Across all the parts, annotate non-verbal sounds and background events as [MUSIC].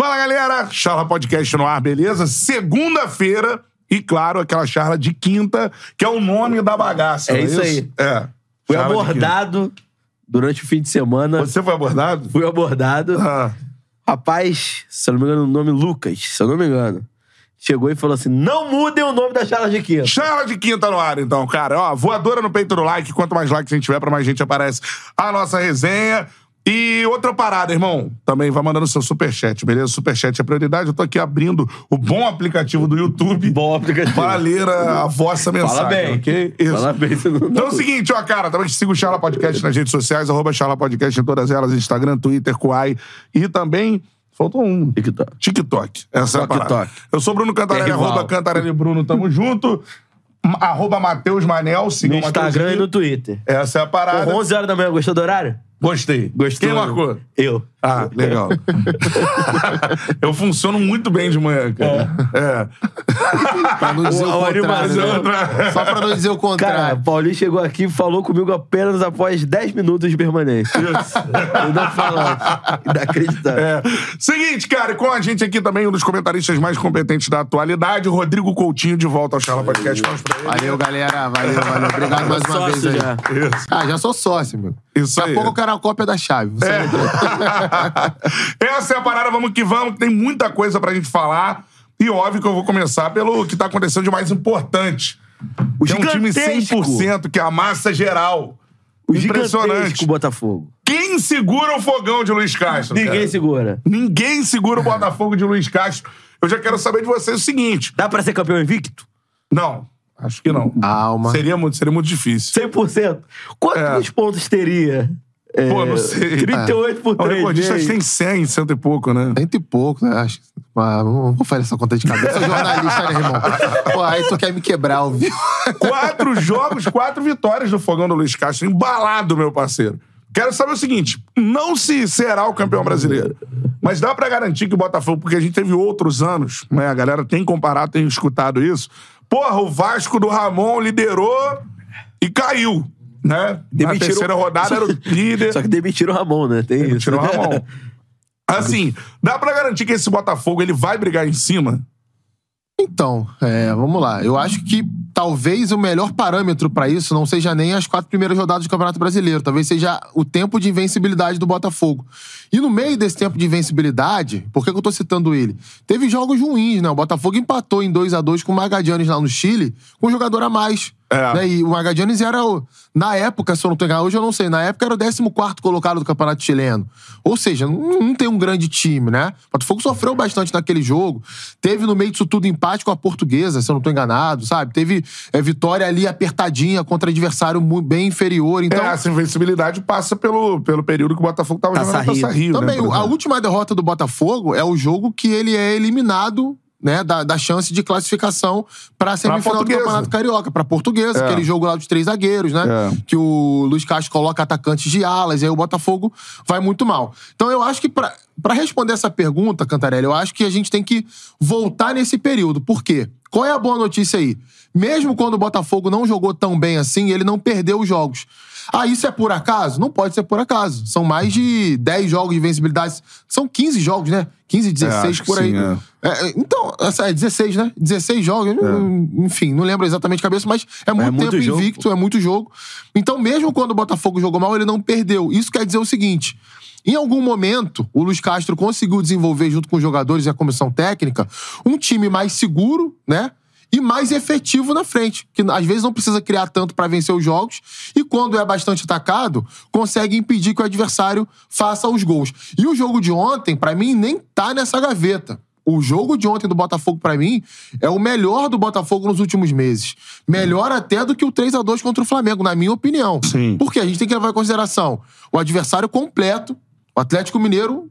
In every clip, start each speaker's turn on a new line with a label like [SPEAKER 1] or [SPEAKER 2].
[SPEAKER 1] Fala, galera! Charla Podcast no ar, beleza? Segunda-feira e, claro, aquela charla de quinta, que é o nome da bagaça.
[SPEAKER 2] É
[SPEAKER 1] não
[SPEAKER 2] isso aí.
[SPEAKER 1] É.
[SPEAKER 2] Fui
[SPEAKER 1] Charla de
[SPEAKER 2] abordado durante o fim de semana.
[SPEAKER 1] Você foi abordado?
[SPEAKER 2] Fui abordado.
[SPEAKER 1] Ah.
[SPEAKER 2] Rapaz, se eu não me engano, o nome Lucas, se eu não me engano. Chegou e falou assim: não mudem o nome da charla de quinta.
[SPEAKER 1] Charla de quinta no ar, então, cara. Ó, voadora no peito do like. Quanto mais likes a gente tiver, pra mais gente aparece a nossa resenha. E outra parada, irmão. Também vai mandando seu superchat, beleza? Superchat é prioridade. Eu tô aqui abrindo o bom aplicativo do YouTube.
[SPEAKER 2] Bom aplicativo.
[SPEAKER 1] Para ler a, a vossa mensagem,
[SPEAKER 2] Fala bem.
[SPEAKER 1] ok? Isso.
[SPEAKER 2] Fala bem,
[SPEAKER 1] Então é o seguinte, ó, cara, também siga o Charla Podcast nas redes sociais, arroba Charla Podcast em todas elas, Instagram, Twitter, Kuai e também, faltou um,
[SPEAKER 2] TikTok.
[SPEAKER 1] TikTok. Essa é a
[SPEAKER 2] TikTok.
[SPEAKER 1] parada. Eu sou Bruno Cantarelli,
[SPEAKER 2] É
[SPEAKER 1] arroba Cantarelli Bruno, tamo junto. Arroba Matheus Manel, siga
[SPEAKER 2] No Instagram e no Twitter.
[SPEAKER 1] Essa é a parada.
[SPEAKER 2] Pô, 11 horas da manhã, gostou do horário?
[SPEAKER 1] Gostei.
[SPEAKER 2] Gostou?
[SPEAKER 1] Quem marcou?
[SPEAKER 2] Eu.
[SPEAKER 1] Ah, legal. [LAUGHS] eu funciono muito bem de manhã, cara. É.
[SPEAKER 3] Pra não dizer o,
[SPEAKER 2] O-
[SPEAKER 3] contrário. né? Só pra não dizer o
[SPEAKER 2] Cara,
[SPEAKER 3] contrário.
[SPEAKER 2] Paulinho chegou aqui e falou comigo apenas após 10 minutos de permanência. Eu não falando. Inacreditável.
[SPEAKER 1] É. Seguinte, cara, com a gente aqui também um dos comentaristas mais competentes da atualidade, Rodrigo Coutinho, de volta ao Charla Podcast.
[SPEAKER 3] Valeu, galera. Valeu, valeu. Obrigado mais uma
[SPEAKER 2] Sócio
[SPEAKER 3] vez aí.
[SPEAKER 2] já.
[SPEAKER 1] Isso.
[SPEAKER 3] Ah, já sou sócio, meu.
[SPEAKER 1] Isso
[SPEAKER 3] Daqui
[SPEAKER 1] aí.
[SPEAKER 3] a pouco eu quero a cópia da chave. Você
[SPEAKER 1] É. [LAUGHS] [LAUGHS] Essa é a parada, vamos que vamos, tem muita coisa pra gente falar. E óbvio que eu vou começar pelo que tá acontecendo de mais importante.
[SPEAKER 2] O
[SPEAKER 1] é um time
[SPEAKER 2] gigantesco.
[SPEAKER 1] 100%, que é a massa geral.
[SPEAKER 2] O
[SPEAKER 1] Impressionante.
[SPEAKER 2] gigantesco Botafogo.
[SPEAKER 1] Quem segura o fogão de Luiz Castro?
[SPEAKER 2] Ninguém
[SPEAKER 1] cara?
[SPEAKER 2] segura.
[SPEAKER 1] Ninguém segura o Botafogo de Luiz Castro. Eu já quero saber de vocês o seguinte.
[SPEAKER 2] Dá pra ser campeão invicto?
[SPEAKER 1] Não, acho que não.
[SPEAKER 3] Alma.
[SPEAKER 1] Seria muito, seria muito difícil.
[SPEAKER 2] 100%. Quantos
[SPEAKER 1] É.
[SPEAKER 2] pontos teria? É,
[SPEAKER 1] Pô, não sei.
[SPEAKER 2] 38 por
[SPEAKER 1] O
[SPEAKER 2] 3
[SPEAKER 1] recordista acho que tem 100, cento e pouco, né?
[SPEAKER 3] Cento e pouco, né? Acho. Mas não vou fazer essa conta de cabeça. Eu sou jornalista, né, irmão? Pô, aí tu quer me quebrar, ouviu?
[SPEAKER 1] Quatro jogos, quatro vitórias do fogão do Luiz Castro. Embalado, meu parceiro. Quero saber o seguinte: não se será o campeão brasileiro, mas dá pra garantir que o Botafogo, porque a gente teve outros anos, né? A galera tem comparado, tem escutado isso. Porra, o Vasco do Ramon liderou e caiu, né? Na
[SPEAKER 2] Demitiram-
[SPEAKER 1] terceira rodada era o [LAUGHS] líder.
[SPEAKER 2] Só que demitiram o Ramon, né? Tem isso.
[SPEAKER 1] Tirou o Ramon. [LAUGHS] Assim, dá pra garantir que esse Botafogo ele vai brigar em cima?
[SPEAKER 3] Então, é, vamos lá. Eu acho que talvez o melhor parâmetro pra isso não seja nem as quatro primeiras rodadas do Campeonato Brasileiro. Talvez seja o tempo de invencibilidade do Botafogo. E no meio desse tempo de invencibilidade, por que, que eu tô citando ele? Teve jogos ruins, né? O Botafogo empatou em 2 a 2 com o Magadianes lá no Chile, com um jogador a mais.
[SPEAKER 1] É.
[SPEAKER 3] Né? E o Magadianes era, o, na época, se eu não tô enganado, hoje eu não sei, na época era o 14 colocado do Campeonato Chileno. Ou seja, não, não tem um grande time, né? O Botafogo sofreu bastante naquele jogo. Teve no meio disso tudo empate com a portuguesa, se eu não tô enganado, sabe? Teve é, vitória ali apertadinha contra adversário mu- bem inferior. Então,
[SPEAKER 1] é, essa invencibilidade passa pelo, pelo período que o Botafogo tava
[SPEAKER 2] Taça
[SPEAKER 1] jogando
[SPEAKER 2] Rio.
[SPEAKER 1] Taça Rio,
[SPEAKER 3] também,
[SPEAKER 1] né?
[SPEAKER 3] a última derrota do Botafogo é o jogo que ele é eliminado. Né, da, da chance de classificação para a semifinal do. Campeonato Carioca, para Portuguesa,
[SPEAKER 1] É.
[SPEAKER 3] aquele jogo lá dos três zagueiros, né?
[SPEAKER 1] É.
[SPEAKER 3] Que o Luiz Castro coloca atacantes de alas, e aí o Botafogo vai muito mal. Então eu acho que para responder essa pergunta, Cantarelli, eu acho que a gente tem que voltar nesse período. Por quê? Qual é a boa notícia aí? Mesmo quando o Botafogo não jogou tão bem assim, ele não perdeu os jogos. Ah, isso é por acaso? Não pode ser por acaso. São mais de 10 jogos de invencibilidade. São 15 jogos, né? 15, 16
[SPEAKER 1] acho que
[SPEAKER 3] por aí.
[SPEAKER 1] sim, é.
[SPEAKER 3] É, é, então, essa é 16, né? 16 jogos. Enfim, não lembro exatamente de cabeça, mas é muito
[SPEAKER 2] muito
[SPEAKER 3] tempo
[SPEAKER 2] jogo,
[SPEAKER 3] invicto, é muito jogo. Então, mesmo quando o Botafogo jogou mal, ele não perdeu. Isso quer dizer o seguinte: em algum momento, o Luiz Castro conseguiu desenvolver, junto com os jogadores e a comissão técnica, um time mais seguro, né? E mais efetivo na frente, que às vezes não precisa criar tanto para vencer os jogos, e quando é bastante atacado, consegue impedir que o adversário faça os gols. E o jogo de ontem, para mim, nem tá nessa gaveta. O jogo de ontem do Botafogo, pra mim, é o melhor do Botafogo nos últimos meses. Melhor até do que o 3 a 2 contra o Flamengo, na minha opinião.
[SPEAKER 1] Sim.
[SPEAKER 3] Porque a gente tem que levar em consideração o adversário completo. O Atlético Mineiro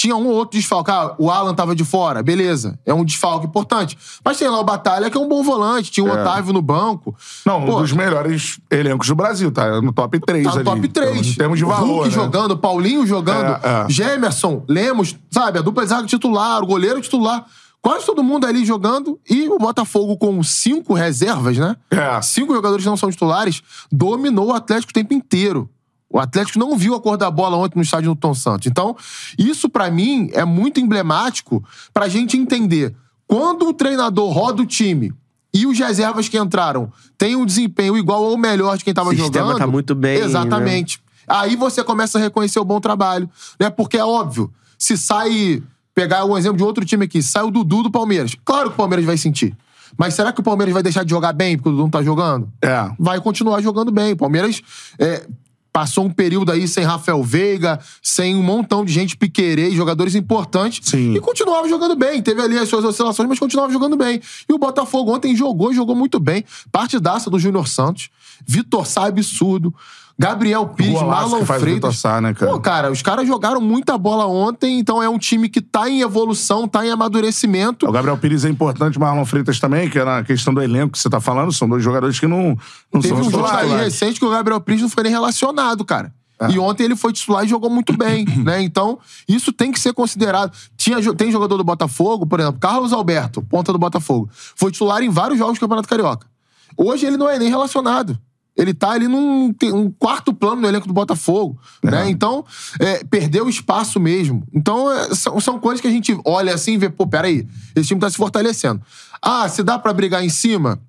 [SPEAKER 3] tinha um ou outro desfalque. Ah, o Alan tava de fora, beleza. É um desfalque importante. Mas tem lá o Batalha, que é um bom volante. Tinha o
[SPEAKER 1] É.
[SPEAKER 3] Otávio no banco.
[SPEAKER 1] Não,
[SPEAKER 3] Pô,
[SPEAKER 1] um dos melhores elencos do Brasil, tá? No top 3
[SPEAKER 3] Tá no
[SPEAKER 1] ali.
[SPEAKER 3] top 3.
[SPEAKER 1] Em termos de
[SPEAKER 3] o
[SPEAKER 1] valor,
[SPEAKER 3] Hulk
[SPEAKER 1] né?
[SPEAKER 3] jogando, Paulinho jogando,
[SPEAKER 1] É, é.
[SPEAKER 3] Gemerson, Lemos, sabe? A dupla zaga titular, o goleiro titular. Quase todo mundo ali jogando. E o Botafogo com cinco reservas, né?
[SPEAKER 1] É.
[SPEAKER 3] Cinco jogadores que não são titulares, dominou o Atlético o tempo inteiro. O Atlético não viu a cor da bola ontem no estádio do Tom Santos. Então, isso pra mim é muito emblemático pra gente entender. Quando o treinador roda o time e os reservas que entraram têm um desempenho igual ou melhor de quem tava
[SPEAKER 2] O sistema
[SPEAKER 3] jogando.
[SPEAKER 2] tá muito bem, né?
[SPEAKER 3] Exatamente. Aí você começa a reconhecer o bom trabalho. Né? Porque é óbvio, se sai. Pegar um exemplo de outro time aqui, sai o Dudu do Palmeiras. Claro que o Palmeiras vai sentir. Mas será que o Palmeiras vai deixar de jogar bem porque o Dudu não tá jogando?
[SPEAKER 1] É.
[SPEAKER 3] vai continuar jogando bem. O Palmeiras é, passou um período aí sem Rafael Veiga, sem um montão de gente piquerei, jogadores importantes.
[SPEAKER 1] Sim.
[SPEAKER 3] E continuava jogando bem. Teve ali as suas oscilações, mas continuava jogando bem. E o Botafogo ontem jogou, jogou muito bem. Partidaça do Júnior Santos. Vitor Sá, absurdo. Gabriel Pires, Marlon Freitas.
[SPEAKER 1] Sá, né, cara?
[SPEAKER 3] Pô, cara, os caras jogaram muita bola ontem, então é um time que tá em evolução, tá em amadurecimento.
[SPEAKER 1] O Gabriel Pires é importante, Marlon Freitas também, que é na questão do elenco que você tá falando, são dois jogadores que não, não
[SPEAKER 3] Teve
[SPEAKER 1] são
[SPEAKER 3] um jogo aí recente que o Gabriel Pires não foi nem relacionado, cara. E ontem ele foi titular e jogou muito bem, [LAUGHS] né? Então, isso tem que ser considerado. Tinha, tem jogador do Botafogo, por exemplo, Carlos Alberto, ponta do Botafogo. Foi titular em vários jogos do Campeonato Carioca. Hoje ele não é nem relacionado. Ele tá ali num um quarto plano no elenco do Botafogo, né? Então, é, perdeu espaço mesmo. Então, é, são, são coisas que a gente olha assim e vê, pô, peraí, esse time tá se fortalecendo. Ah, se dá pra brigar em cima?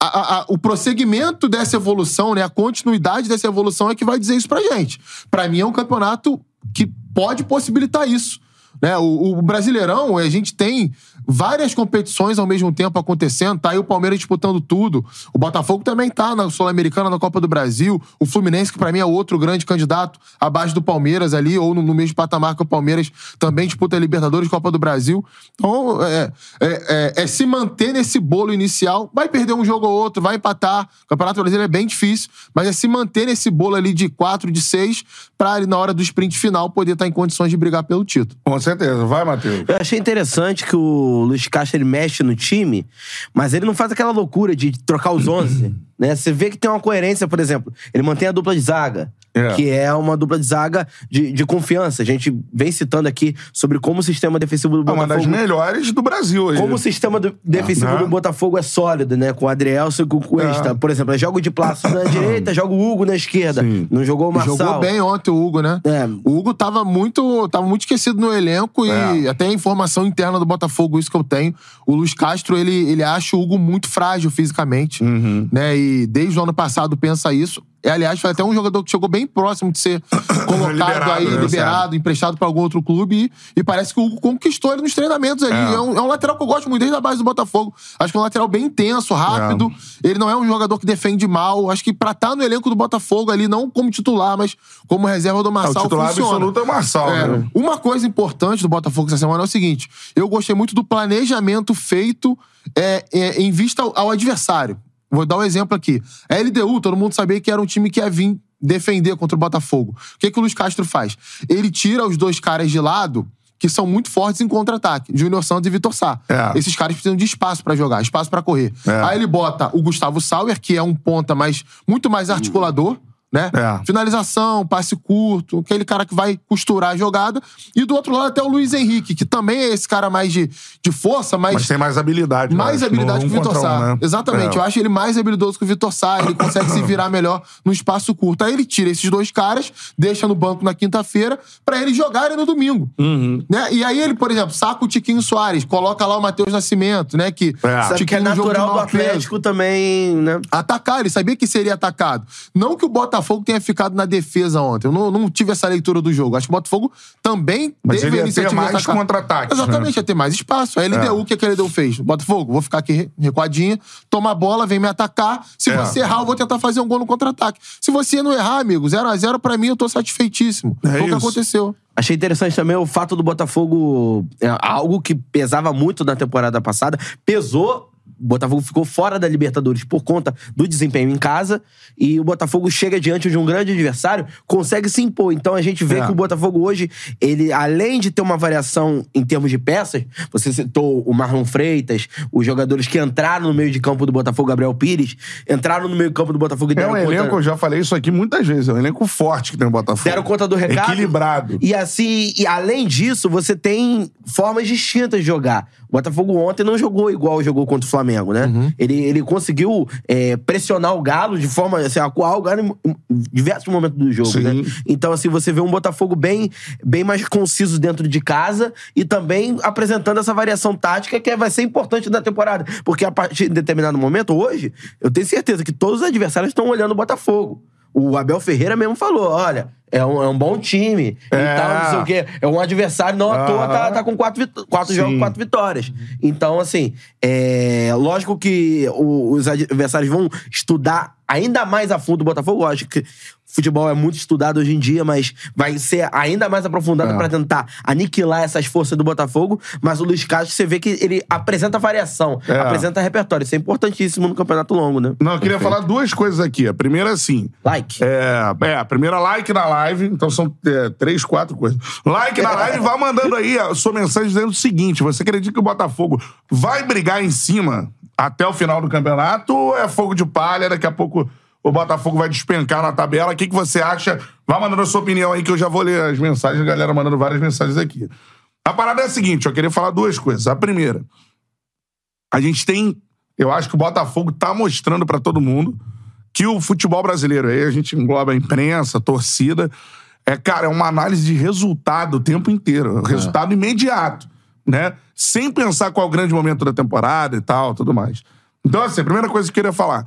[SPEAKER 3] a- a- a- o prosseguimento dessa evolução, né, a continuidade dessa evolução é que vai dizer isso pra gente. Pra mim é um campeonato que pode possibilitar isso. Né? O, o Brasileirão, a gente tem várias competições ao mesmo tempo acontecendo. Tá aí o Palmeiras disputando tudo. O Botafogo também tá na Sul-Americana, na Copa do Brasil. O Fluminense, que pra mim é outro grande candidato, abaixo do Palmeiras ali, ou no, no mesmo patamar que o Palmeiras, também disputa a Libertadores, Copa do Brasil. Então, é, é- é- é se manter nesse bolo inicial. Vai perder um jogo ou outro, vai empatar. O Campeonato Brasileiro é bem difícil, mas é se manter nesse bolo ali de 4, de 6, pra ali, na hora do sprint final poder estar em condições de brigar pelo título.
[SPEAKER 1] Certeza. Vai, Matheus.
[SPEAKER 2] Eu achei interessante que o Luiz Castro ele mexe no time, mas ele não faz aquela loucura de trocar os 11. [CLEARS THROAT] né? Você vê que tem uma coerência, por exemplo. Ele mantém a dupla de zaga,
[SPEAKER 1] É.
[SPEAKER 2] que é uma dupla de zaga de, de confiança. A gente vem citando aqui sobre como o sistema defensivo do
[SPEAKER 1] É uma das
[SPEAKER 2] Botafogo.
[SPEAKER 1] melhores do Brasil hoje.
[SPEAKER 2] Como o sistema do- defensivo
[SPEAKER 1] né?
[SPEAKER 2] do Botafogo é sólido, né? Com o Adrielson e com o Cuesta.
[SPEAKER 1] É.
[SPEAKER 2] Por exemplo, é jogo de Plácido na [COUGHS] direita, joga o Hugo na esquerda.
[SPEAKER 1] Sim.
[SPEAKER 2] Não jogou o Marçal.
[SPEAKER 3] Jogou bem ontem o Hugo, né?
[SPEAKER 2] É.
[SPEAKER 3] O Hugo tava muito, tava muito esquecido no elenco e
[SPEAKER 1] É.
[SPEAKER 3] até a informação interna do Botafogo, isso que eu tenho. O Luiz Castro, ele, ele acha o Hugo muito frágil fisicamente,
[SPEAKER 1] Uhum.
[SPEAKER 3] né? E desde o ano passado pensa isso. E, aliás, foi até um jogador que chegou bem próximo de ser [COUGHS] colocado
[SPEAKER 1] Liberado,
[SPEAKER 3] aí,
[SPEAKER 1] né,
[SPEAKER 3] liberado, emprestado pra algum outro clube. E, e parece que o Hugo conquistou ele nos treinamentos ali.
[SPEAKER 1] É.
[SPEAKER 3] É. um, é um lateral que eu gosto muito desde a base do Botafogo. Acho que é um lateral bem intenso, rápido. Ele não é um jogador que defende mal. Acho que pra estar no elenco do Botafogo ali, não como titular, mas como reserva do
[SPEAKER 1] É, o
[SPEAKER 3] Marçal,
[SPEAKER 1] titular
[SPEAKER 3] funciona.
[SPEAKER 1] absoluto é o Marçal,
[SPEAKER 3] É,
[SPEAKER 1] né?
[SPEAKER 3] Uma coisa importante do Botafogo essa semana é o seguinte: eu gostei muito do planejamento feito é, é, em vista ao, ao adversário. Vou dar um exemplo aqui. A LDU, todo mundo sabia que era um time que ia vir defender contra o Botafogo. O que, que o Luiz Castro faz? Ele tira os dois caras de lado que são muito fortes em contra-ataque, Júnior Santos e Vitor Sá.
[SPEAKER 1] É.
[SPEAKER 3] Esses caras precisam de espaço pra jogar, espaço pra correr.
[SPEAKER 1] É.
[SPEAKER 3] Aí ele bota o Gustavo Sauer, que é um ponta mais muito mais articulador, né?
[SPEAKER 1] É.
[SPEAKER 3] Finalização, passe curto, aquele cara que vai costurar a jogada. E do outro lado até o Luiz Henrique, que também é esse cara mais de, de força, mas,
[SPEAKER 1] Mas tem mais habilidade.
[SPEAKER 3] mais
[SPEAKER 1] né?
[SPEAKER 3] habilidade
[SPEAKER 1] No
[SPEAKER 3] que o Vitor Sá.
[SPEAKER 1] um, né?
[SPEAKER 3] Exatamente.
[SPEAKER 1] É.
[SPEAKER 3] Eu acho ele mais habilidoso que o Vitor Sá. Ele consegue se virar melhor no espaço curto. Aí ele tira esses dois caras, deixa no banco na quinta-feira, pra eles jogarem no domingo.
[SPEAKER 1] Uhum.
[SPEAKER 3] Né? E aí ele, por exemplo, saca o Tiquinho Soares, coloca lá o Matheus Nascimento, né? Que
[SPEAKER 1] É.
[SPEAKER 2] Sabe que é natural do Atlético também, né?
[SPEAKER 3] atacar, ele sabia que seria atacado. Não que o Botafogo tenha ficado na defesa ontem. Eu não, não tive essa leitura do jogo. Acho que o Botafogo também
[SPEAKER 1] Mas
[SPEAKER 3] teve
[SPEAKER 1] ele
[SPEAKER 3] a
[SPEAKER 1] ia ter mais
[SPEAKER 3] atacar.
[SPEAKER 1] contra-ataques,
[SPEAKER 3] Exatamente,
[SPEAKER 1] né?
[SPEAKER 3] ia ter mais espaço. Aí ele
[SPEAKER 1] É.
[SPEAKER 3] deu o que, que ele deu fez. Botafogo, vou ficar aqui re- recuadinha, toma a bola, vem me atacar. Se
[SPEAKER 1] É.
[SPEAKER 3] você errar, eu vou tentar fazer um gol no contra-ataque. Se você não errar, amigo, 0x0 pra mim, eu tô satisfeitíssimo.
[SPEAKER 1] É
[SPEAKER 3] Foi o que aconteceu.
[SPEAKER 2] Achei interessante também o fato do Botafogo. É, algo que pesava muito na temporada passada. Pesou. O Botafogo ficou fora da Libertadores por conta do desempenho em casa. E o Botafogo chega diante de um grande adversário, consegue se impor. Então a gente vê
[SPEAKER 1] É.
[SPEAKER 2] que o Botafogo hoje, ele, além de ter uma variação em termos de peças, você citou o Marlon Freitas, os jogadores que entraram no meio de campo do Botafogo, Gabriel Pires, entraram no meio de campo do Botafogo e
[SPEAKER 1] É
[SPEAKER 2] deram
[SPEAKER 1] um
[SPEAKER 2] conta-
[SPEAKER 1] elenco, eu já falei isso aqui muitas vezes, é um elenco forte que tem o Botafogo.
[SPEAKER 2] Deram conta do recado.
[SPEAKER 1] Equilibrado.
[SPEAKER 2] E assim, e além disso, você tem formas distintas de jogar. O Botafogo ontem não jogou igual jogou contra o Flamengo, né?
[SPEAKER 3] Uhum.
[SPEAKER 2] Ele, ele conseguiu é, pressionar o Galo de forma, assim, acuar o Galo em, diversos momentos do jogo,
[SPEAKER 1] Sim.
[SPEAKER 2] né? Então, assim, você vê um Botafogo bem, bem mais conciso dentro de casa e também apresentando essa variação tática que vai ser importante na temporada. Porque a partir de determinado momento, hoje, eu tenho certeza que todos os adversários estão olhando o Botafogo. O Abel Ferreira mesmo falou: olha, é um, é um bom time
[SPEAKER 1] É.
[SPEAKER 2] e tal, não sei o quê. É um adversário, não à toa, tá, tá com quatro, quatro
[SPEAKER 1] Sim.
[SPEAKER 2] jogos, quatro vitórias. Então, assim, é lógico que o- os adversários vão estudar ainda mais a fundo o Botafogo. Lógico que futebol é muito estudado hoje em dia, mas vai ser ainda mais aprofundado
[SPEAKER 3] É.
[SPEAKER 2] pra tentar aniquilar essas forças do Botafogo. Mas o Luiz Castro, você vê que ele apresenta variação,
[SPEAKER 1] É.
[SPEAKER 2] apresenta repertório. Isso é importantíssimo no campeonato longo, né?
[SPEAKER 1] Não, eu queria falar duas coisas aqui. A primeira, assim,
[SPEAKER 2] Like.
[SPEAKER 1] É, é, a primeira like na live, então são é, três, quatro coisas. Like na live, [LAUGHS] vá mandando aí a sua mensagem dizendo o seguinte: você acredita que o Botafogo vai brigar em cima até o final do campeonato ou é fogo de palha? Daqui a pouco o Botafogo vai despencar na tabela. O que, que você acha? Vá mandando a sua opinião aí, que eu já vou ler as mensagens, a galera mandando várias mensagens aqui. A parada é a seguinte: eu queria falar duas coisas. A primeira, a gente tem. Eu acho que o Botafogo tá mostrando pra todo mundo que o futebol brasileiro, aí a gente engloba a imprensa, a torcida, é, cara, é uma análise de resultado o tempo inteiro. Resultado imediato, né? Sem pensar qual é o grande momento da temporada e tal, tudo mais. Então, assim, a primeira coisa que eu queria falar.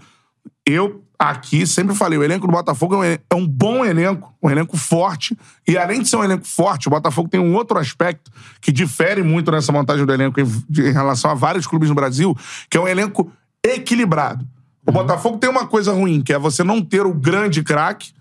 [SPEAKER 1] Eu aqui sempre falei, o elenco do Botafogo é um, é um bom elenco, um elenco forte. E além de ser um elenco forte, o Botafogo tem um outro aspecto que difere muito nessa montagem do elenco em, em relação a vários clubes no Brasil, que é um elenco equilibrado. O Botafogo tem uma coisa ruim, que é você não ter o grande craque,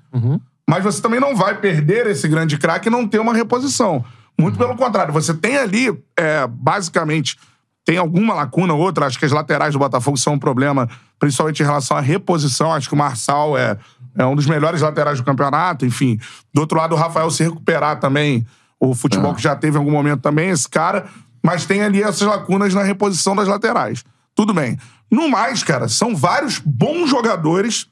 [SPEAKER 1] mas você também não vai perder esse grande craque e não ter uma reposição. Muito pelo contrário, você tem ali, é, basicamente, tem alguma lacuna ou outra. Acho que as laterais do Botafogo são um problema, principalmente em relação à reposição. Acho que o Marçal é, é um dos melhores laterais do campeonato. Enfim, do outro lado, o Rafael se recuperar também, o futebol que já teve em algum momento também, esse cara. Mas tem ali essas lacunas na reposição das laterais. Tudo bem. No mais, cara, são vários bons jogadores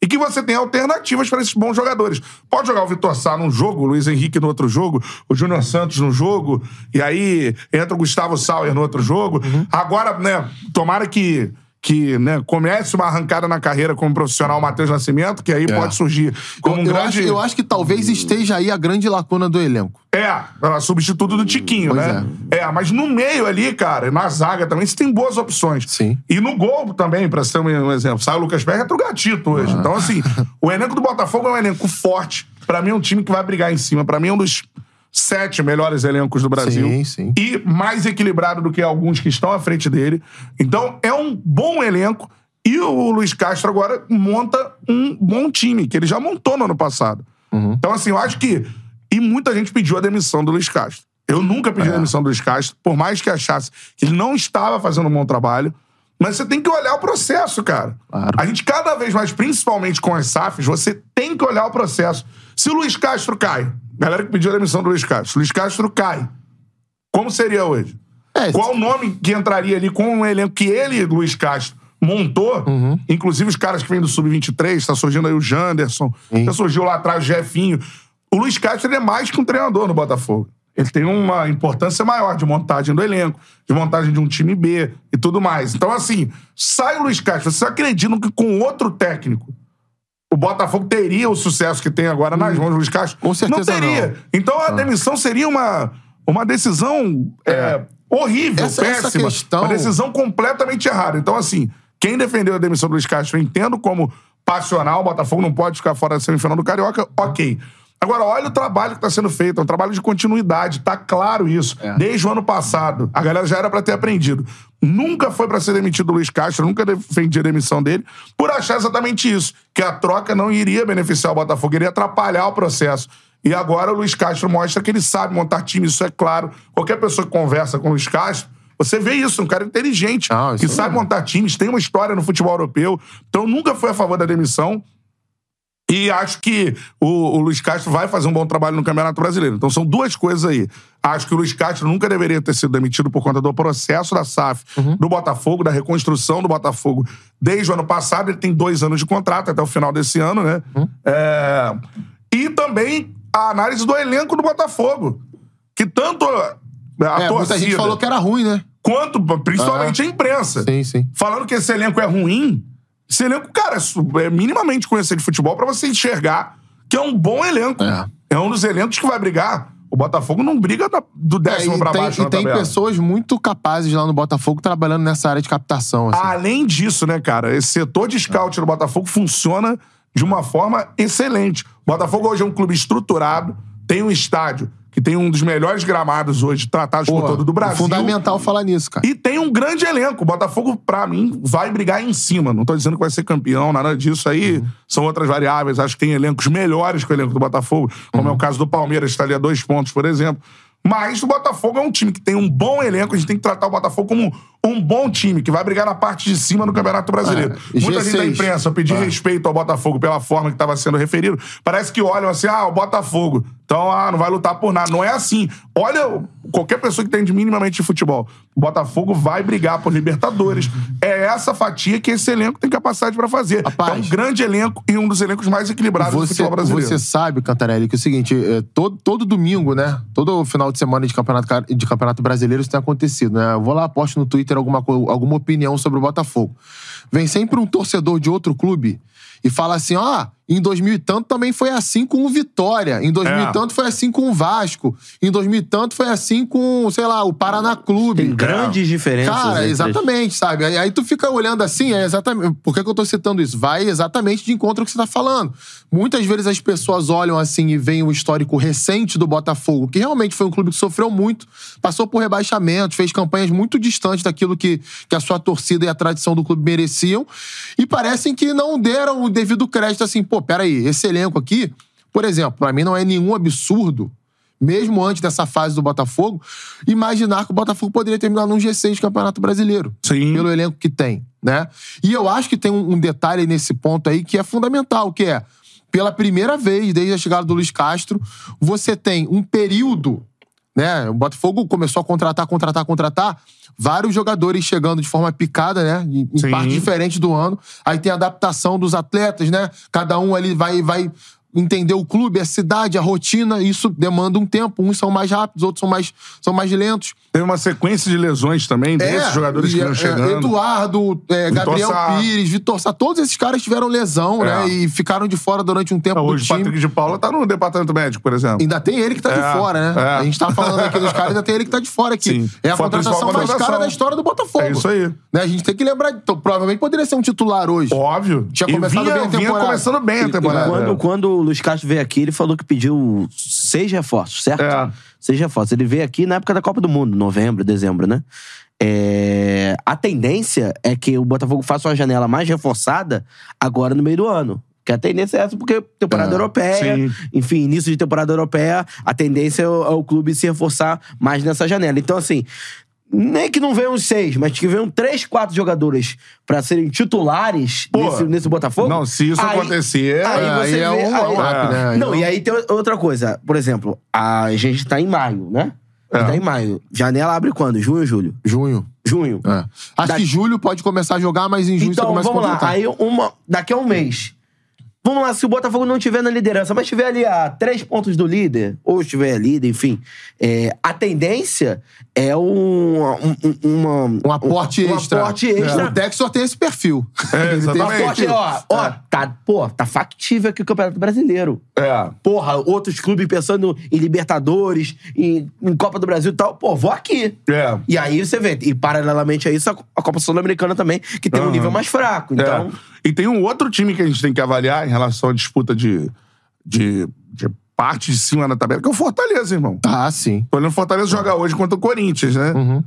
[SPEAKER 1] e que você tem alternativas para esses bons jogadores. Pode jogar o Vitor Sá num jogo, o Luiz Henrique no outro jogo, o Júnior Santos no jogo, e aí entra o Gustavo Sauer no outro jogo. Agora, né, tomara que, que né, comece uma arrancada na carreira como profissional Matheus Nascimento, que aí pode surgir como
[SPEAKER 3] Eu,
[SPEAKER 1] um
[SPEAKER 3] eu
[SPEAKER 1] grande...
[SPEAKER 3] acho, eu acho que talvez esteja aí a grande lacuna do elenco.
[SPEAKER 1] É, ela substituto do Tiquinho,
[SPEAKER 3] Pois
[SPEAKER 1] né? É. mas no meio ali, cara, na zaga também, você tem boas opções.
[SPEAKER 3] Sim.
[SPEAKER 1] E no gol também, pra ser um exemplo, sai o Lucas Perry, entra o Gatito hoje. Então, assim, o elenco do Botafogo é um elenco forte. Pra mim, é um time que vai brigar em cima. Pra mim, é um dos sete melhores elencos do Brasil.
[SPEAKER 3] Sim, sim.
[SPEAKER 1] E mais equilibrado do que alguns que estão à frente dele. Então, é um bom elenco. E o Luiz Castro agora monta um bom time, que ele já montou no ano passado. Então, assim, eu acho que. E muita gente pediu a demissão do Luiz Castro. Eu nunca pedi a demissão do Luiz Castro, por mais que achasse que ele não estava fazendo um bom trabalho. Mas você tem que olhar o processo, cara.
[SPEAKER 3] Claro.
[SPEAKER 1] A gente, cada vez mais, principalmente com as SAFs, você tem que olhar o processo. Se o Luiz Castro cai, galera que pediu a demissão do Luiz Castro, o Luiz Castro cai, como seria hoje?
[SPEAKER 3] É,
[SPEAKER 1] Qual o nome que entraria ali com o elenco que ele, Luiz Castro, montou?
[SPEAKER 3] Uhum.
[SPEAKER 1] Inclusive os caras que vêm do Sub-23, tá surgindo aí o Janderson,
[SPEAKER 3] Sim.
[SPEAKER 1] já surgiu lá atrás o Jefinho. O Luiz Castro é mais que um treinador no Botafogo. Ele tem uma importância maior de montagem do elenco, de montagem de um time B e tudo mais. Então, assim, sai o Luiz Castro. Vocês acreditam que com outro técnico o Botafogo teria o sucesso que tem agora nas mãos do Luiz Castro?
[SPEAKER 3] Com certeza
[SPEAKER 1] não teria.
[SPEAKER 3] não.
[SPEAKER 1] Então a demissão seria uma, uma decisão é, horrível,
[SPEAKER 3] Essa- essa
[SPEAKER 1] péssima.
[SPEAKER 3] questão-
[SPEAKER 1] Uma decisão completamente errada. Então, assim, quem defendeu a demissão do Luiz Castro, eu entendo como passional, o Botafogo não pode ficar fora da semifinal do Carioca, ok. Agora, olha o trabalho que está sendo feito, é um trabalho de continuidade, tá claro isso. Desde o ano passado, a galera já era para ter aprendido. Nunca foi para ser demitido o Luiz Castro, nunca defendi a demissão dele, por achar exatamente isso, que a troca não iria beneficiar o Botafogo, iria atrapalhar o processo. E agora o Luiz Castro mostra que ele sabe montar time, isso é claro. Qualquer pessoa que conversa com o Luiz Castro, você vê isso, um cara inteligente, que
[SPEAKER 3] é
[SPEAKER 1] sabe montar times, tem uma história no futebol europeu. Então nunca foi a favor da demissão. E acho que o, o Luiz Castro vai fazer um bom trabalho no Campeonato Brasileiro. Então são duas coisas aí. Acho que o Luiz Castro nunca deveria ter sido demitido por conta do processo da SAF do Botafogo, da reconstrução do Botafogo. Desde o ano passado, ele tem dois anos de contrato, até o final desse ano, né? É, E também a análise do elenco do Botafogo. Que tanto a
[SPEAKER 3] É,
[SPEAKER 1] torcida...
[SPEAKER 3] muita gente falou que era ruim, né?
[SPEAKER 1] quanto principalmente a imprensa.
[SPEAKER 3] Sim, sim.
[SPEAKER 1] Falando que esse elenco é ruim, esse elenco, cara, é é minimamente conhecer de futebol pra você enxergar que é um bom elenco.
[SPEAKER 3] É.
[SPEAKER 1] É um dos elencos que vai brigar. O Botafogo não briga da- do
[SPEAKER 3] É,
[SPEAKER 1] décimo
[SPEAKER 3] e
[SPEAKER 1] pra
[SPEAKER 3] tem,
[SPEAKER 1] baixo
[SPEAKER 3] e tem
[SPEAKER 1] tabela.
[SPEAKER 3] pessoas muito capazes lá no Botafogo trabalhando nessa área de captação. assim.
[SPEAKER 1] Além disso, né, cara, esse setor de scout do Botafogo funciona de uma forma excelente. O Botafogo hoje é um clube estruturado, tem um estádio que tem um dos melhores gramados hoje tratados
[SPEAKER 3] Pô,
[SPEAKER 1] por todo do Brasil.
[SPEAKER 3] Fundamental falar nisso, cara.
[SPEAKER 1] E tem um grande elenco. O Botafogo, pra mim, vai brigar em cima. Não tô dizendo que vai ser campeão, nada disso aí. São outras variáveis. Acho que tem elencos melhores que o elenco do Botafogo, como é o caso do Palmeiras, que está ali a dois pontos, por exemplo. Mas o Botafogo é um time que tem um bom elenco. A gente tem que tratar o Botafogo como um bom time, que vai brigar na parte de cima do Campeonato Brasileiro.
[SPEAKER 3] É,
[SPEAKER 1] Muita gente da
[SPEAKER 3] G6.
[SPEAKER 1] imprensa, eu pedi
[SPEAKER 3] É.
[SPEAKER 1] respeito ao Botafogo pela forma que estava sendo referido. Parece que olham assim, ah, o Botafogo. Então, ah, não vai lutar por nada. Não é assim. Olha, qualquer pessoa que entende minimamente de futebol. O Botafogo vai brigar por Libertadores. É essa fatia que esse elenco tem capacidade pra fazer.
[SPEAKER 3] Rapaz.
[SPEAKER 1] é um grande elenco e um dos elencos mais equilibrados do
[SPEAKER 3] Você,
[SPEAKER 1] futebol brasileiro.
[SPEAKER 3] você sabe, Cantarelli, que é o seguinte, é, todo, todo domingo, né? Todo final de semana de campeonato, de campeonato brasileiro isso tem acontecido, né? Eu vou lá, posto no Twitter alguma, co- alguma opinião sobre o Botafogo. Vem sempre um torcedor de outro clube e fala assim: ó, em 2000 e tanto também foi assim com o Vitória. Em 2000
[SPEAKER 1] É.
[SPEAKER 3] e tanto foi assim com o Vasco. Em 2000 e tanto foi assim com, sei lá, o Paraná Clube.
[SPEAKER 2] Tem grandes diferenças.
[SPEAKER 3] Cara,
[SPEAKER 2] entre-
[SPEAKER 3] exatamente, sabe? Aí, aí tu fica olhando assim, é exatamente. Por que, que eu tô citando isso? Vai exatamente de encontro ao que você tá falando. Muitas vezes as pessoas olham assim e veem o histórico recente do Botafogo, que realmente foi um clube que sofreu muito, passou por rebaixamento, fez campanhas muito distantes daquilo que, que a sua torcida e a tradição do clube mereciam, e parecem que não deram o devido crédito assim, pô, peraí, esse elenco aqui, por exemplo, pra mim não é nenhum absurdo mesmo antes dessa fase do Botafogo, imaginar que o Botafogo poderia terminar num G6 de Campeonato Brasileiro.
[SPEAKER 1] Sim.
[SPEAKER 3] Pelo elenco que tem, né? E eu acho que tem um, um detalhe nesse ponto aí que é fundamental, que é, pela primeira vez desde a chegada do Luiz Castro, você tem um período, né? O Botafogo começou a contratar, contratar, contratar, vários jogadores chegando de forma picada, né? Em, partes diferentes do ano. Aí tem a adaptação dos atletas, né? Cada um ali vai, vai entender o clube, a cidade, a rotina. Isso demanda um tempo. Uns são mais rápidos, outros são mais, são mais lentos.
[SPEAKER 1] Teve uma sequência de lesões também desses jogadores
[SPEAKER 3] e,
[SPEAKER 1] que estão
[SPEAKER 3] é,
[SPEAKER 1] chegando.
[SPEAKER 3] Eduardo, é, Gabriel
[SPEAKER 1] Sá.
[SPEAKER 3] Pires, Vitor Sá, todos esses caras tiveram lesão,
[SPEAKER 1] É.
[SPEAKER 3] né? E ficaram de fora durante um tempo
[SPEAKER 1] Hoje
[SPEAKER 3] do
[SPEAKER 1] o. Patrick de Paula tá no departamento médico, por exemplo.
[SPEAKER 3] Ainda tem ele que tá
[SPEAKER 1] É,
[SPEAKER 3] de fora, né?
[SPEAKER 1] é.
[SPEAKER 3] A gente tá falando aqui dos caras, ainda tem ele que tá de fora aqui.
[SPEAKER 1] Sim.
[SPEAKER 3] É a
[SPEAKER 1] Foi
[SPEAKER 3] contratação mais cara da história do Botafogo.
[SPEAKER 1] É isso aí.
[SPEAKER 3] Né? A gente tem que lembrar. Então, provavelmente poderia ser um titular hoje.
[SPEAKER 1] Óbvio.
[SPEAKER 3] Tinha começado
[SPEAKER 1] vinha,
[SPEAKER 3] bem a
[SPEAKER 1] vinha
[SPEAKER 3] temporada.
[SPEAKER 1] começando bem a
[SPEAKER 2] E
[SPEAKER 1] temporada.
[SPEAKER 2] Quando, quando o Luiz Castro veio aqui, ele falou que pediu seis reforços, certo?
[SPEAKER 1] É.
[SPEAKER 2] Seis reforços. Ele veio aqui na época da Copa do Mundo, novembro, dezembro, né? É, A tendência é que o Botafogo faça uma janela mais reforçada agora no meio do ano. Que a tendência é essa, porque temporada
[SPEAKER 3] É,
[SPEAKER 2] europeia,
[SPEAKER 1] sim.
[SPEAKER 2] enfim, início de temporada europeia, a tendência é o, é o clube se reforçar mais nessa janela. Então, assim, nem que não venham seis, mas que venham três, quatro jogadores pra serem titulares
[SPEAKER 1] Pô,
[SPEAKER 2] nesse, nesse Botafogo.
[SPEAKER 1] Não, se isso
[SPEAKER 2] aí-
[SPEAKER 1] acontecer.
[SPEAKER 2] Aí
[SPEAKER 3] É,
[SPEAKER 2] você
[SPEAKER 3] aí é
[SPEAKER 2] vê.
[SPEAKER 3] um
[SPEAKER 2] aí-
[SPEAKER 3] up, né?
[SPEAKER 2] Não,
[SPEAKER 3] é um-
[SPEAKER 2] e aí tem outra coisa. Por exemplo, a gente tá em maio, né? A
[SPEAKER 1] É.
[SPEAKER 2] tá em maio. Janela abre quando? Junho, julho?
[SPEAKER 3] Junho.
[SPEAKER 2] Junho.
[SPEAKER 3] É. Acho
[SPEAKER 2] Da-
[SPEAKER 3] que julho pode começar a jogar, mas em junho você
[SPEAKER 2] Então,
[SPEAKER 3] começa
[SPEAKER 2] vamos
[SPEAKER 3] a
[SPEAKER 2] lá.
[SPEAKER 3] contratar.
[SPEAKER 2] Aí, uma, daqui a um mês. Vamos lá, se o Botafogo não tiver na liderança, mas estiver ali a três pontos do líder, ou estiver líder, enfim, é, a tendência é um, um, um- uma,
[SPEAKER 3] Um aporte
[SPEAKER 2] um
[SPEAKER 3] extra.
[SPEAKER 2] aporte extra.
[SPEAKER 3] O Textor tem esse perfil.
[SPEAKER 1] É,
[SPEAKER 3] Ele tem esse
[SPEAKER 1] exatamente.
[SPEAKER 2] Um aporte,
[SPEAKER 3] perfil.
[SPEAKER 2] ó, ó, tá, pô, tá factível aqui o Campeonato Brasileiro.
[SPEAKER 1] É.
[SPEAKER 2] Porra, outros clubes pensando em Libertadores, em, em Copa do Brasil e tal. Pô, vou aqui.
[SPEAKER 1] É.
[SPEAKER 2] E aí você vê, e paralelamente a isso, a, Copa Sul-Americana também, que tem um
[SPEAKER 1] Aham.
[SPEAKER 2] nível mais fraco. Então,
[SPEAKER 1] É. E tem um outro time que a gente tem que avaliar em relação à disputa de, de, de parte de cima da tabela, que é o Fortaleza, irmão.
[SPEAKER 3] Ah, sim.
[SPEAKER 1] Tô olhando o Fortaleza jogar hoje contra o Corinthians, né?
[SPEAKER 3] Uhum.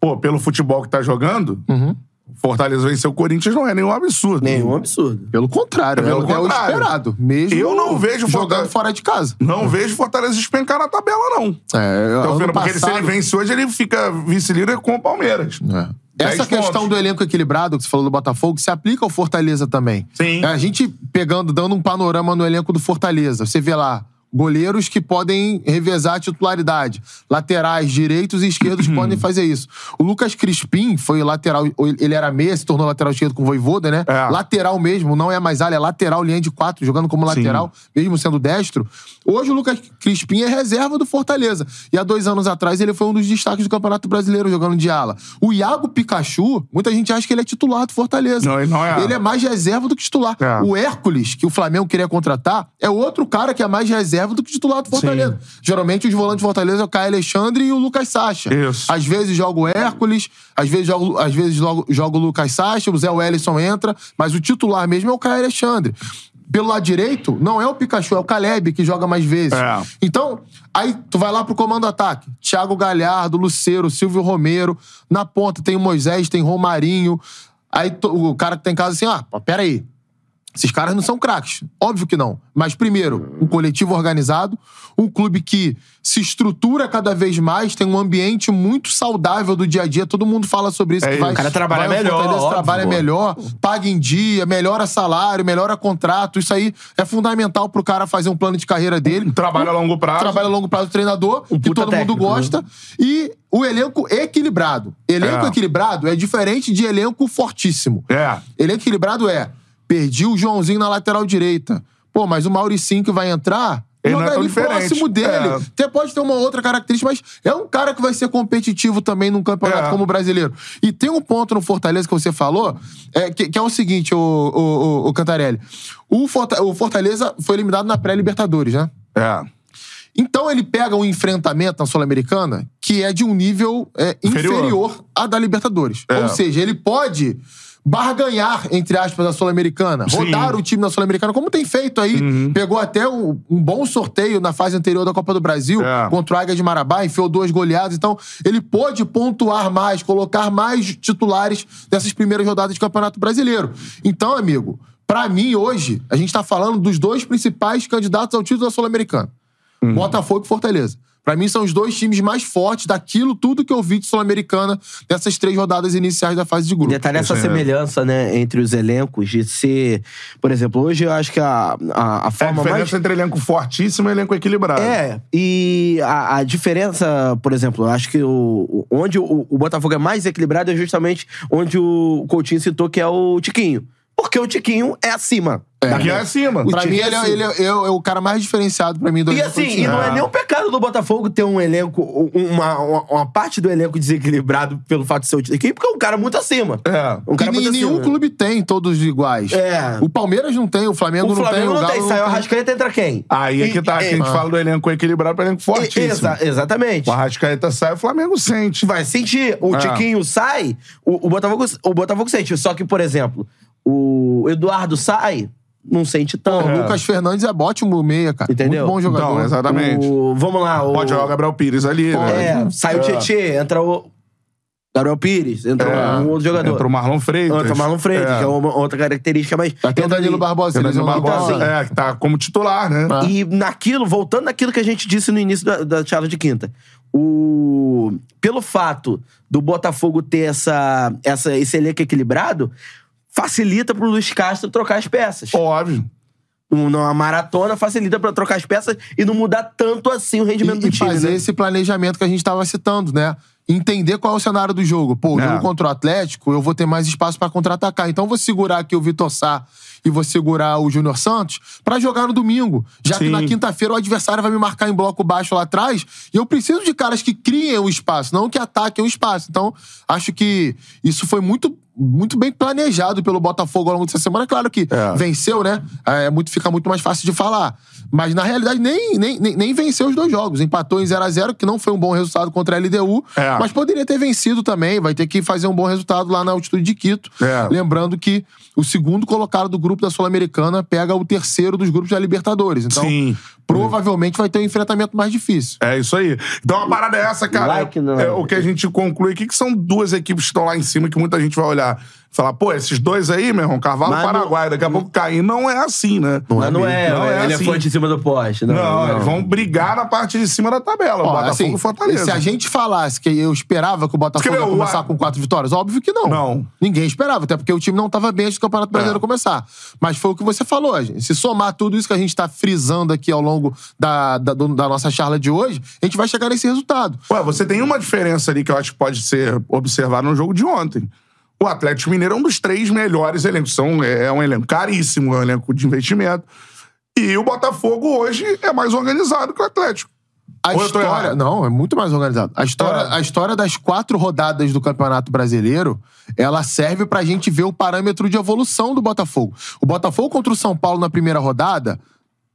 [SPEAKER 1] Pô, pelo futebol que tá jogando,
[SPEAKER 3] Uhum.
[SPEAKER 1] Fortaleza vencer o Corinthians não é nenhum absurdo.
[SPEAKER 2] nenhum absurdo.
[SPEAKER 3] Pelo contrário,
[SPEAKER 1] É pelo
[SPEAKER 3] é, o- é o
[SPEAKER 1] contrário.
[SPEAKER 3] esperado. Mesmo
[SPEAKER 1] Eu não vejo
[SPEAKER 3] jogando
[SPEAKER 1] Fortaleza-
[SPEAKER 3] fora de casa.
[SPEAKER 1] Não vejo Fortaleza despencar na tabela, não.
[SPEAKER 3] É,
[SPEAKER 1] Então,
[SPEAKER 3] ano
[SPEAKER 1] vendo, porque ele- se ele
[SPEAKER 3] passado-
[SPEAKER 1] vence hoje, ele fica vice-líder com o Palmeiras.
[SPEAKER 3] É. Essa questão
[SPEAKER 1] pontos.
[SPEAKER 3] do elenco equilibrado que você falou do Botafogo se aplica ao Fortaleza também.
[SPEAKER 1] Sim.
[SPEAKER 3] É, a gente pegando, dando um panorama no elenco do Fortaleza. Você vê lá goleiros que podem revezar a titularidade. Laterais, direitos e esquerdos
[SPEAKER 1] Uhum.
[SPEAKER 3] podem fazer isso. O Lucas Crispim foi lateral, ele era meia, se tornou lateral esquerdo com o Voivoda, né?
[SPEAKER 1] É.
[SPEAKER 3] Lateral mesmo, não é mais ala, é lateral, linha de quatro, jogando como lateral, mesmo sendo destro. Hoje o Lucas Crispim é reserva do Fortaleza. E há dois anos atrás ele foi um dos destaques do Campeonato Brasileiro jogando de ala. O Iago Pikachu, muita gente acha que ele é titular do Fortaleza.
[SPEAKER 1] Não, ele não é.
[SPEAKER 3] Ele é mais reserva do que titular.
[SPEAKER 1] É.
[SPEAKER 3] O Hércules, que o Flamengo queria contratar, é outro cara que é mais reserva do que titular do Fortaleza. Geralmente os volantes do Fortaleza é o Caio Alexandre e o Lucas Sacha.
[SPEAKER 1] Isso.
[SPEAKER 3] Às vezes joga o Hércules, às vezes joga, às vezes joga, o Lucas Sacha, o Zé Wellison entra, mas o titular mesmo é o Caio Alexandre. Pelo lado direito, não é o Pikachu, é o Caleb que joga mais vezes.
[SPEAKER 1] É.
[SPEAKER 3] Então, aí tu vai lá pro comando ataque. Thiago Galhardo, Luceiro, Silvio Romero. Na ponta tem o Moisés, tem Romarinho. Aí to- o cara que tá em casa assim, ah, peraí. Esses caras não são craques. Óbvio que não. Mas, primeiro, um coletivo organizado, um clube que se estrutura cada vez mais, tem um ambiente muito saudável do dia a dia. Todo mundo fala sobre isso.
[SPEAKER 1] É
[SPEAKER 3] que vai,
[SPEAKER 1] O
[SPEAKER 2] cara trabalha
[SPEAKER 3] vai
[SPEAKER 2] melhor, óbvio.
[SPEAKER 3] trabalha melhor, paga em dia, melhora salário, melhora contrato. Isso aí é fundamental pro cara fazer um plano de carreira dele.
[SPEAKER 1] Um trabalho a longo prazo.
[SPEAKER 3] Trabalho a longo prazo do treinador, que
[SPEAKER 2] puta
[SPEAKER 3] todo
[SPEAKER 2] técnico,
[SPEAKER 3] mundo gosta. E o elenco equilibrado. Elenco
[SPEAKER 1] É.
[SPEAKER 3] equilibrado é diferente de elenco fortíssimo.
[SPEAKER 1] É.
[SPEAKER 3] Elenco equilibrado é: perdi o Joãozinho na lateral direita. Pô, mas o Mauricinho que vai entrar.
[SPEAKER 1] Ele não
[SPEAKER 3] joga
[SPEAKER 1] é
[SPEAKER 3] ali
[SPEAKER 1] diferente.
[SPEAKER 3] próximo dele.
[SPEAKER 1] É.
[SPEAKER 3] Até pode ter uma outra característica, mas é um cara que vai ser competitivo também num campeonato
[SPEAKER 1] É.
[SPEAKER 3] como o brasileiro. E tem um ponto no Fortaleza que você falou, é, que, que é o seguinte, o, o, o- o Cantarelli. O, Forta- o Fortaleza foi eliminado na pré-Libertadores, né?
[SPEAKER 1] É.
[SPEAKER 3] Então ele pega um enfrentamento na Sul-Americana que é de um nível é,
[SPEAKER 1] Inferior.
[SPEAKER 3] inferior. à da Libertadores.
[SPEAKER 1] É.
[SPEAKER 3] Ou seja, ele pode barganhar, entre aspas, a Sul-Americana.
[SPEAKER 1] Uhum.
[SPEAKER 3] Rodar o time na Sul-Americana, como tem feito aí. Pegou até um, um bom sorteio na fase anterior da Copa do Brasil
[SPEAKER 1] É.
[SPEAKER 3] contra o Águia de Marabá, enfiou duas goleadas. Então, ele pôde pontuar mais, colocar mais titulares nessas primeiras rodadas de Campeonato Brasileiro. Então, amigo, pra mim, hoje, a gente tá falando dos dois principais candidatos ao título da Sul-Americana. Botafogo e Fortaleza. Pra mim, são os dois times mais fortes daquilo tudo que eu vi de Sul-Americana nessas três rodadas iniciais da fase de grupo.
[SPEAKER 2] Detalhe essa
[SPEAKER 1] é.
[SPEAKER 2] semelhança, né, entre os elencos, de ser. Por exemplo, hoje eu acho que a, a, a
[SPEAKER 1] É a
[SPEAKER 2] forma
[SPEAKER 1] diferença
[SPEAKER 2] mais.
[SPEAKER 1] entre elenco fortíssimo e elenco equilibrado.
[SPEAKER 2] É, e a, a diferença, por exemplo, eu acho que o, o- onde o, o Botafogo é mais equilibrado é justamente onde o Coutinho citou, que é o Tiquinho. Porque o Tiquinho é acima.
[SPEAKER 1] Que é acima.
[SPEAKER 3] Pra
[SPEAKER 2] time
[SPEAKER 3] mim,
[SPEAKER 2] é
[SPEAKER 3] ele, é, ele é- é o é o cara mais diferenciado pra mim do
[SPEAKER 2] E assim, e não é
[SPEAKER 1] É.
[SPEAKER 2] nem um pecado do Botafogo ter um elenco, uma, uma, uma parte do elenco desequilibrado pelo fato de ser o Tiquinho, porque é um cara muito acima.
[SPEAKER 1] É.
[SPEAKER 2] Um cara
[SPEAKER 3] Que
[SPEAKER 2] muito
[SPEAKER 3] nenhum
[SPEAKER 2] acima.
[SPEAKER 3] clube tem todos iguais.
[SPEAKER 2] É.
[SPEAKER 3] O Palmeiras não tem, o Flamengo,
[SPEAKER 2] O Flamengo
[SPEAKER 3] não tem, o
[SPEAKER 2] saiu o
[SPEAKER 3] Galo não tem.
[SPEAKER 2] Arrascaeta entra quem?
[SPEAKER 1] Aí é que tá, que a gente
[SPEAKER 2] é,
[SPEAKER 1] fala do elenco equilibrado para elenco fortíssimo.
[SPEAKER 2] Exa- exatamente.
[SPEAKER 1] O Arrascaeta sai, o Flamengo sente.
[SPEAKER 2] Vai sentir. O
[SPEAKER 1] É.
[SPEAKER 2] Tiquinho sai, o, o, Botafogo, o Botafogo sente. Só que, por exemplo, o Eduardo sai, não sente tanto.
[SPEAKER 3] O Lucas Fernandes é ótimo meia, cara.
[SPEAKER 2] Entendeu?
[SPEAKER 3] Muito bom jogador.
[SPEAKER 1] Então, exatamente.
[SPEAKER 2] O- vamos lá. O,
[SPEAKER 1] Pode jogar o Gabriel Pires ali, né?
[SPEAKER 2] É, sai o Tietê, entra o Gabriel Pires, entra
[SPEAKER 1] É.
[SPEAKER 2] um outro jogador.
[SPEAKER 1] Entra o Marlon Freitas.
[SPEAKER 2] Entra o Marlon Freitas,
[SPEAKER 1] É.
[SPEAKER 2] que é uma outra característica, mas...
[SPEAKER 3] Até o
[SPEAKER 2] entra
[SPEAKER 3] Danilo. Barbosa. Eles
[SPEAKER 1] Danilo
[SPEAKER 3] não
[SPEAKER 1] Barbosa,
[SPEAKER 3] botam-
[SPEAKER 2] assim,
[SPEAKER 1] é, que tá como titular, né?
[SPEAKER 3] Ah.
[SPEAKER 2] E naquilo, voltando naquilo que a gente disse no início da, da charla de quinta, o pelo fato do Botafogo ter essa, essa, esse elenco equilibrado, facilita pro Luiz Castro trocar as peças.
[SPEAKER 1] Óbvio.
[SPEAKER 2] Um- Numa maratona, facilita pra trocar as peças e não mudar tanto assim o rendimento
[SPEAKER 3] E,
[SPEAKER 2] do
[SPEAKER 3] e
[SPEAKER 2] time.
[SPEAKER 3] fazer
[SPEAKER 2] né?
[SPEAKER 3] esse planejamento que a gente tava citando, né? Entender qual é o cenário do jogo. Pô, o
[SPEAKER 1] É.
[SPEAKER 3] jogo contra o Atlético, eu vou ter mais espaço pra contra-atacar. Então eu vou segurar aqui o Vitor Sá e vou segurar o Júnior Santos pra jogar no domingo. Já que
[SPEAKER 1] Sim.
[SPEAKER 3] na quinta-feira o adversário vai me marcar em bloco baixo lá atrás e eu preciso de caras que criem o espaço, não que ataquem o espaço. Então, acho que isso foi muito muito bem planejado pelo Botafogo ao longo dessa semana. Claro que
[SPEAKER 1] É.
[SPEAKER 3] venceu, né? É muito, fica muito mais fácil de falar. Mas, na realidade, nem, nem, nem, nem venceu os dois jogos. Empatou em 0 a 0 que não foi um bom resultado contra a LDU.
[SPEAKER 1] É.
[SPEAKER 3] Mas poderia ter vencido também. Vai ter que fazer um bom resultado lá na altitude de Quito.
[SPEAKER 1] É.
[SPEAKER 3] Lembrando que o segundo colocado do grupo da Sul-Americana pega o terceiro dos grupos da Libertadores. Então,
[SPEAKER 1] Sim.
[SPEAKER 3] provavelmente vai ter um enfrentamento mais difícil.
[SPEAKER 1] É isso aí. Então a parada é essa, cara.
[SPEAKER 2] Like.
[SPEAKER 1] É, o que a gente conclui aqui que são duas equipes que estão lá em cima que muita gente vai olhar. Falar, pô, esses dois aí, meu irmão, Carvalho
[SPEAKER 2] Mas
[SPEAKER 1] Paraguai, daqui a pouco cair. Não é assim, né?
[SPEAKER 2] Não, não é,
[SPEAKER 1] Não é
[SPEAKER 2] ele
[SPEAKER 1] assim.
[SPEAKER 2] é fonte em cima do poste. Não,
[SPEAKER 1] Não,
[SPEAKER 2] não.
[SPEAKER 1] eles vão brigar na parte de cima da tabela. o
[SPEAKER 3] Ó,
[SPEAKER 1] Botafogo
[SPEAKER 3] assim,
[SPEAKER 1] e Fortaleza.
[SPEAKER 3] Se a gente falasse que eu esperava que o Botafogo
[SPEAKER 1] Escreveu,
[SPEAKER 3] ia começar
[SPEAKER 1] ué.
[SPEAKER 3] com quatro vitórias, óbvio que não.
[SPEAKER 1] Não.
[SPEAKER 3] Ninguém esperava, até porque o time não estava bem antes do Campeonato Brasileiro
[SPEAKER 1] É.
[SPEAKER 3] começar. Mas foi o que você falou, gente. Se somar tudo isso que a gente tá frisando aqui ao longo da, da, do- da nossa charla de hoje, a gente vai chegar nesse resultado.
[SPEAKER 1] Ué, você tem uma diferença ali que eu acho que pode ser observada no jogo de ontem. O Atlético Mineiro é um dos três melhores elencos. São, é um elenco caríssimo, é um elenco de investimento. E o Botafogo hoje é mais organizado que o Atlético.
[SPEAKER 3] A
[SPEAKER 1] Ou
[SPEAKER 3] história. Não, é muito mais organizado. A história,
[SPEAKER 1] É.
[SPEAKER 3] a história das quatro rodadas do Campeonato Brasileiro, ela serve pra gente ver o parâmetro de evolução do Botafogo. O Botafogo contra o São Paulo na primeira rodada,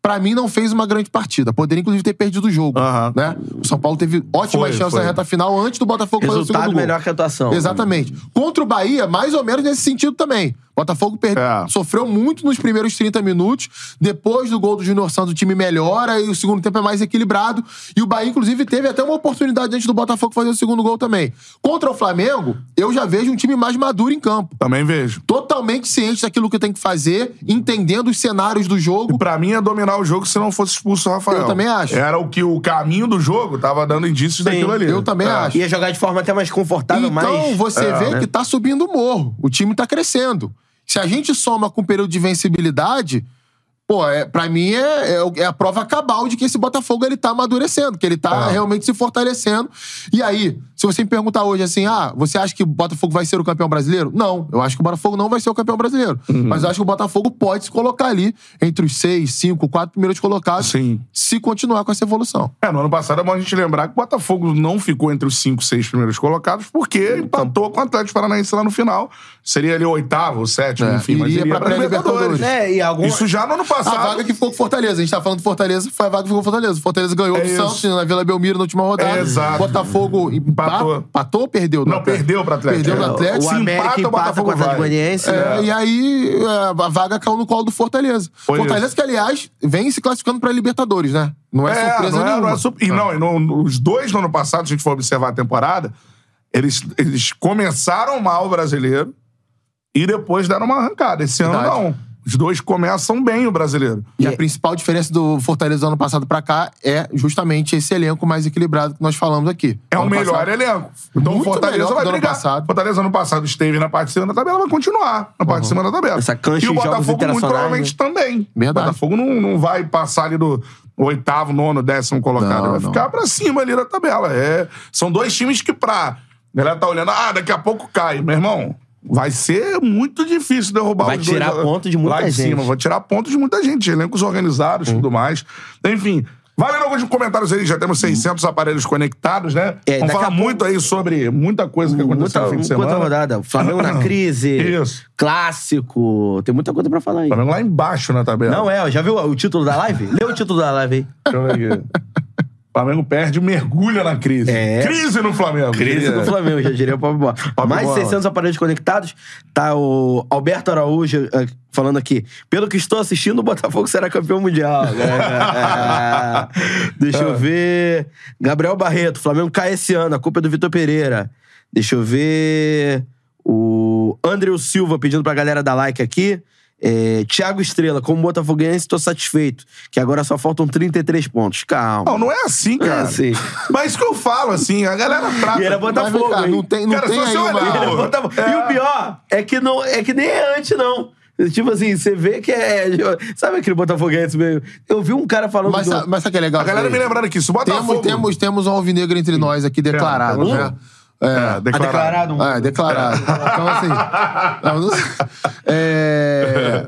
[SPEAKER 3] pra mim, não fez uma grande partida. Poderia, inclusive, ter perdido o jogo.
[SPEAKER 1] Aham.
[SPEAKER 3] Né? O São Paulo teve ótimas
[SPEAKER 1] Foi,
[SPEAKER 3] chances
[SPEAKER 1] foi.
[SPEAKER 3] na reta final antes do Botafogo fazer o
[SPEAKER 2] Resultado
[SPEAKER 3] segundo gol.
[SPEAKER 2] melhor que a atuação.
[SPEAKER 3] Exatamente. Contra o Bahia, mais ou menos nesse sentido também. Botafogo
[SPEAKER 1] É.
[SPEAKER 3] sofreu muito nos primeiros 30 minutos. Depois do gol do Júnior Santos, o time melhora e o segundo tempo é mais equilibrado. E o Bahia, inclusive, teve até uma oportunidade antes do Botafogo fazer o segundo gol também. Contra o Flamengo, eu já vejo um time mais maduro em campo.
[SPEAKER 1] Também vejo.
[SPEAKER 3] Totalmente ciente daquilo que tem que fazer, entendendo os cenários do jogo.
[SPEAKER 1] Pra mim é dominar o jogo se não fosse expulso o Rafael.
[SPEAKER 3] Eu também acho.
[SPEAKER 1] Era o que o caminho do jogo tava dando indícios daquilo ali.
[SPEAKER 3] eu também
[SPEAKER 1] É.
[SPEAKER 3] acho.
[SPEAKER 2] Ia jogar de forma até mais confortável,
[SPEAKER 3] Então
[SPEAKER 2] mais...
[SPEAKER 3] você
[SPEAKER 1] É,
[SPEAKER 3] vê
[SPEAKER 2] né?
[SPEAKER 3] que tá subindo o morro. O time tá crescendo. Se a gente soma com o período de vencibilidade, pô, é, pra mim é, é é a prova cabal de que esse Botafogo ele tá amadurecendo, que ele tá
[SPEAKER 1] É.
[SPEAKER 3] realmente se fortalecendo. E aí, se você me perguntar hoje assim, ah, você acha que o Botafogo vai ser o campeão brasileiro? Não, eu acho que o Botafogo não vai ser o campeão brasileiro.
[SPEAKER 1] Uhum.
[SPEAKER 3] Mas eu acho que o Botafogo pode se colocar ali entre os seis, cinco, quatro primeiros colocados,
[SPEAKER 1] Sim.
[SPEAKER 3] se continuar com essa evolução.
[SPEAKER 1] É, no ano passado é bom a gente lembrar que o Botafogo não ficou entre os cinco, seis primeiros colocados porque empatou com o Atlético Paranaense lá no final. Seria ali o oitavo, o sétimo,
[SPEAKER 3] É,
[SPEAKER 1] enfim. mas
[SPEAKER 3] iria
[SPEAKER 1] iria
[SPEAKER 3] pra pré-Libertadores.
[SPEAKER 2] É, e algum...
[SPEAKER 1] Isso já no ano passado.
[SPEAKER 3] A vaga que ficou com Fortaleza. A gente tá falando de Fortaleza, foi a vaga que ficou com Fortaleza. O Fortaleza ganhou
[SPEAKER 1] É
[SPEAKER 3] do
[SPEAKER 1] isso.
[SPEAKER 3] Santos na Vila Belmiro na última rodada.
[SPEAKER 1] É, exato.
[SPEAKER 3] Botafogo
[SPEAKER 1] Empatou.
[SPEAKER 3] empatou. Empatou ou perdeu? do
[SPEAKER 1] Não, perdeu pro Atlético.
[SPEAKER 3] Perdeu
[SPEAKER 1] É,
[SPEAKER 3] do Atlético.
[SPEAKER 2] O
[SPEAKER 1] Se
[SPEAKER 2] América
[SPEAKER 1] empata, o
[SPEAKER 2] empata com o
[SPEAKER 1] Botafogo
[SPEAKER 2] Atlético. Goianiense,
[SPEAKER 3] É,
[SPEAKER 2] né?
[SPEAKER 3] E aí é, a vaga caiu no colo do Fortaleza.
[SPEAKER 1] Foi
[SPEAKER 3] Fortaleza
[SPEAKER 1] isso.
[SPEAKER 3] que, aliás, vem se classificando pra Libertadores, né? Não é, surpresa
[SPEAKER 1] não é,
[SPEAKER 3] nenhuma.
[SPEAKER 1] não é surp- E não, e no- os dois no ano passado, se a gente for observar a temporada, eles, eles começaram mal o brasileiro e depois deram uma arrancada. Esse ano
[SPEAKER 3] Verdade.
[SPEAKER 1] não. Os dois começam bem o brasileiro.
[SPEAKER 3] E a principal diferença do Fortaleza do ano passado pra cá é justamente esse elenco mais equilibrado que nós falamos aqui.
[SPEAKER 1] É o
[SPEAKER 3] Ano
[SPEAKER 1] melhor
[SPEAKER 3] passado-
[SPEAKER 1] elenco. Então o Fortaleza vai
[SPEAKER 3] que do ano
[SPEAKER 1] brigar.
[SPEAKER 3] passado.
[SPEAKER 1] Fortaleza ano passado esteve na parte de cima da tabela, vai continuar na parte de cima da tabela.
[SPEAKER 2] Essa cancha
[SPEAKER 1] e o Botafogo muito provavelmente também.
[SPEAKER 3] Verdade.
[SPEAKER 1] O Botafogo não, não vai passar ali do oitavo, nono, décimo colocado.
[SPEAKER 3] Não,
[SPEAKER 1] vai
[SPEAKER 3] não.
[SPEAKER 1] ficar pra cima ali na tabela. É, são dois times que pra... A galera tá olhando, ah, daqui a pouco cai. Meu irmão, vai ser muito difícil derrubar
[SPEAKER 2] Vai
[SPEAKER 1] os dois
[SPEAKER 2] tirar
[SPEAKER 1] lá-
[SPEAKER 2] ponto de muita
[SPEAKER 1] lá de
[SPEAKER 2] gente.
[SPEAKER 1] cima. Vai tirar ponto de muita gente. Elencos organizados e tudo mais. Enfim... Vai lendo alguns comentários aí, já temos 600 aparelhos conectados, né?
[SPEAKER 2] É,
[SPEAKER 1] Vamos falar
[SPEAKER 2] a pouco-
[SPEAKER 1] muito aí sobre muita coisa que aconteceu
[SPEAKER 2] Muita,
[SPEAKER 1] no fim de
[SPEAKER 2] muita
[SPEAKER 1] semana.
[SPEAKER 2] rodada. Flamengo na [CLEARS THROAT] crise.
[SPEAKER 1] Isso.
[SPEAKER 2] Clássico. Tem muita coisa pra falar aí.
[SPEAKER 1] Flamengo lá embaixo na tabela.
[SPEAKER 2] Não é, já viu o título da live? Lê o título da live aí.
[SPEAKER 1] Deixa eu ver aqui. [LAUGHS] Flamengo perde, mergulha na crise.
[SPEAKER 2] É.
[SPEAKER 1] Crise no Flamengo.
[SPEAKER 2] Crise do Flamengo, já diria o Pop Bola. Mais de
[SPEAKER 1] Bola.
[SPEAKER 2] 600 aparelhos conectados. Tá o Alberto Araújo eh, falando aqui. Pelo que estou assistindo, o Botafogo será campeão mundial. [LAUGHS] É. Deixa eu ver. Gabriel Barreto, Flamengo cai esse ano. A culpa é do Vitor Pereira. Deixa eu ver. O André Silva pedindo pra galera dar like aqui. É, Thiago Estrela, como botafoguense, tô satisfeito. Que agora só faltam 33 pontos. Calma.
[SPEAKER 1] Não, não é assim,
[SPEAKER 2] Não é
[SPEAKER 1] cara.
[SPEAKER 2] assim.
[SPEAKER 1] Mas isso que eu falo, assim, a galera trata...
[SPEAKER 2] E era Botafogo,
[SPEAKER 3] não tem, não
[SPEAKER 1] Cara,
[SPEAKER 3] tem
[SPEAKER 1] se
[SPEAKER 3] aí uma... [LAUGHS]
[SPEAKER 1] olhar-
[SPEAKER 2] Ele botava-
[SPEAKER 1] É.
[SPEAKER 2] E o pior é que, não, é que nem é antes, não. Tipo assim, você vê que é. Sabe aquele Botafoguense meio. Eu vi um cara falando.
[SPEAKER 3] Mas,
[SPEAKER 2] do-
[SPEAKER 3] mas sabe o que é legal?
[SPEAKER 1] A galera me lembrando aqui, se o Botafogo...
[SPEAKER 3] Temos, temos, temos um alvinegro entre nós aqui declarado,
[SPEAKER 1] temos
[SPEAKER 3] né?
[SPEAKER 1] É,
[SPEAKER 2] Ah, declarado. um-
[SPEAKER 3] É, declarado. Então, assim. [LAUGHS] não, é,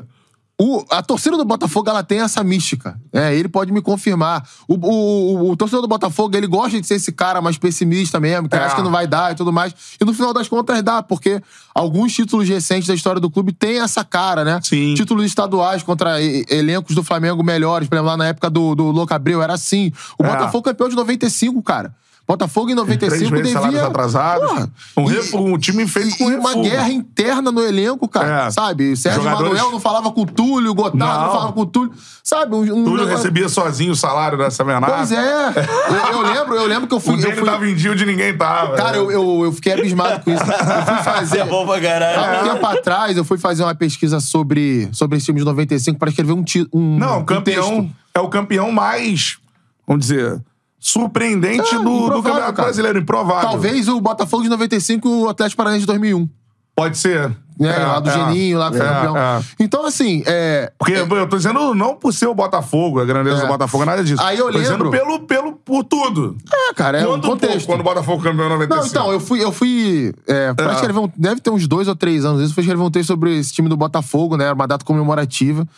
[SPEAKER 3] o- a torcida do Botafogo, ela tem essa mística. É, ele pode me confirmar. O, o- o- torcedor do Botafogo, ele gosta de ser esse cara mais pessimista mesmo, que
[SPEAKER 1] É.
[SPEAKER 3] acha que não vai dar e tudo mais. E no final das contas dá, porque alguns títulos recentes da história do clube têm essa cara, né?
[SPEAKER 1] Sim.
[SPEAKER 3] Títulos estaduais contra elencos do Flamengo melhores. Por exemplo, lá na época do, do Louco Abreu, era assim. O
[SPEAKER 1] É.
[SPEAKER 3] Botafogo campeão de 95, cara. Botafogo em
[SPEAKER 1] Três
[SPEAKER 3] 95
[SPEAKER 1] meses salários
[SPEAKER 3] devia.
[SPEAKER 1] atrasados.
[SPEAKER 3] Porra,
[SPEAKER 1] um,
[SPEAKER 3] e-
[SPEAKER 1] um time feito com
[SPEAKER 3] E uma
[SPEAKER 1] refugo.
[SPEAKER 3] guerra interna no elenco, cara.
[SPEAKER 1] É.
[SPEAKER 3] Sabe? Sérgio
[SPEAKER 1] Jogadores-
[SPEAKER 3] Manuel não falava com o Túlio, Gotardo não.
[SPEAKER 1] Não.
[SPEAKER 3] falava com o Túlio. Sabe? Um, um
[SPEAKER 1] Túlio
[SPEAKER 3] negócio-
[SPEAKER 1] recebia sozinho o salário dessa menada.
[SPEAKER 3] Pois é. Eu, eu lembro, eu lembro que eu fui.
[SPEAKER 1] O
[SPEAKER 3] eu fui-
[SPEAKER 1] tava em dia, o de ninguém tava.
[SPEAKER 3] Cara, eu, eu, eu fiquei abismado com isso. Eu fui [LAUGHS] fazer.
[SPEAKER 2] É bom pra caralho.
[SPEAKER 3] Há um tempo atrás, eu fui fazer uma pesquisa sobre, sobre esse time de 95 para escrever um, ti- um,
[SPEAKER 1] Não,
[SPEAKER 3] um
[SPEAKER 1] o campeão
[SPEAKER 3] texto.
[SPEAKER 1] é o campeão mais, vamos dizer, surpreendente
[SPEAKER 3] É,
[SPEAKER 1] do, do Campeonato
[SPEAKER 3] cara.
[SPEAKER 1] Brasileiro. Improvável.
[SPEAKER 3] Talvez o Botafogo de 95 e o Atlético Paranaense de 2001.
[SPEAKER 1] Pode ser.
[SPEAKER 3] Né?
[SPEAKER 1] É,
[SPEAKER 3] lá do
[SPEAKER 1] é.
[SPEAKER 3] Geninho, lá que foi
[SPEAKER 1] É,
[SPEAKER 3] campeão.
[SPEAKER 1] é.
[SPEAKER 3] Então, assim, é,
[SPEAKER 1] Porque eu tô dizendo não por ser o Botafogo, a grandeza
[SPEAKER 3] É.
[SPEAKER 1] do Botafogo, nada disso.
[SPEAKER 3] Aí eu
[SPEAKER 1] tô dizendo pelo, pelo, por tudo.
[SPEAKER 3] é, cara, é um
[SPEAKER 1] pô,
[SPEAKER 3] contexto.
[SPEAKER 1] quando o Botafogo campeão em 95.
[SPEAKER 3] Não, então, eu fui. Eu fui é, pra
[SPEAKER 1] É.
[SPEAKER 3] escrever um, Deve ter uns dois ou três anos. Eu fui escrever um texto sobre esse time do Botafogo, né? Uma data comemorativa.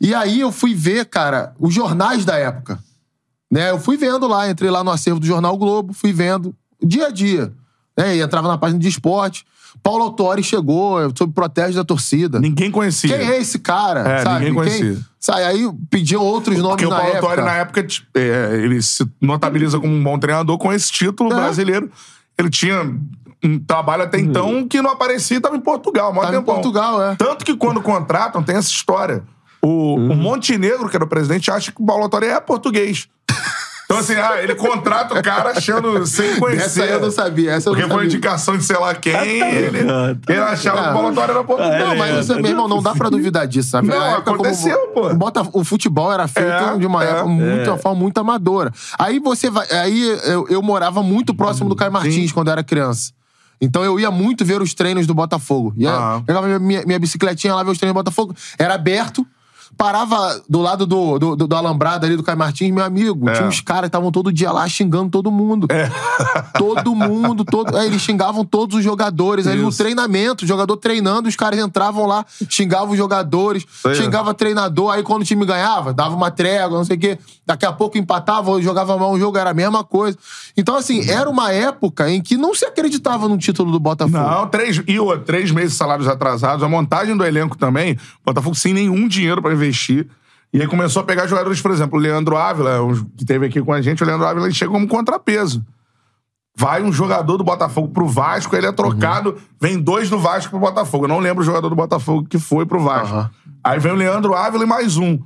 [SPEAKER 3] E aí eu fui ver, cara, os jornais da época. Né? Eu fui vendo lá, entrei lá no acervo do Jornal Globo, fui vendo dia a dia. Né? E entrava na página de esporte. Paulo Autori chegou, é, sob protesto da torcida.
[SPEAKER 1] Ninguém conhecia.
[SPEAKER 3] Quem é esse cara?
[SPEAKER 1] É,
[SPEAKER 3] sabe?
[SPEAKER 1] ninguém
[SPEAKER 3] Quem-
[SPEAKER 1] conhecia.
[SPEAKER 3] Sabe? Aí pediam outros nomes
[SPEAKER 1] Porque o
[SPEAKER 3] na
[SPEAKER 1] Paulo
[SPEAKER 3] época.
[SPEAKER 1] Torre, na época, é, ele se notabiliza como um bom treinador com esse título
[SPEAKER 3] É.
[SPEAKER 1] brasileiro. Ele tinha um trabalho até então que não aparecia e tava em Portugal, mó
[SPEAKER 3] Tava em
[SPEAKER 1] tempão.
[SPEAKER 3] Portugal, é.
[SPEAKER 1] Tanto que quando contratam, tem essa história. O, o Montenegro, que era o presidente, acha que o Paulo é português. Então, assim, ah, ele contrata o cara achando sem conhecer.
[SPEAKER 3] Essa aí eu não sabia. Essa eu
[SPEAKER 1] Porque
[SPEAKER 3] não
[SPEAKER 1] foi uma
[SPEAKER 3] sabia.
[SPEAKER 1] indicação de sei lá quem, ele, ele achava que o Paulo era português.
[SPEAKER 3] Não, mas você, meu irmão, não dá pra duvidar disso, sabe?
[SPEAKER 1] Não,
[SPEAKER 3] Na época, como
[SPEAKER 1] aconteceu, pô.
[SPEAKER 3] O, Bota- o futebol era feito
[SPEAKER 1] É,
[SPEAKER 3] de uma
[SPEAKER 1] é.
[SPEAKER 3] época muito, uma forma muito amadora. Aí você vai. Aí eu, eu morava muito próximo do Caio Martins quando eu era criança. Então eu ia muito ver os treinos do Botafogo. Ia,
[SPEAKER 1] Ah.
[SPEAKER 3] Pegava minha, minha, minha bicicletinha lá ver os treinos do Botafogo. Era aberto. Parava do lado do, do, do, do alambrado ali do Caio Martins, meu amigo.
[SPEAKER 1] É.
[SPEAKER 3] Tinha uns caras que estavam todo dia lá xingando todo mundo. Todo mundo, todo. Aí eles xingavam todos os jogadores. Aí no
[SPEAKER 1] Isso.
[SPEAKER 3] treinamento, o jogador treinando, os caras entravam lá, xingavam os jogadores,
[SPEAKER 1] aí.
[SPEAKER 3] xingava treinador. Aí quando o time ganhava, dava uma trégua, não sei o quê. Daqui a pouco empatava, jogava mal um jogo, era a mesma coisa. Então, assim, era uma época em que não se acreditava no título do Botafogo.
[SPEAKER 1] Não, três, e três meses de salários atrasados, a montagem do elenco também, Botafogo sem nenhum dinheiro pra investir. E aí começou a pegar jogadores, por exemplo, o Leandro Ávila, que teve aqui com a gente, o Leandro Ávila ele chega como contrapeso. Vai um jogador do Botafogo pro Vasco, ele é trocado, vem dois do Vasco pro Botafogo. Eu não lembro o jogador do Botafogo que foi pro Vasco.
[SPEAKER 3] Aham.
[SPEAKER 1] Aí vem o Leandro Ávila e mais um.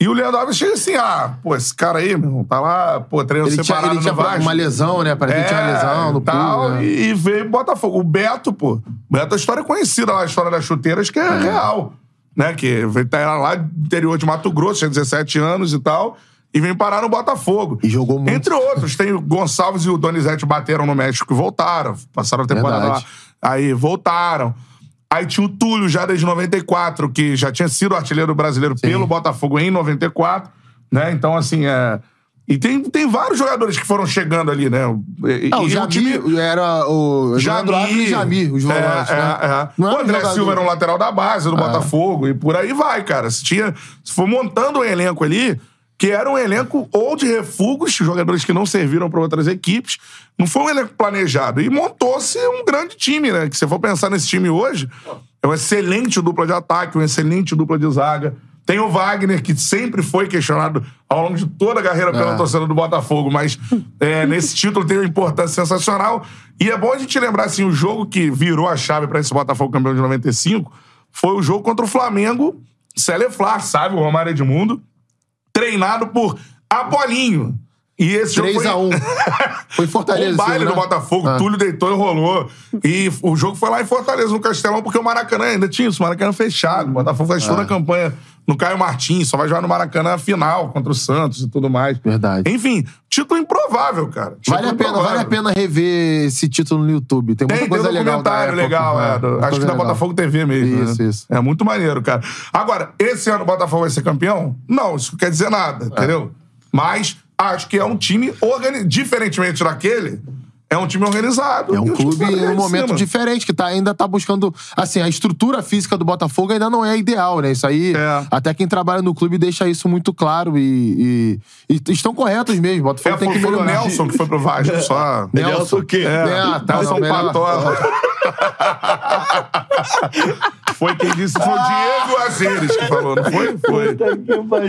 [SPEAKER 1] E o Leandro Ávila chega assim: ah, pô, esse cara aí, meu irmão, tá lá, pô, treinando
[SPEAKER 3] Ele tinha,
[SPEAKER 1] separado
[SPEAKER 3] ele tinha
[SPEAKER 1] Vasco.
[SPEAKER 3] uma lesão, né? Parece que tinha uma lesão no
[SPEAKER 1] É, tal,
[SPEAKER 3] pulo, né?
[SPEAKER 1] e, veio Botafogo. O Beto, pô. O Beto é a história conhecida lá, a história das chuteiras, que é, real. Né? Que veio tá era lá do interior de Mato Grosso, tinha 17 anos e tal, e vem parar no Botafogo.
[SPEAKER 3] E jogou muito.
[SPEAKER 1] Entre outros, tem o Gonçalves e o Donizete bateram no México e voltaram. Passaram a temporada
[SPEAKER 3] Verdade.
[SPEAKER 1] lá. Aí voltaram. Aí tinha o Túlio já desde 94, que já tinha sido artilheiro brasileiro pelo Botafogo em 94, né? Então, assim, é... E tem, tem vários jogadores que foram chegando ali, né? E,
[SPEAKER 3] Não,
[SPEAKER 1] e
[SPEAKER 3] o Jamir era o. Ávila e Jamir, os volantes,
[SPEAKER 1] é,
[SPEAKER 3] né?
[SPEAKER 1] é, é.
[SPEAKER 3] Não
[SPEAKER 1] o
[SPEAKER 3] um
[SPEAKER 1] André
[SPEAKER 3] jogador-
[SPEAKER 1] Silva era um lateral da base do Botafogo e por aí vai, cara. Se, tinha, se for montando um elenco ali, que era um elenco ou de refugos, jogadores que não serviram para outras equipes, não foi um elenco planejado. E montou-se um grande time, né? Que se for pensar nesse time hoje, é uma excelente dupla de ataque, uma excelente dupla de zaga. Tem o Wagner, que sempre foi questionado ao longo de toda a carreira pela
[SPEAKER 3] É.
[SPEAKER 1] torcida do Botafogo, mas é, nesse título tem uma importância sensacional. E é bom a gente lembrar, assim, o jogo que virou a chave para esse Botafogo campeão de 95 foi o jogo contra o Flamengo, Celeflar, sabe? O Romário Edmundo, treinado por Apolinho. E esse jogo foi...
[SPEAKER 3] 3x1. [LAUGHS] Foi Fortaleza.
[SPEAKER 1] O baile
[SPEAKER 3] né?
[SPEAKER 1] do Botafogo,
[SPEAKER 3] Ah.
[SPEAKER 1] Túlio deitou e rolou. E o jogo foi lá em Fortaleza, no Castelão, porque o Maracanã ainda tinha isso, o Maracanã fechado. O Botafogo faz
[SPEAKER 3] Ah.
[SPEAKER 1] toda a campanha no Caio Martins, só vai jogar no Maracanã final contra o Santos e tudo mais.
[SPEAKER 3] Verdade.
[SPEAKER 1] Enfim, título improvável, cara. Título
[SPEAKER 3] Vale a pena,
[SPEAKER 1] improvável.
[SPEAKER 3] vale a pena rever esse título no YouTube. Tem muita
[SPEAKER 1] Tem, tem
[SPEAKER 3] coisa
[SPEAKER 1] um
[SPEAKER 3] legal. época.
[SPEAKER 1] legal, é, do- acho que da
[SPEAKER 3] legal.
[SPEAKER 1] Botafogo TV mesmo.
[SPEAKER 3] Isso,
[SPEAKER 1] né?
[SPEAKER 3] isso.
[SPEAKER 1] É muito maneiro, cara. Agora, esse ano o Botafogo vai ser campeão? Não, isso não quer dizer nada, entendeu? Mas acho que é um time organizado. Diferentemente daquele, é um time organizado.
[SPEAKER 3] É um clube em um momento diferente, que tá, ainda tá buscando. Assim, a estrutura física do Botafogo ainda não é ideal, né? Isso aí,
[SPEAKER 1] É.
[SPEAKER 3] até quem trabalha no clube deixa isso muito claro e, e- e estão corretos mesmo. Botafogo
[SPEAKER 1] É,
[SPEAKER 3] tem
[SPEAKER 1] foi,
[SPEAKER 3] que
[SPEAKER 1] foi o
[SPEAKER 3] melhorar.
[SPEAKER 1] Nelson que foi pro Vasco, [LAUGHS] só.
[SPEAKER 2] Nelson o quê?
[SPEAKER 1] É,
[SPEAKER 3] tá,
[SPEAKER 1] Nelson
[SPEAKER 3] melhor-
[SPEAKER 1] Patola. [LAUGHS] [LAUGHS] Foi quem disse, foi o Diego Azeres que falou, não foi? Foi.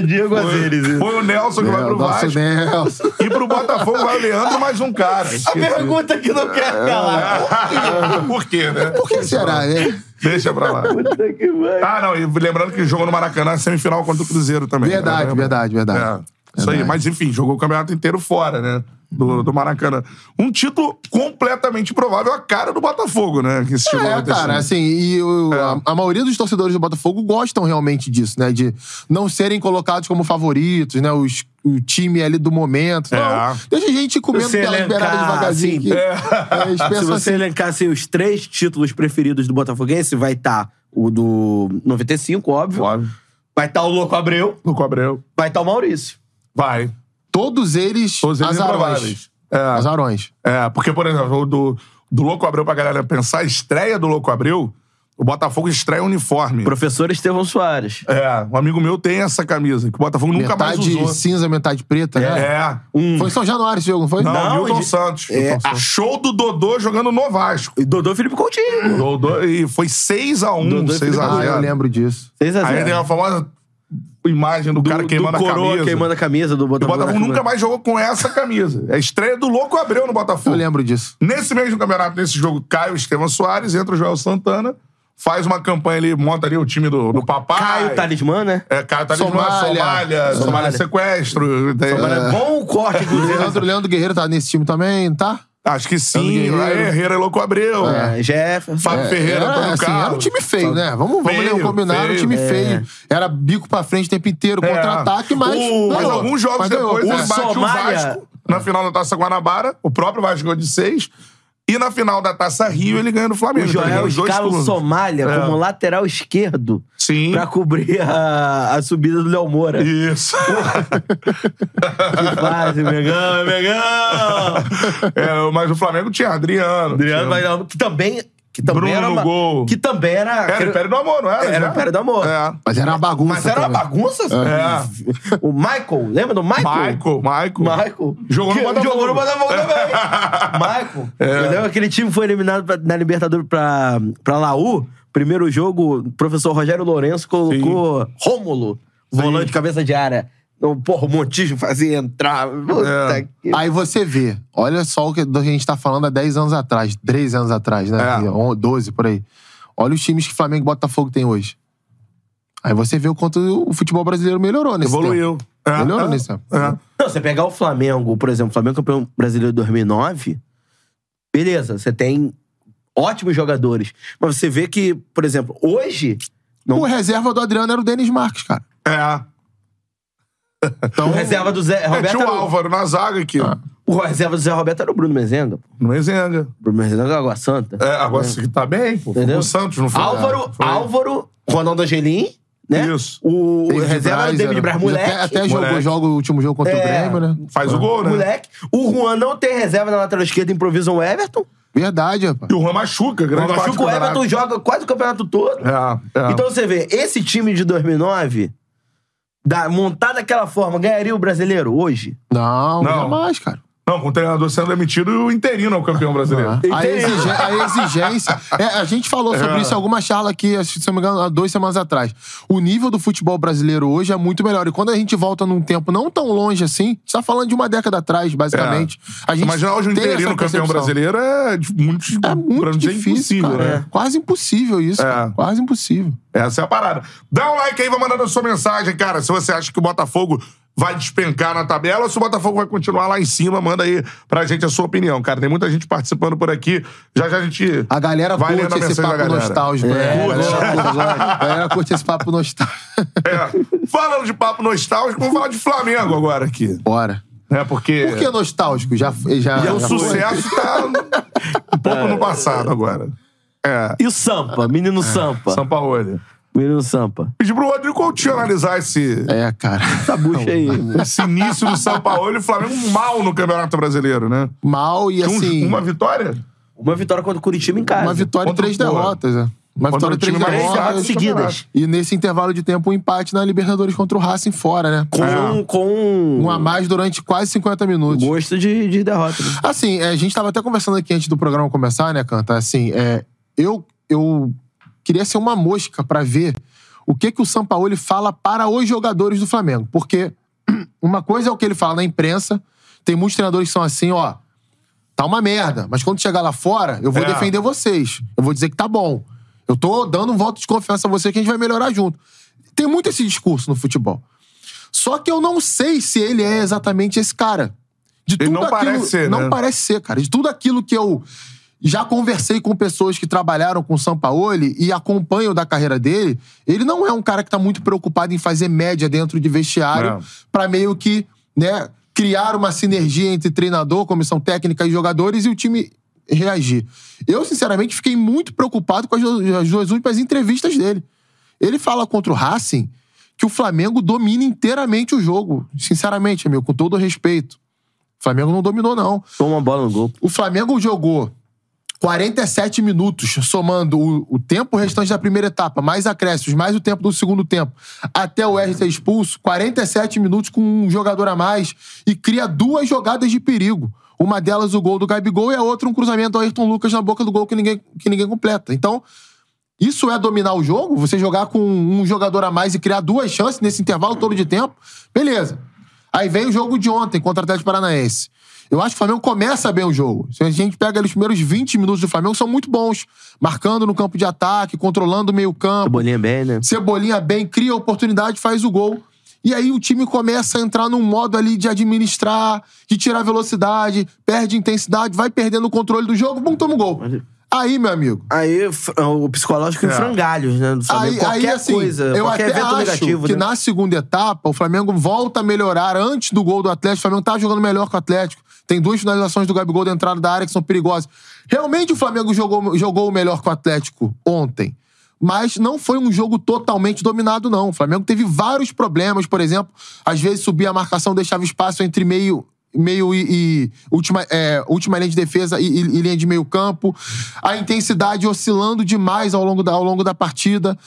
[SPEAKER 2] Diego
[SPEAKER 1] Foi, foi o Nelson que vai pro
[SPEAKER 3] Nosso
[SPEAKER 1] Vasco.
[SPEAKER 3] Nelson.
[SPEAKER 1] E pro Botafogo vai o Leandro mais um cara.
[SPEAKER 2] A pergunta que não quer calar. [LAUGHS]
[SPEAKER 1] Por quê, né?
[SPEAKER 3] Por que será, né?
[SPEAKER 1] Deixa pra lá.
[SPEAKER 2] Puta que vai.
[SPEAKER 1] Ah, não, e lembrando que jogou no Maracanã semifinal contra o Cruzeiro também.
[SPEAKER 3] Verdade,
[SPEAKER 1] né?
[SPEAKER 3] verdade, verdade.
[SPEAKER 1] É, isso aí, mas enfim, jogou o campeonato inteiro fora, né? Do, do Maracanã. Um título completamente improvável, a cara do Botafogo, né? Que chegou
[SPEAKER 3] É, cara, assim, e o- a, a maioria dos torcedores do Botafogo gostam realmente disso, né? De não serem colocados como favoritos, né? Os, o time ali do momento.
[SPEAKER 1] É.
[SPEAKER 3] Não, deixa a gente ir comendo pela
[SPEAKER 2] elencar,
[SPEAKER 3] beirada devagarzinho.
[SPEAKER 2] assim.
[SPEAKER 3] É, eles
[SPEAKER 2] Se você
[SPEAKER 3] assim,
[SPEAKER 2] elencar assim, os três títulos preferidos do Botafoguense, vai estar o do 95, óbvio.
[SPEAKER 1] Óbvio.
[SPEAKER 2] Vai estar o Louco Abreu.
[SPEAKER 1] No Cobreu.
[SPEAKER 2] Vai estar o Maurício.
[SPEAKER 1] Vai.
[SPEAKER 3] todos eles,
[SPEAKER 1] Todos eles
[SPEAKER 3] azarões.
[SPEAKER 1] É.
[SPEAKER 3] Azarões.
[SPEAKER 1] É, porque, por exemplo, o do, do Louco Abreu, pra galera pensar, a estreia do Louco Abreu, o Botafogo estreia um uniforme.
[SPEAKER 2] Professor Estevão Soares.
[SPEAKER 1] É, um amigo meu tem essa camisa, que o Botafogo nunca mais
[SPEAKER 3] metade
[SPEAKER 1] usou.
[SPEAKER 3] cinza, metade preta, né?
[SPEAKER 1] É.
[SPEAKER 3] Foi em São Januário esse jogo, não foi?
[SPEAKER 1] Não,
[SPEAKER 2] Não,
[SPEAKER 1] Milton
[SPEAKER 2] de-
[SPEAKER 1] Santos.
[SPEAKER 2] É,
[SPEAKER 1] Milton. Show do Dodô jogando no Vasco.
[SPEAKER 2] E Dodô Felipe Coutinho.
[SPEAKER 1] Dodô, e foi 6x1,
[SPEAKER 2] Dodô e
[SPEAKER 1] 6x0.
[SPEAKER 2] Felipe
[SPEAKER 3] Ah, eu lembro disso.
[SPEAKER 2] 6 a 0
[SPEAKER 1] Aí tem a famosa imagem do, cara queimando
[SPEAKER 2] do
[SPEAKER 1] a
[SPEAKER 2] Coroa
[SPEAKER 1] camisa.
[SPEAKER 2] queimando a camisa do
[SPEAKER 1] O
[SPEAKER 2] Botafogo.
[SPEAKER 1] Botafogo
[SPEAKER 2] na
[SPEAKER 1] nunca mais jogou com essa camisa. É a estreia do Louco Abreu no
[SPEAKER 3] Eu
[SPEAKER 1] Botafogo.
[SPEAKER 3] lembro disso.
[SPEAKER 1] Nesse mesmo campeonato, nesse jogo, cai o Estevam Soares, entra o Joel Santana, faz uma campanha ali, monta ali o time do, do papai.
[SPEAKER 2] Caio Talismã, né?
[SPEAKER 1] É, Caio Talismã,
[SPEAKER 3] Somália.
[SPEAKER 1] Somália, Somália,
[SPEAKER 2] Somália.
[SPEAKER 1] sequestro. tem-
[SPEAKER 2] Agora, bom o corte, [LAUGHS] inclusive.
[SPEAKER 3] Leandro, Leandro Guerreiro tá nesse time também, tá?
[SPEAKER 1] Acho que sim.
[SPEAKER 3] Guerreiro.
[SPEAKER 1] Aí, Herrera e Louco Abreu.
[SPEAKER 2] É, Jefferson.
[SPEAKER 1] Fábio Ferreira,
[SPEAKER 3] era,
[SPEAKER 1] Antônio
[SPEAKER 3] assim,
[SPEAKER 1] Carlos.
[SPEAKER 3] era um time feio, né? Vamos, vamos
[SPEAKER 1] Feio,
[SPEAKER 3] combinar, era um time
[SPEAKER 2] É.
[SPEAKER 3] feio. Era bico pra frente o tempo inteiro,
[SPEAKER 1] É.
[SPEAKER 3] contra-ataque, mas.
[SPEAKER 1] O- mas alguns jogos
[SPEAKER 3] Mas
[SPEAKER 1] depois
[SPEAKER 3] É.
[SPEAKER 1] ele bate
[SPEAKER 2] Somália-
[SPEAKER 1] o Vasco na final da Taça Guanabara, o próprio Vasco de seis. E na final da Taça Rio ele ganha do Flamengo.
[SPEAKER 2] O
[SPEAKER 1] Então,
[SPEAKER 2] Joel
[SPEAKER 1] dois
[SPEAKER 2] escala o. Somália
[SPEAKER 1] É.
[SPEAKER 2] como lateral esquerdo
[SPEAKER 1] Sim.
[SPEAKER 2] pra cobrir a, a subida do Léo Moura.
[SPEAKER 1] Isso. [LAUGHS]
[SPEAKER 2] Que fase, Megão, Megão!
[SPEAKER 1] É, mas o Flamengo tinha Adriano.
[SPEAKER 2] Adriano
[SPEAKER 1] tinha...
[SPEAKER 2] Que também, que também
[SPEAKER 1] Bruno
[SPEAKER 2] era uma,
[SPEAKER 1] gol.
[SPEAKER 2] Que também era...
[SPEAKER 1] Era o Império do Amor, não era?
[SPEAKER 2] Era o? Império do Amor.
[SPEAKER 1] É.
[SPEAKER 3] Mas era uma bagunça.
[SPEAKER 2] Mas era uma bagunça.
[SPEAKER 1] É.
[SPEAKER 2] O Michael, lembra do Michael?
[SPEAKER 1] Michael, Michael.
[SPEAKER 2] Michael.
[SPEAKER 1] Jogou no Botafogo.
[SPEAKER 2] Jogou no Botafogo [LAUGHS] também. Michael.
[SPEAKER 1] É.
[SPEAKER 2] Aquele time foi eliminado pra- na Libertadores pra, pra Laú. Primeiro jogo, o professor Rogério Lourenço colocou Rômulo, volante cabeça de área. Então, porra, o Montijo fazia entrar. Puta
[SPEAKER 1] É.
[SPEAKER 2] que...
[SPEAKER 3] Aí você vê, olha só o que a gente tá falando há 10 anos atrás, 13 anos atrás, né?
[SPEAKER 1] É.
[SPEAKER 3] On- 12 por aí. Olha os times que Flamengo e Botafogo tem hoje. Aí você vê o quanto o futebol brasileiro melhorou nesse
[SPEAKER 1] Evoluiu.
[SPEAKER 3] tempo.
[SPEAKER 1] É,
[SPEAKER 3] Melhorou
[SPEAKER 1] é,
[SPEAKER 3] nesse tempo.
[SPEAKER 1] é.
[SPEAKER 2] Não, você pegar o Flamengo, por exemplo, o Flamengo campeão brasileiro de 2009, beleza, você tem ótimos jogadores. Mas você vê que, por exemplo, hoje... Não,
[SPEAKER 3] O reserva do Adriano era o Denis Marques, cara.
[SPEAKER 1] É.
[SPEAKER 3] Então,
[SPEAKER 2] o [LAUGHS] reserva do Zé
[SPEAKER 1] É,
[SPEAKER 2] Roberto...
[SPEAKER 1] tinha o
[SPEAKER 2] era o-
[SPEAKER 1] Álvaro na zaga aqui. ó.
[SPEAKER 2] O reserva do Zé Roberto era o Bruno Mezenga. pô.
[SPEAKER 1] No Mezenga.
[SPEAKER 2] Bruno Mezenga é Água Santa.
[SPEAKER 1] É, agora você tá bem, pô.
[SPEAKER 2] Entendeu?
[SPEAKER 1] O Santos não foi.
[SPEAKER 2] Álvaro,
[SPEAKER 1] Foi.
[SPEAKER 2] Álvaro, Ronaldo Angelim, né?
[SPEAKER 1] Isso.
[SPEAKER 2] O
[SPEAKER 3] David
[SPEAKER 2] reserva o
[SPEAKER 3] Braz
[SPEAKER 2] David Braz, moleque.
[SPEAKER 3] Até, até jogou,
[SPEAKER 1] Moleque.
[SPEAKER 3] joga o último jogo contra
[SPEAKER 2] É.
[SPEAKER 3] o Grêmio, né?
[SPEAKER 1] Faz o gol, né?
[SPEAKER 2] Moleque. O Juan não tem reserva na lateral esquerda, improvisa o Everton.
[SPEAKER 3] Verdade, rapaz.
[SPEAKER 1] E o Juan machuca, grande
[SPEAKER 2] Mas
[SPEAKER 1] parte
[SPEAKER 2] o Everton joga quase o campeonato todo.
[SPEAKER 1] É, é.
[SPEAKER 2] Então você vê, esse time de 2009, da, montado daquela forma, ganharia o brasileiro hoje?
[SPEAKER 3] Não,
[SPEAKER 1] Não.
[SPEAKER 3] jamais, cara.
[SPEAKER 1] Não, com o treinador sendo demitido e o interino é o campeão brasileiro.
[SPEAKER 3] A,
[SPEAKER 2] Entendi.
[SPEAKER 3] exige- a exigência. É, a gente falou sobre
[SPEAKER 1] É.
[SPEAKER 3] isso em alguma charla aqui, se não me engano, há duas semanas atrás. O nível do futebol brasileiro hoje é muito melhor. E quando a gente volta num tempo não tão longe assim, a gente tá falando de uma década atrás, basicamente. A gente
[SPEAKER 1] Imaginar hoje um
[SPEAKER 3] tem
[SPEAKER 1] interino campeão brasileiro é de- muito,
[SPEAKER 3] É muito difícil,
[SPEAKER 1] impossível,
[SPEAKER 3] cara.
[SPEAKER 1] né?
[SPEAKER 3] Quase impossível isso,
[SPEAKER 1] É.
[SPEAKER 3] cara. Quase impossível.
[SPEAKER 1] Essa é a parada. Dá um like aí, vai mandando a sua mensagem, cara. Se você acha que o Botafogo vai despencar na tabela ou se o Botafogo vai continuar lá em cima, manda aí pra gente a sua opinião, cara. Tem muita gente participando por aqui. Já já a gente.
[SPEAKER 3] A galera
[SPEAKER 1] vai
[SPEAKER 3] curte
[SPEAKER 1] a
[SPEAKER 3] esse
[SPEAKER 1] mensagem da
[SPEAKER 3] papo
[SPEAKER 1] galera.
[SPEAKER 3] nostálgico, né?
[SPEAKER 2] É,
[SPEAKER 3] A galera curte- [LAUGHS] a galera curte esse papo nostálgico.
[SPEAKER 1] É. Falando de papo nostálgico, vamos falar de Flamengo agora aqui.
[SPEAKER 3] Bora.
[SPEAKER 1] Né? Porque.
[SPEAKER 3] Por que nostálgico? Já, já,
[SPEAKER 1] o
[SPEAKER 3] já foi?
[SPEAKER 1] sucesso tá um pouco no passado agora. É.
[SPEAKER 2] E o Sampa, menino Sampa.
[SPEAKER 1] São Paulo.
[SPEAKER 2] Menino Sampa.
[SPEAKER 1] Pedi pro Rodrigo Coutinho analisar esse,
[SPEAKER 3] É, cara.
[SPEAKER 2] Essa bucha aí.
[SPEAKER 1] esse início do São Paulo e o Flamengo mal no Campeonato Brasileiro, né?
[SPEAKER 3] Mal e assim.
[SPEAKER 1] uma vitória?
[SPEAKER 2] Uma vitória contra o Curitiba em casa.
[SPEAKER 3] Uma vitória e três derrotas, é. Uma
[SPEAKER 1] Contra
[SPEAKER 3] vitória e três derrotas.
[SPEAKER 2] derrotas seguidas.
[SPEAKER 3] E nesse intervalo de tempo, um empate na Libertadores contra o Racing fora, né?
[SPEAKER 2] Com,
[SPEAKER 1] É.
[SPEAKER 2] com
[SPEAKER 3] Um a mais durante quase 50 minutos.
[SPEAKER 2] gosto de, de derrota. né?
[SPEAKER 3] Assim, é, a gente tava até conversando aqui antes do programa começar, né, Canta? Assim, é, eu, eu queria ser uma mosca pra ver o que, que o Sampaoli fala para os jogadores do Flamengo. Porque [CLEARS THROAT] uma coisa é o que ele fala na imprensa, tem muitos treinadores que são assim, ó, tá uma merda, mas quando chegar lá fora, eu vou
[SPEAKER 1] É.
[SPEAKER 3] defender vocês. Eu vou dizer que tá bom. Eu tô dando um voto de confiança a você que a gente vai melhorar junto. Tem muito esse discurso no futebol. Só que eu não sei se ele é exatamente esse cara. De
[SPEAKER 1] Ele não parece ser,
[SPEAKER 3] Não
[SPEAKER 1] né?
[SPEAKER 3] parece ser, cara. De tudo aquilo que eu já conversei com pessoas que trabalharam com o Sampaoli e acompanham da carreira dele, ele não é um cara que tá muito preocupado em fazer média dentro de vestiário
[SPEAKER 1] É.
[SPEAKER 3] pra meio que, né, criar uma sinergia entre treinador, comissão técnica e jogadores e o time reagir. Eu, sinceramente, fiquei muito preocupado com as, du- as duas últimas entrevistas dele. Ele fala contra o Racing que o Flamengo domina inteiramente o jogo. Sinceramente, amigo, com todo o respeito. O Flamengo não dominou, não.
[SPEAKER 2] Toma uma bola no gol.
[SPEAKER 3] O Flamengo jogou 47 minutos, somando o, o tempo restante da primeira etapa, mais acréscimos, mais o tempo do segundo tempo, até o R ser expulso, 47 minutos com um jogador a mais e cria duas jogadas de perigo. Uma delas o gol do Gabigol e a outra um cruzamento do Ayrton Lucas na boca do gol que ninguém, que ninguém completa. Então, isso é dominar o jogo? Você jogar com um jogador a mais e criar duas chances nesse intervalo todo de tempo? Beleza. Aí vem o jogo de ontem contra o Atlético Paranaense. Eu acho que o Flamengo começa bem o jogo. Se a gente pega ali os primeiros 20 minutos do Flamengo, são muito bons. Marcando no campo de ataque, controlando o meio campo.
[SPEAKER 2] Bolinha bem, né?
[SPEAKER 3] Cebolinha bem, cria oportunidade, faz o gol. E aí o time começa a entrar num modo ali de administrar, de tirar velocidade, perde intensidade, vai perdendo o controle do jogo, bum, toma o gol. Aí, meu amigo,
[SPEAKER 2] Aí f- o psicológico em
[SPEAKER 1] É.
[SPEAKER 2] frangalhos, né? Do Flamengo.
[SPEAKER 3] Aí,
[SPEAKER 2] qualquer
[SPEAKER 3] aí, assim,
[SPEAKER 2] coisa,
[SPEAKER 3] eu
[SPEAKER 2] qualquer
[SPEAKER 3] até
[SPEAKER 2] evento
[SPEAKER 3] acho
[SPEAKER 2] negativo,
[SPEAKER 3] que
[SPEAKER 2] né?
[SPEAKER 3] na segunda etapa o Flamengo volta a melhorar antes do gol do Atlético. O Flamengo tá jogando melhor que o Atlético. Tem duas finalizações do Gabigol da entrada da área que são perigosas. Realmente o Flamengo jogou, jogou melhor que o Atlético ontem. Mas não foi um jogo totalmente dominado, não. O Flamengo teve vários problemas, por exemplo, às vezes subia a marcação, deixava espaço entre meio meio e, e última, é, última linha de defesa e, e- e linha de meio campo. A intensidade oscilando demais ao longo da, ao longo da partida.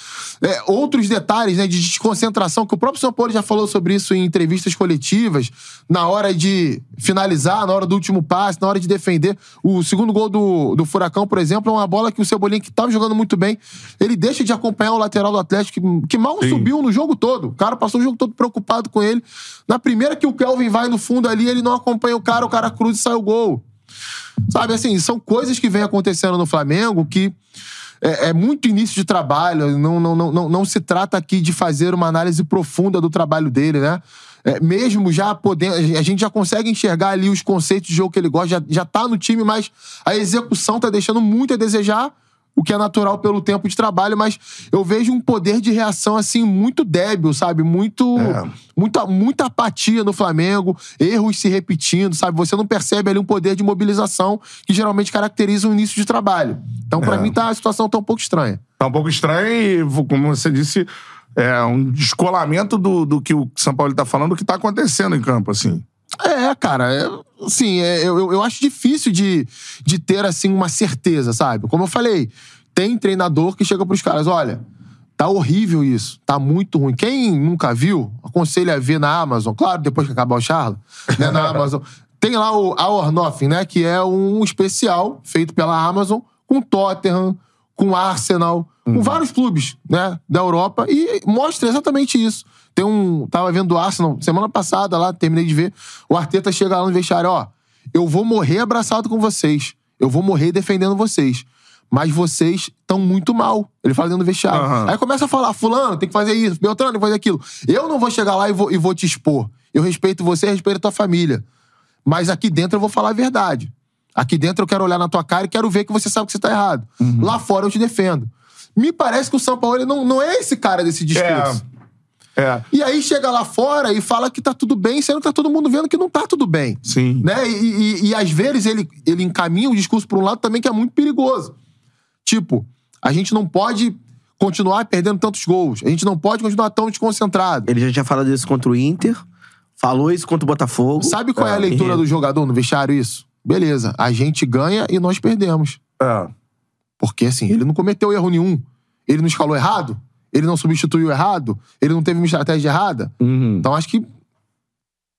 [SPEAKER 3] É, outros detalhes né, de desconcentração, que o próprio São Paulo já falou sobre isso em entrevistas coletivas, na hora de finalizar, na hora do último passe, na hora de defender. O segundo gol do, do Furacão, por exemplo, é uma bola que o Cebolinha, que estava jogando muito bem, ele deixa de acompanhar o lateral do Atlético, que, que mal
[SPEAKER 1] Sim.
[SPEAKER 3] subiu no jogo todo. O cara passou o jogo todo preocupado com ele. Na primeira que o Kelvin vai no fundo ali, ele não acompanha o cara, o cara cruza e sai o gol. Sabe, assim, são coisas que vêm acontecendo no Flamengo que é, é muito início de trabalho, não, não, não, não, não se trata aqui de fazer uma análise profunda do trabalho dele, né? É, mesmo já podendo, a gente já consegue enxergar ali os conceitos de jogo que ele gosta, já, já tá no time, mas a execução tá deixando muito a desejar, o que é natural pelo tempo de trabalho, mas eu vejo um poder de reação, assim, muito débil, sabe? Muito,
[SPEAKER 1] É.
[SPEAKER 3] muita, muita apatia no Flamengo, erros se repetindo, sabe? Você não percebe ali um poder de mobilização que geralmente caracteriza o início de trabalho. Então, pra
[SPEAKER 1] É.
[SPEAKER 3] mim, tá, a situação tá um pouco estranha.
[SPEAKER 1] Tá um pouco estranho e, como você disse, é um descolamento do, do que o São Paulo tá falando, do que tá acontecendo em campo, assim.
[SPEAKER 3] É, cara, é, assim, é, eu, eu- acho difícil de, de ter, assim, uma certeza, sabe? Como eu falei, tem treinador que chega pros caras, olha, tá horrível isso, tá muito ruim. Quem nunca viu, aconselho a ver na Amazon, claro, depois que acabar o Charla, né, na Amazon. [LAUGHS] Tem lá o Our Nothing, né, que é um especial feito pela Amazon com Tottenham, com Arsenal, com vários clubes, né, da Europa e mostra exatamente isso. Tem um, tava vendo o Arsenal semana passada lá, terminei de ver, o Arteta chega lá no vestiário, ó, eu vou morrer abraçado com vocês, eu vou morrer defendendo vocês. Mas vocês estão muito mal. Ele fala dentro do vestiário.
[SPEAKER 1] Aham.
[SPEAKER 3] Aí começa a falar: Fulano, tem que fazer isso, Beltrano, tem que fazer aquilo. Eu não vou chegar lá e vou, e vou te expor. Eu respeito você, respeito a tua família. Mas aqui dentro eu vou falar a verdade. Aqui dentro eu quero olhar na tua cara e quero ver que você sabe que você tá errado. Lá fora eu te defendo. Me parece que o São Paulo ele não, não é esse cara desse discurso.
[SPEAKER 1] É,
[SPEAKER 3] E aí chega lá fora e fala que tá tudo bem, sendo que tá todo mundo vendo que não tá tudo bem.
[SPEAKER 1] sim.
[SPEAKER 3] Né? E, e- e às vezes ele, ele encaminha o discurso por um lado também que é muito perigoso. Tipo, a gente não pode continuar perdendo tantos gols. A gente não pode continuar tão desconcentrado.
[SPEAKER 2] Ele já tinha falado isso contra o Inter, falou isso contra o Botafogo.
[SPEAKER 3] Sabe qual é, a
[SPEAKER 2] É,
[SPEAKER 3] leitura
[SPEAKER 2] enredo.
[SPEAKER 3] do jogador no vestiário isso? Beleza, a gente ganha e nós perdemos.
[SPEAKER 1] É.
[SPEAKER 3] Porque assim, ele não cometeu erro nenhum. Ele não escalou errado, ele não substituiu errado, ele não teve uma estratégia errada.
[SPEAKER 2] Uhum.
[SPEAKER 3] Então acho que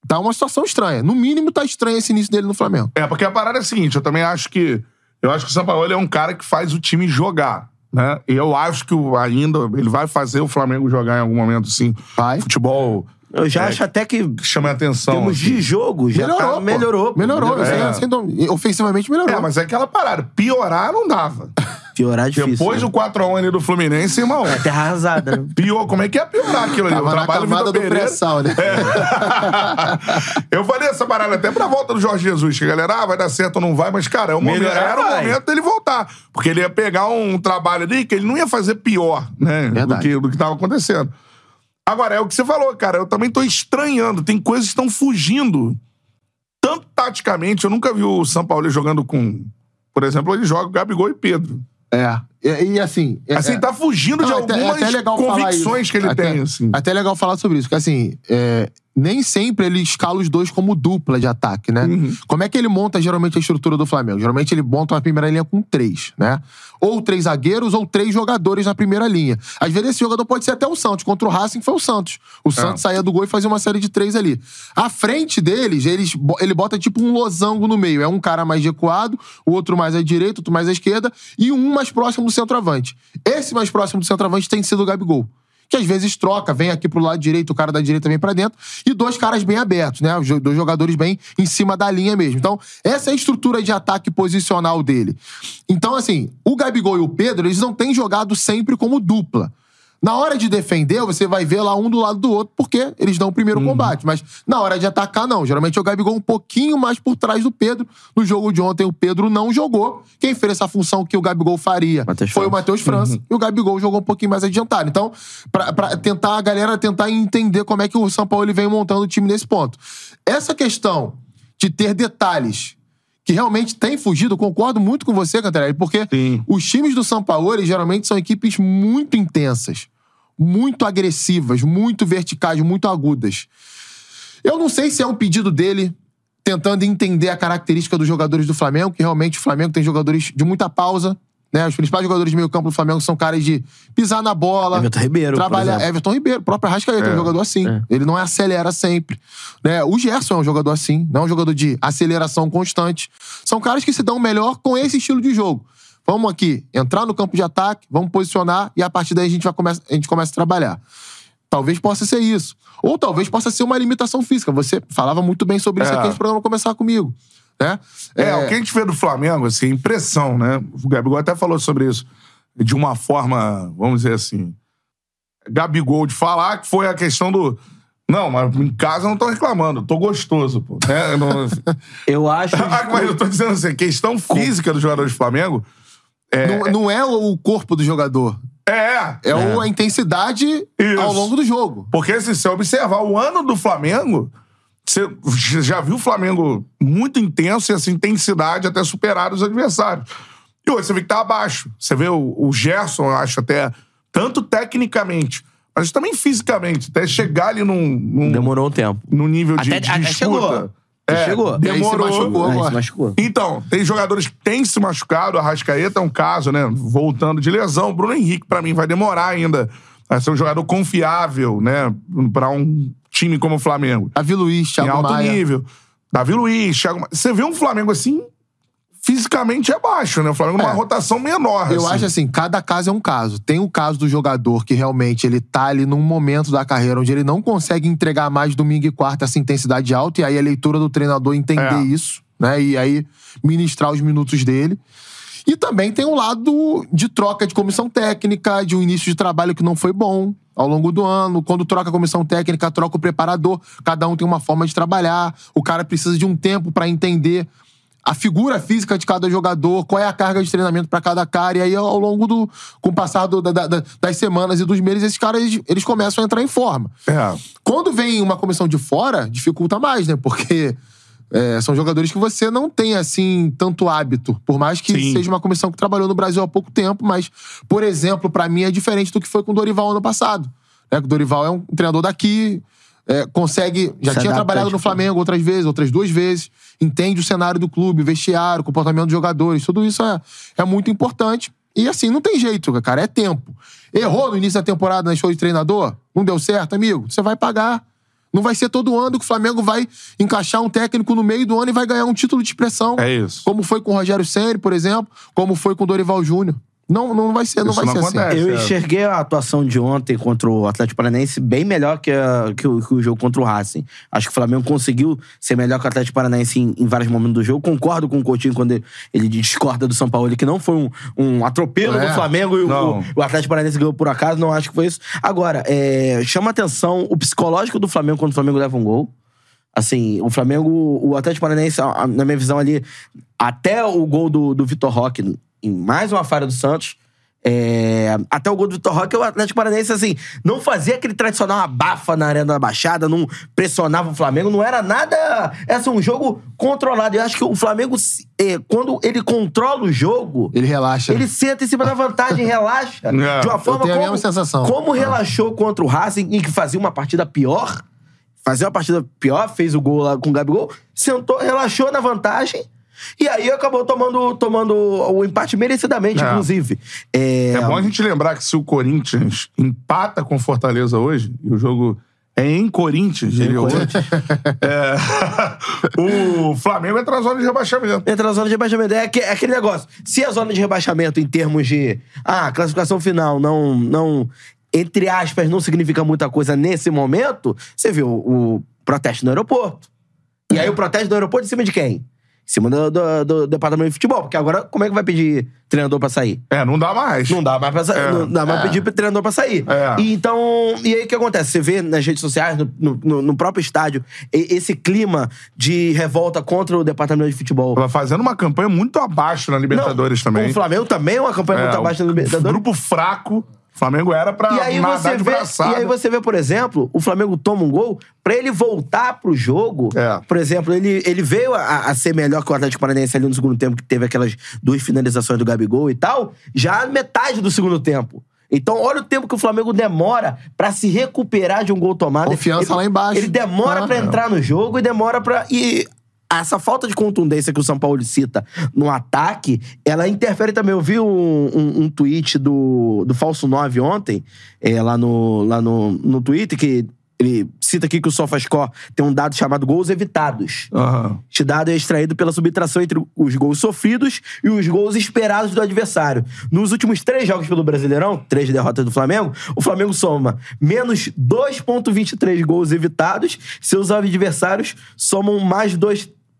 [SPEAKER 3] tá uma situação estranha. No mínimo tá estranho esse início dele no Flamengo.
[SPEAKER 1] É, porque a parada é a seguinte, eu também acho que Eu acho que o Sampaoli é um cara que faz o time jogar. Né? E eu acho que o- ainda ele vai fazer o Flamengo jogar em algum momento, sim.
[SPEAKER 3] Vai.
[SPEAKER 1] Futebol
[SPEAKER 2] Eu já
[SPEAKER 1] É,
[SPEAKER 2] acho até que,
[SPEAKER 1] chama a atenção.
[SPEAKER 2] termos
[SPEAKER 1] assim.
[SPEAKER 2] de jogo, já
[SPEAKER 3] Melhorou,
[SPEAKER 2] tá, melhorou. pô.
[SPEAKER 3] Melhorou,
[SPEAKER 1] É.
[SPEAKER 3] sem- sem ofensivamente melhorou.
[SPEAKER 1] É, mas é aquela parada. Piorar não dava. [LAUGHS]
[SPEAKER 2] Piorar é difícil.
[SPEAKER 1] Depois
[SPEAKER 2] né?
[SPEAKER 1] do 4x1 ali do Fluminense, irmão.
[SPEAKER 2] Terra arrasada, né?
[SPEAKER 1] Pior, como é que ia piorar aquilo ali?
[SPEAKER 3] Tava
[SPEAKER 1] o
[SPEAKER 3] na
[SPEAKER 1] trabalho Vitor
[SPEAKER 3] do
[SPEAKER 1] Pereira.
[SPEAKER 3] pré-sal, né? [LAUGHS]
[SPEAKER 1] Eu falei essa parada até pra volta do Jorge Jesus, que a galera, ah, vai dar certo ou não vai, mas, cara, é o momento, era o
[SPEAKER 2] vai.
[SPEAKER 1] momento dele voltar. Porque ele ia pegar um trabalho ali que ele não ia fazer pior, né? Do que, do que tava acontecendo. Agora, é o que você falou, cara. Eu também tô estranhando. Tem coisas que estão fugindo. Tanto taticamente, eu nunca vi o São Paulo jogando com. Por exemplo, ele joga com Gabigol e Pedro.
[SPEAKER 3] É. E, e assim. é-
[SPEAKER 1] Assim,
[SPEAKER 3] é-
[SPEAKER 1] tá fugindo de
[SPEAKER 3] Não, é até- é
[SPEAKER 1] algumas
[SPEAKER 3] até
[SPEAKER 1] convicções que ele
[SPEAKER 3] Até-
[SPEAKER 1] tem, assim.
[SPEAKER 3] Até é legal falar sobre isso, porque assim, é, nem sempre ele escala os dois como dupla de ataque, né?
[SPEAKER 1] Uhum.
[SPEAKER 3] Como é que ele monta geralmente a estrutura do Flamengo? Geralmente ele monta uma primeira linha com três, né? Ou três zagueiros ou três jogadores na primeira linha. Às vezes esse jogador pode ser até o Santos. Contra o Racing foi o Santos. O Santos saía do gol e fazia uma série de três ali. À frente deles, eles, ele bota tipo um losango no meio. É um cara mais recuado, o outro mais à direita, outro mais à esquerda e um mais próximo do centroavante. Esse mais próximo do centroavante tem sido o Gabigol que às vezes troca, vem aqui pro lado direito, o cara da direita vem pra dentro, e dois caras bem abertos, né? Dois jogadores bem em cima da linha mesmo. Então, essa é a estrutura de ataque posicional dele. Então, assim, o Gabigol e o Pedro, eles não têm jogado sempre como dupla. Na hora de defender, você vai ver lá um do lado do outro, porque eles dão o primeiro combate. Mas na hora de atacar, não. Geralmente é o Gabigol um pouquinho mais por trás do Pedro. No jogo de ontem, o Pedro não jogou. Quem fez essa função que o Gabigol faria
[SPEAKER 2] Matheus
[SPEAKER 3] foi o
[SPEAKER 2] França.
[SPEAKER 3] Matheus França. E o Gabigol jogou um pouquinho mais adiantado. Então, pra, pra tentar a galera tentar entender como é que o São Paulo ele vem montando o time nesse ponto. Essa questão de ter detalhes que realmente tem fugido, eu concordo muito com você, Cantarelli, porque
[SPEAKER 1] Sim.
[SPEAKER 3] os times do São Paulo geralmente são equipes muito intensas, muito agressivas, muito verticais, muito agudas. Eu não sei se é um pedido dele tentando entender a característica dos jogadores do Flamengo, que realmente o Flamengo tem jogadores de muita pausa. Né? Os principais jogadores de meio campo do Flamengo são caras de pisar na bola.
[SPEAKER 2] Everton Ribeiro, por
[SPEAKER 3] Trabalhar.
[SPEAKER 2] exemplo.
[SPEAKER 3] Everton Ribeiro, o próprio Arrascaeta é. um jogador assim.
[SPEAKER 2] É.
[SPEAKER 3] Ele não acelera sempre. Né? O Gerson é um jogador assim, não é um jogador de aceleração constante. São caras que se dão melhor com esse estilo de jogo. Vamos aqui, entrar no campo de ataque, vamos posicionar e a partir daí a gente, vai come a gente começa a trabalhar. Talvez possa ser isso. Ou talvez possa ser uma limitação física. Você falava muito bem sobre isso
[SPEAKER 1] É.
[SPEAKER 3] aqui antes do programa começar comigo. Né?
[SPEAKER 1] É, o que a gente vê do Flamengo, assim, impressão, né? O Gabigol até falou sobre isso. De uma forma, vamos dizer assim. Gabigol de falar que foi a questão do. Não, mas em casa eu não tô reclamando, eu tô gostoso, pô. É, eu não- [LAUGHS]
[SPEAKER 2] Eu acho. [LAUGHS]
[SPEAKER 1] Ah, mas eu tô dizendo assim, questão física dos jogadores do Flamengo.
[SPEAKER 3] Não, não é o corpo do jogador.
[SPEAKER 1] É.
[SPEAKER 3] É, o- a intensidade
[SPEAKER 1] Isso.
[SPEAKER 3] ao longo do jogo.
[SPEAKER 1] Porque se você observar o ano do Flamengo, você [LAUGHS] já viu o Flamengo muito intenso e essa intensidade até superar os adversários. E hoje você vê que tá abaixo. Você vê o, o Gerson, eu acho até, tanto tecnicamente, mas também fisicamente, até chegar ali num, num,
[SPEAKER 2] Demorou um tempo.
[SPEAKER 1] num nível de,
[SPEAKER 2] Até-
[SPEAKER 1] de
[SPEAKER 2] até
[SPEAKER 1] disputa.
[SPEAKER 2] chegou.
[SPEAKER 1] É,
[SPEAKER 2] Chegou.
[SPEAKER 3] Aí se
[SPEAKER 1] Demorou.
[SPEAKER 3] machucou
[SPEAKER 2] Aí se
[SPEAKER 3] agora.
[SPEAKER 2] machucou.
[SPEAKER 1] Então, tem jogadores que têm se machucado. A Rascaeta é um caso, né? Voltando de lesão. Bruno Henrique, pra mim, vai demorar ainda a ser um jogador confiável, né? Pra um time como o Flamengo.
[SPEAKER 3] Davi Luiz,
[SPEAKER 1] em
[SPEAKER 3] Thiago
[SPEAKER 1] alto
[SPEAKER 3] Maia.
[SPEAKER 1] nível. Davi Luiz, Thiago Maia. Você vê um Flamengo assim, fisicamente é baixo, né? O Flamengo
[SPEAKER 3] É.
[SPEAKER 1] rotação menor.
[SPEAKER 3] Eu
[SPEAKER 1] assim.
[SPEAKER 3] acho assim, cada caso é um caso. Tem o caso do jogador que realmente ele tá ali num momento da carreira onde ele não consegue entregar mais domingo e quarta essa intensidade alta, e aí a leitura do treinador entender
[SPEAKER 1] É.
[SPEAKER 3] isso, né? E aí ministrar os minutos dele. E também tem um lado de troca de comissão técnica, de um início de trabalho que não foi bom ao longo do ano. Quando troca a comissão técnica, troca o preparador. Cada um tem uma forma de trabalhar. O cara precisa de um tempo pra entender a figura física de cada jogador, qual é a carga de treinamento pra cada cara. E aí, ao longo do. Com o passar do- da- da- das semanas e dos meses, esses caras eles, eles começam a entrar em forma.
[SPEAKER 1] É.
[SPEAKER 3] Quando vem uma comissão de fora, dificulta mais, né? Porque é, são jogadores que você não tem, assim, tanto hábito. Por mais que
[SPEAKER 1] Sim.
[SPEAKER 3] seja uma comissão que trabalhou no Brasil há pouco tempo, mas, por exemplo, pra mim é diferente do que foi com o Dorival ano passado. Né? O Dorival é um treinador daqui, é, consegue. Já
[SPEAKER 2] Se
[SPEAKER 3] tinha trabalhado no
[SPEAKER 2] tipo-
[SPEAKER 3] Flamengo outras vezes, outras duas vezes, entende o cenário do clube, vestiário, o comportamento dos jogadores, tudo isso é, é muito importante. E assim, não tem jeito, cara, é tempo. Errou no início da temporada na show de treinador? Não deu certo, amigo? Você vai pagar. Não vai ser todo ano que o Flamengo vai encaixar um técnico no meio do ano e vai ganhar um título de expressão.
[SPEAKER 1] É isso.
[SPEAKER 3] Como foi com o Rogério Ceni, por exemplo, como foi com o Dorival Júnior. Não, não vai ser, não
[SPEAKER 1] Isso
[SPEAKER 3] vai
[SPEAKER 1] não
[SPEAKER 3] ser assim.
[SPEAKER 1] acontece.
[SPEAKER 2] Eu
[SPEAKER 1] É.
[SPEAKER 2] enxerguei a atuação de ontem contra o Atlético Paranaense bem melhor que, a- que o, que o jogo contra o Racing. Acho que o Flamengo conseguiu ser melhor que o Atlético Paranaense em, em vários momentos do jogo. Concordo com o Coutinho quando ele, ele discorda do São Paulo, que não foi um, um atropelo
[SPEAKER 3] É.
[SPEAKER 2] do Flamengo e o, o- Atlético Paranaense ganhou por acaso. Não acho que foi isso. Agora, é, chama atenção o psicológico do Flamengo quando o Flamengo leva um gol. Assim, o Flamengo, o Atlético Paranaense, na minha visão ali, até o gol do, do Vitor Roque, em mais uma falha do Santos, é, até o gol do Vitor Roque, o Atlético Paranaense, assim, não fazia aquele tradicional abafa na Arena da Baixada, não pressionava o Flamengo, não era nada. Era assim, um jogo controlado. Eu acho que o Flamengo, é, quando ele controla o jogo,
[SPEAKER 3] Ele relaxa.
[SPEAKER 2] ele senta em cima da vantagem, relaxa. [LAUGHS]
[SPEAKER 1] É,
[SPEAKER 2] de uma forma
[SPEAKER 3] tenho a
[SPEAKER 2] como,
[SPEAKER 3] mesma sensação.
[SPEAKER 2] como relaxou contra o Racing, em que fazia uma partida pior, fazia uma partida pior, fez o gol lá com o Gabigol, sentou, relaxou na vantagem. E aí acabou tomando, tomando o empate merecidamente,
[SPEAKER 1] É.
[SPEAKER 2] inclusive. É,
[SPEAKER 1] É bom a gente lembrar que se o Corinthians empata com Fortaleza hoje, e o jogo é em Corinthians, diria hoje, [LAUGHS] é, [LAUGHS] o Flamengo entra na zona de rebaixamento.
[SPEAKER 2] entra na zona de rebaixamento. É, aque- é aquele negócio. Se a zona de rebaixamento, em termos de. Ah, classificação final, não. não entre aspas, não significa muita coisa nesse momento, você viu o protesto no aeroporto. E aí o protesto no aeroporto em cima de quem? Em cima do, do- do departamento de futebol. Porque agora, como é que vai pedir treinador pra sair?
[SPEAKER 1] É, não dá mais.
[SPEAKER 2] Não dá mais pra sair.
[SPEAKER 1] É.
[SPEAKER 2] Não dá mais
[SPEAKER 3] É.
[SPEAKER 2] pedir pro treinador pra sair.
[SPEAKER 1] É.
[SPEAKER 2] E então. E aí o que acontece? Você vê nas redes sociais, no, no- no- próprio estádio, esse clima de revolta contra o departamento de futebol.
[SPEAKER 1] Ela fazendo uma campanha muito abaixo na Libertadores
[SPEAKER 2] Não,
[SPEAKER 1] também.
[SPEAKER 2] O Flamengo também é uma campanha muito
[SPEAKER 1] É,
[SPEAKER 2] abaixo da
[SPEAKER 1] o
[SPEAKER 2] Libertadores.
[SPEAKER 1] Grupo fraco. O Flamengo era pra
[SPEAKER 2] E aí,
[SPEAKER 1] nadar
[SPEAKER 2] você
[SPEAKER 1] de
[SPEAKER 2] vê,
[SPEAKER 1] braçada.
[SPEAKER 2] e aí você vê, por exemplo, o Flamengo toma um gol, pra ele voltar pro jogo.
[SPEAKER 1] É.
[SPEAKER 2] Por exemplo, ele, ele veio a, a ser melhor que o Atlético Paranaense ali no segundo tempo, que teve aquelas duas finalizações do Gabigol e tal, já metade do segundo tempo. Então, olha o tempo que o Flamengo demora pra se recuperar de um gol tomado.
[SPEAKER 3] Confiança
[SPEAKER 2] Ele-
[SPEAKER 3] lá embaixo.
[SPEAKER 2] Ele demora
[SPEAKER 3] Ah,
[SPEAKER 2] pra
[SPEAKER 3] é.
[SPEAKER 2] entrar no jogo e demora pra. E essa falta de contundência que o São Paulo cita no ataque, ela interfere também. Eu vi um, um, um tweet do, do Falso 9 ontem, é, lá, no, lá no, no Twitter, que ele cita aqui que o SofaScore tem um dado chamado gols evitados.
[SPEAKER 1] Aham.
[SPEAKER 2] Este dado é extraído pela subtração entre os gols sofridos e os gols esperados do adversário. Nos últimos três jogos pelo Brasileirão, três derrotas do Flamengo, o Flamengo soma menos 2,23 gols evitados, seus adversários somam mais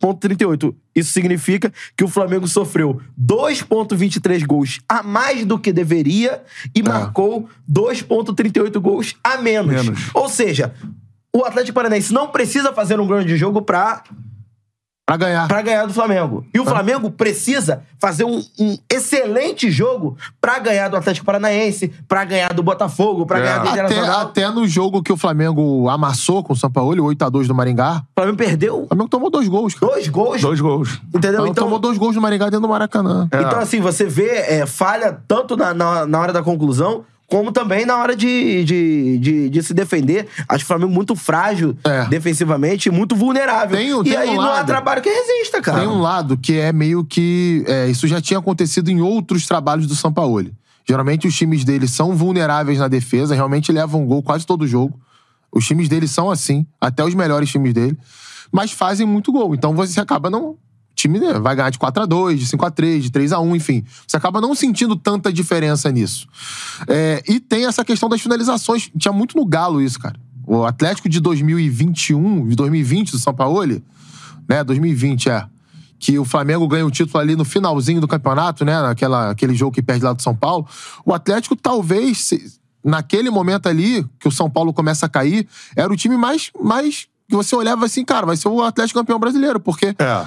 [SPEAKER 2] 2,38. Isso significa que o Flamengo sofreu 2,23 gols a mais do que deveria e marcou 2,38 gols a menos.
[SPEAKER 1] Menos.
[SPEAKER 2] Ou seja, o Atlético Paranaense não precisa fazer um grande jogo pra
[SPEAKER 3] Pra ganhar.
[SPEAKER 2] pra ganhar do Flamengo. E o Flamengo precisa fazer um, um excelente jogo pra ganhar do Atlético Paranaense, pra ganhar do Botafogo, pra
[SPEAKER 1] É.
[SPEAKER 2] ganhar do
[SPEAKER 3] Até,
[SPEAKER 2] Internacional.
[SPEAKER 3] até no jogo que o Flamengo amassou com o São Paulo, 8x2 do Maringá,
[SPEAKER 2] O Flamengo perdeu
[SPEAKER 3] o Flamengo tomou dois gols, cara.
[SPEAKER 2] dois gols,
[SPEAKER 1] Dois gols.
[SPEAKER 2] Entendeu? Então,
[SPEAKER 3] tomou dois gols do Maringá dentro do Maracanã.
[SPEAKER 1] É.
[SPEAKER 2] então, assim, você vê é, falha tanto na, na, na hora da conclusão, como também na hora de, de, de, de se defender. Acho o Flamengo muito frágil
[SPEAKER 3] É.
[SPEAKER 2] defensivamente, muito vulnerável.
[SPEAKER 3] Tem um-
[SPEAKER 2] e
[SPEAKER 3] tem
[SPEAKER 2] aí
[SPEAKER 3] um
[SPEAKER 2] não há trabalho que resista, cara.
[SPEAKER 3] Tem um lado que é meio que. é, isso já tinha acontecido em outros trabalhos do Sampaoli. Geralmente os times dele são vulneráveis na defesa, realmente levam gol quase todo jogo. Os times dele são assim, até os melhores times dele, mas fazem muito gol. Então você acaba não. Time né, vai ganhar de 4x2, de 5x3, de 3x1, enfim. Você acaba não sentindo tanta diferença nisso. É, e tem essa questão das finalizações. Tinha muito no Galo isso, cara. O Atlético de 2021, de 2020 do São Paulo, né? 2020, é. Que o Flamengo ganha o título ali no finalzinho do campeonato, né? Naquela, aquele jogo que perde lá do São Paulo. O Atlético, talvez, se- naquele momento ali, que o São Paulo começa a cair, era o time mais. mais que você olhava assim, cara, vai ser o Atlético campeão brasileiro, porque
[SPEAKER 1] É.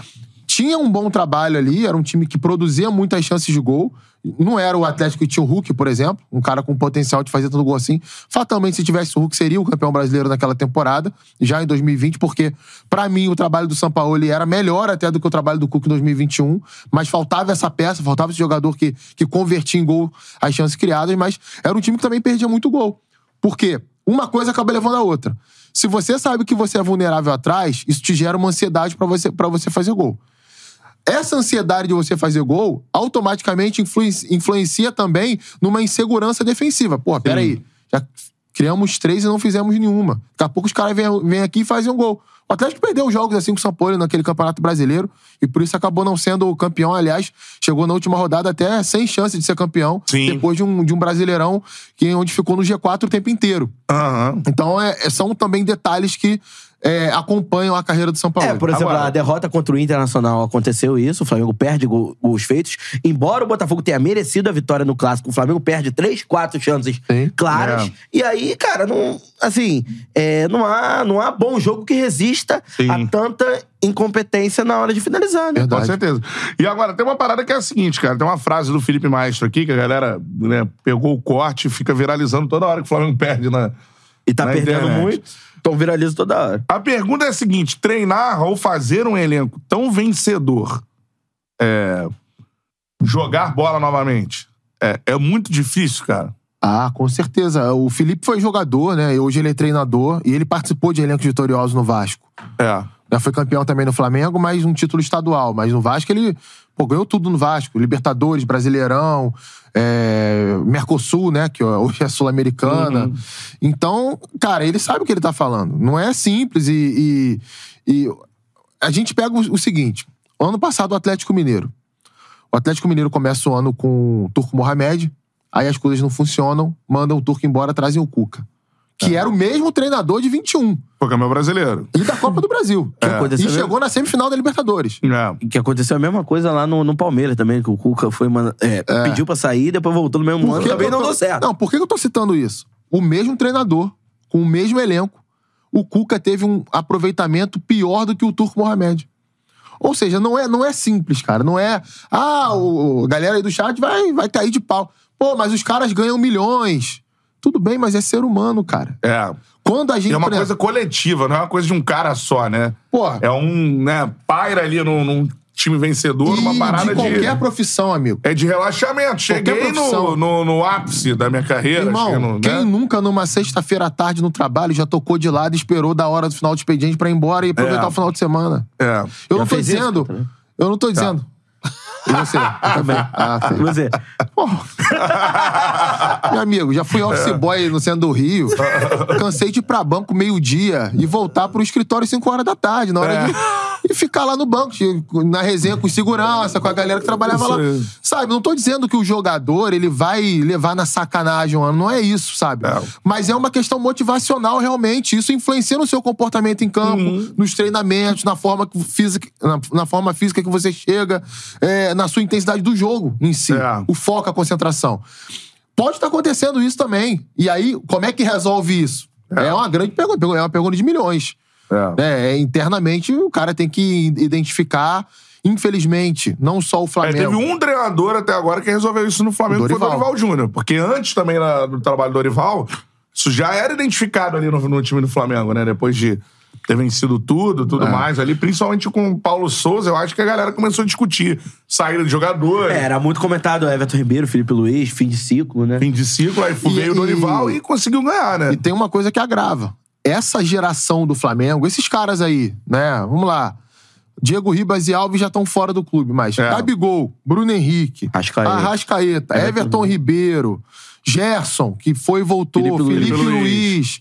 [SPEAKER 3] tinha um bom trabalho ali, era um time que produzia muitas chances de gol. Não era o Atlético que tinha o Hulk, por exemplo, um cara com potencial de fazer tanto gol assim. Fatalmente, se tivesse o Hulk, seria o campeão brasileiro naquela temporada, já em 2020, porque, pra mim, o trabalho do Sampaoli era melhor até do que o trabalho do Cook em 2021, mas faltava essa peça, faltava esse jogador que, que convertia em gol as chances criadas, mas era um time que também perdia muito gol. Por quê? Uma coisa acaba levando a outra. Se você sabe que você é vulnerável atrás, isso te gera uma ansiedade pra você, pra você fazer gol. Essa ansiedade de você fazer gol automaticamente influen- influencia também numa insegurança defensiva. Pô, peraí. Já Criamos três e não fizemos nenhuma. Daqui a pouco os caras vêm, vêm aqui e fazem um gol. O Atlético perdeu os jogos assim com o São Paulo naquele campeonato brasileiro e por isso acabou não sendo o campeão. Aliás, chegou na última rodada até sem chance de ser campeão.
[SPEAKER 1] Sim.
[SPEAKER 3] Depois de um, de um brasileirão que, onde ficou no G4 o tempo inteiro.
[SPEAKER 1] Aham.
[SPEAKER 3] Então é- são também detalhes que é, acompanham a carreira do São Paulo.
[SPEAKER 2] É, por exemplo,
[SPEAKER 1] Agora-
[SPEAKER 2] a derrota contra o Internacional aconteceu isso, o Flamengo perde gols feitos. Embora o Botafogo tenha merecido a vitória no clássico, o Flamengo perde três, quatro chances
[SPEAKER 3] Sim.
[SPEAKER 2] claras.
[SPEAKER 1] É.
[SPEAKER 2] E aí, cara, não, assim, é, não, há, não há bom jogo que resista
[SPEAKER 1] Sim.
[SPEAKER 2] a tanta incompetência na hora de finalizar, né?
[SPEAKER 3] Verdade.
[SPEAKER 1] Com certeza. E agora, tem uma parada que é a seguinte, cara. Tem uma frase do Felipe Maestro aqui, que a galera né, pegou o corte e fica viralizando toda hora que o Flamengo perde na...
[SPEAKER 2] E tá
[SPEAKER 1] Na
[SPEAKER 2] perdendo
[SPEAKER 1] internet.
[SPEAKER 2] muito, então viraliza toda hora.
[SPEAKER 1] A pergunta é a seguinte: treinar ou fazer um elenco tão vencedor, é, jogar bola novamente, é, é muito difícil, cara.
[SPEAKER 3] Ah, com certeza. O Felipe foi jogador, né? E Hoje ele é treinador e ele participou de elencos vitoriosos no Vasco.
[SPEAKER 1] É.
[SPEAKER 3] Já foi campeão também no Flamengo, mas um título estadual. Mas no Vasco ele pô, ganhou tudo no Vasco. Libertadores, Brasileirão, é, Mercosul, né? Que hoje é Sul-Americana. Então, cara, ele sabe o que ele tá falando. Não é simples e... e- e a gente pega o, o seguinte. Ano passado, o Atlético Mineiro. O Atlético Mineiro começa o ano com o Turco Mohamed. Aí as coisas não funcionam, mandam o Turco embora, trazem o Cuca. Que era o mesmo treinador de 21.
[SPEAKER 1] Foi campeão brasileiro.
[SPEAKER 3] E da Copa do Brasil.
[SPEAKER 2] Que aconteceu
[SPEAKER 3] E
[SPEAKER 2] mesmo?
[SPEAKER 3] chegou na semifinal da Libertadores.
[SPEAKER 1] É.
[SPEAKER 2] Que aconteceu a mesma coisa lá no, no Palmeiras também, que o Cuca foi manda- é, pediu pra sair, depois voltou no mesmo ano,
[SPEAKER 3] que
[SPEAKER 2] também
[SPEAKER 3] eu
[SPEAKER 2] não
[SPEAKER 3] tô-
[SPEAKER 2] deu certo.
[SPEAKER 3] Não, por que que eu tô citando isso? O mesmo treinador, com o mesmo elenco, o Cuca teve um aproveitamento pior do que o Turco Mohamed. Ou seja, não é, não é simples, cara. Não é. Ah, o, a galera aí do chat vai, vai cair de pau. Pô, mas os caras ganham milhões. Tudo bem, mas é ser humano, cara.
[SPEAKER 1] É.
[SPEAKER 3] Quando a gente.
[SPEAKER 1] É uma coisa coletiva, não é uma coisa de um cara só, né?
[SPEAKER 3] Porra.
[SPEAKER 1] É um, né, paira ali num, num time vencedor, uma
[SPEAKER 3] e
[SPEAKER 1] parada
[SPEAKER 3] de qualquer profissão, amigo.
[SPEAKER 1] É de relaxamento. Cheguei no,
[SPEAKER 3] profissão.
[SPEAKER 1] no, no ápice da minha carreira.
[SPEAKER 3] Irmão,
[SPEAKER 1] no,
[SPEAKER 3] quem
[SPEAKER 1] né?
[SPEAKER 3] nunca numa sexta-feira à tarde no trabalho já tocou de lado e esperou da hora do final do expediente pra ir embora e aproveitar
[SPEAKER 1] É.
[SPEAKER 3] o final de semana?
[SPEAKER 1] É.
[SPEAKER 3] Eu não tô
[SPEAKER 2] isso,
[SPEAKER 3] dizendo.
[SPEAKER 2] Peter?
[SPEAKER 3] Eu não tô dizendo. E você? [LAUGHS] Também. Ah,
[SPEAKER 2] E
[SPEAKER 3] sim.
[SPEAKER 2] Você, [LAUGHS]
[SPEAKER 3] Meu amigo, já fui office boy no centro do Rio. Cansei de ir pra banco meio-dia e voltar pro escritório 5 horas da tarde, na hora
[SPEAKER 1] É.
[SPEAKER 3] de. E ficar lá no banco, na resenha com segurança, com a galera que trabalhava lá. Sabe, não tô dizendo que o jogador ele vai levar na sacanagem, mano. Não é isso, sabe?
[SPEAKER 1] É.
[SPEAKER 3] Mas é uma questão motivacional, realmente. Isso influencia no seu comportamento em campo,
[SPEAKER 1] Uhum.
[SPEAKER 3] nos treinamentos, na forma, que- física, na, na forma física que você chega, é, na sua intensidade do jogo em si.
[SPEAKER 1] É.
[SPEAKER 3] O foco, a concentração. Pode estar acontecendo isso também. E aí, como é que resolve isso? É, uma grande pergunta. É uma pergunta de milhões.
[SPEAKER 1] É.
[SPEAKER 3] É, é, internamente, o cara tem que identificar, infelizmente, não só o
[SPEAKER 1] É,
[SPEAKER 3] Flamengo.
[SPEAKER 1] teve um treinador até agora que resolveu isso no Flamengo, que foi o
[SPEAKER 3] Dorival.
[SPEAKER 1] Dorival Júnior. Porque antes também na- do trabalho do Dorival, isso já era identificado ali no, no time do Flamengo, né? Depois de ter vencido tudo, tudo
[SPEAKER 3] É.
[SPEAKER 1] mais ali, principalmente com o Paulo Souza, eu acho que a galera começou a discutir saída de jogador,
[SPEAKER 2] é, era muito comentado Everton Ribeiro, Felipe Luiz, fim de ciclo, né?
[SPEAKER 1] fim de ciclo, aí
[SPEAKER 3] E-
[SPEAKER 1] veio o Dorival
[SPEAKER 3] e-
[SPEAKER 1] e conseguiu ganhar, né?
[SPEAKER 3] E tem uma coisa que agrava. Essa geração do Flamengo, esses caras aí, né? Vamos lá. Diego Ribas e Alves já estão fora do clube, mas
[SPEAKER 1] É.
[SPEAKER 3] Gabigol, Bruno Henrique,
[SPEAKER 2] Arrascaeta.
[SPEAKER 3] Arrascaeta,
[SPEAKER 2] Everton
[SPEAKER 3] Everton Ribeiro, Gerson, que foi e voltou,
[SPEAKER 2] Felipe
[SPEAKER 3] Felipe,
[SPEAKER 2] Luiz.
[SPEAKER 3] Luiz.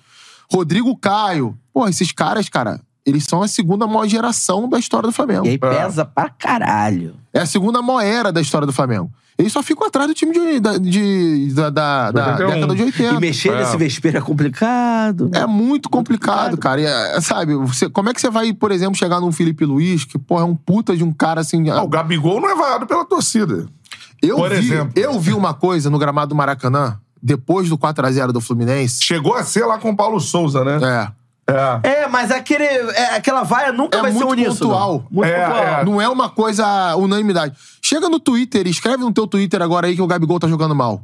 [SPEAKER 3] Rodrigo Caio. Pô, esses caras, cara, eles são a segunda maior geração da história do Flamengo.
[SPEAKER 2] E aí pesa pra caralho.
[SPEAKER 3] É a segunda maior era da história do Flamengo. Eles só ficam atrás do time de, da, de- da, da- da
[SPEAKER 1] 81.
[SPEAKER 3] década de 80.
[SPEAKER 2] E mexer
[SPEAKER 1] É.
[SPEAKER 2] nesse vespeiro é complicado.
[SPEAKER 3] É muito complicado, cara. E, é, sabe, você, como é que você vai, por exemplo, chegar num Felipe Luiz, que, pô, é um puta de um cara assim.
[SPEAKER 1] Ah, o Gabigol não é vaiado pela torcida.
[SPEAKER 3] eu,
[SPEAKER 1] por
[SPEAKER 3] vi,
[SPEAKER 1] exemplo.
[SPEAKER 3] eu vi uma coisa no gramado do Maracanã, depois do 4x0 do Fluminense.
[SPEAKER 1] Chegou a ser lá com o Paulo Souza, né?
[SPEAKER 3] É.
[SPEAKER 1] É.
[SPEAKER 2] É, mas aquele, é, aquela vaia nunca
[SPEAKER 3] É
[SPEAKER 2] vai ser
[SPEAKER 3] muito
[SPEAKER 2] uníssono.
[SPEAKER 3] pontual.
[SPEAKER 2] Muito
[SPEAKER 1] É,
[SPEAKER 2] pontual.
[SPEAKER 1] é.
[SPEAKER 3] Não é uma coisa unanimidade. Chega no Twitter, escreve no teu Twitter agora aí que o Gabigol tá jogando mal.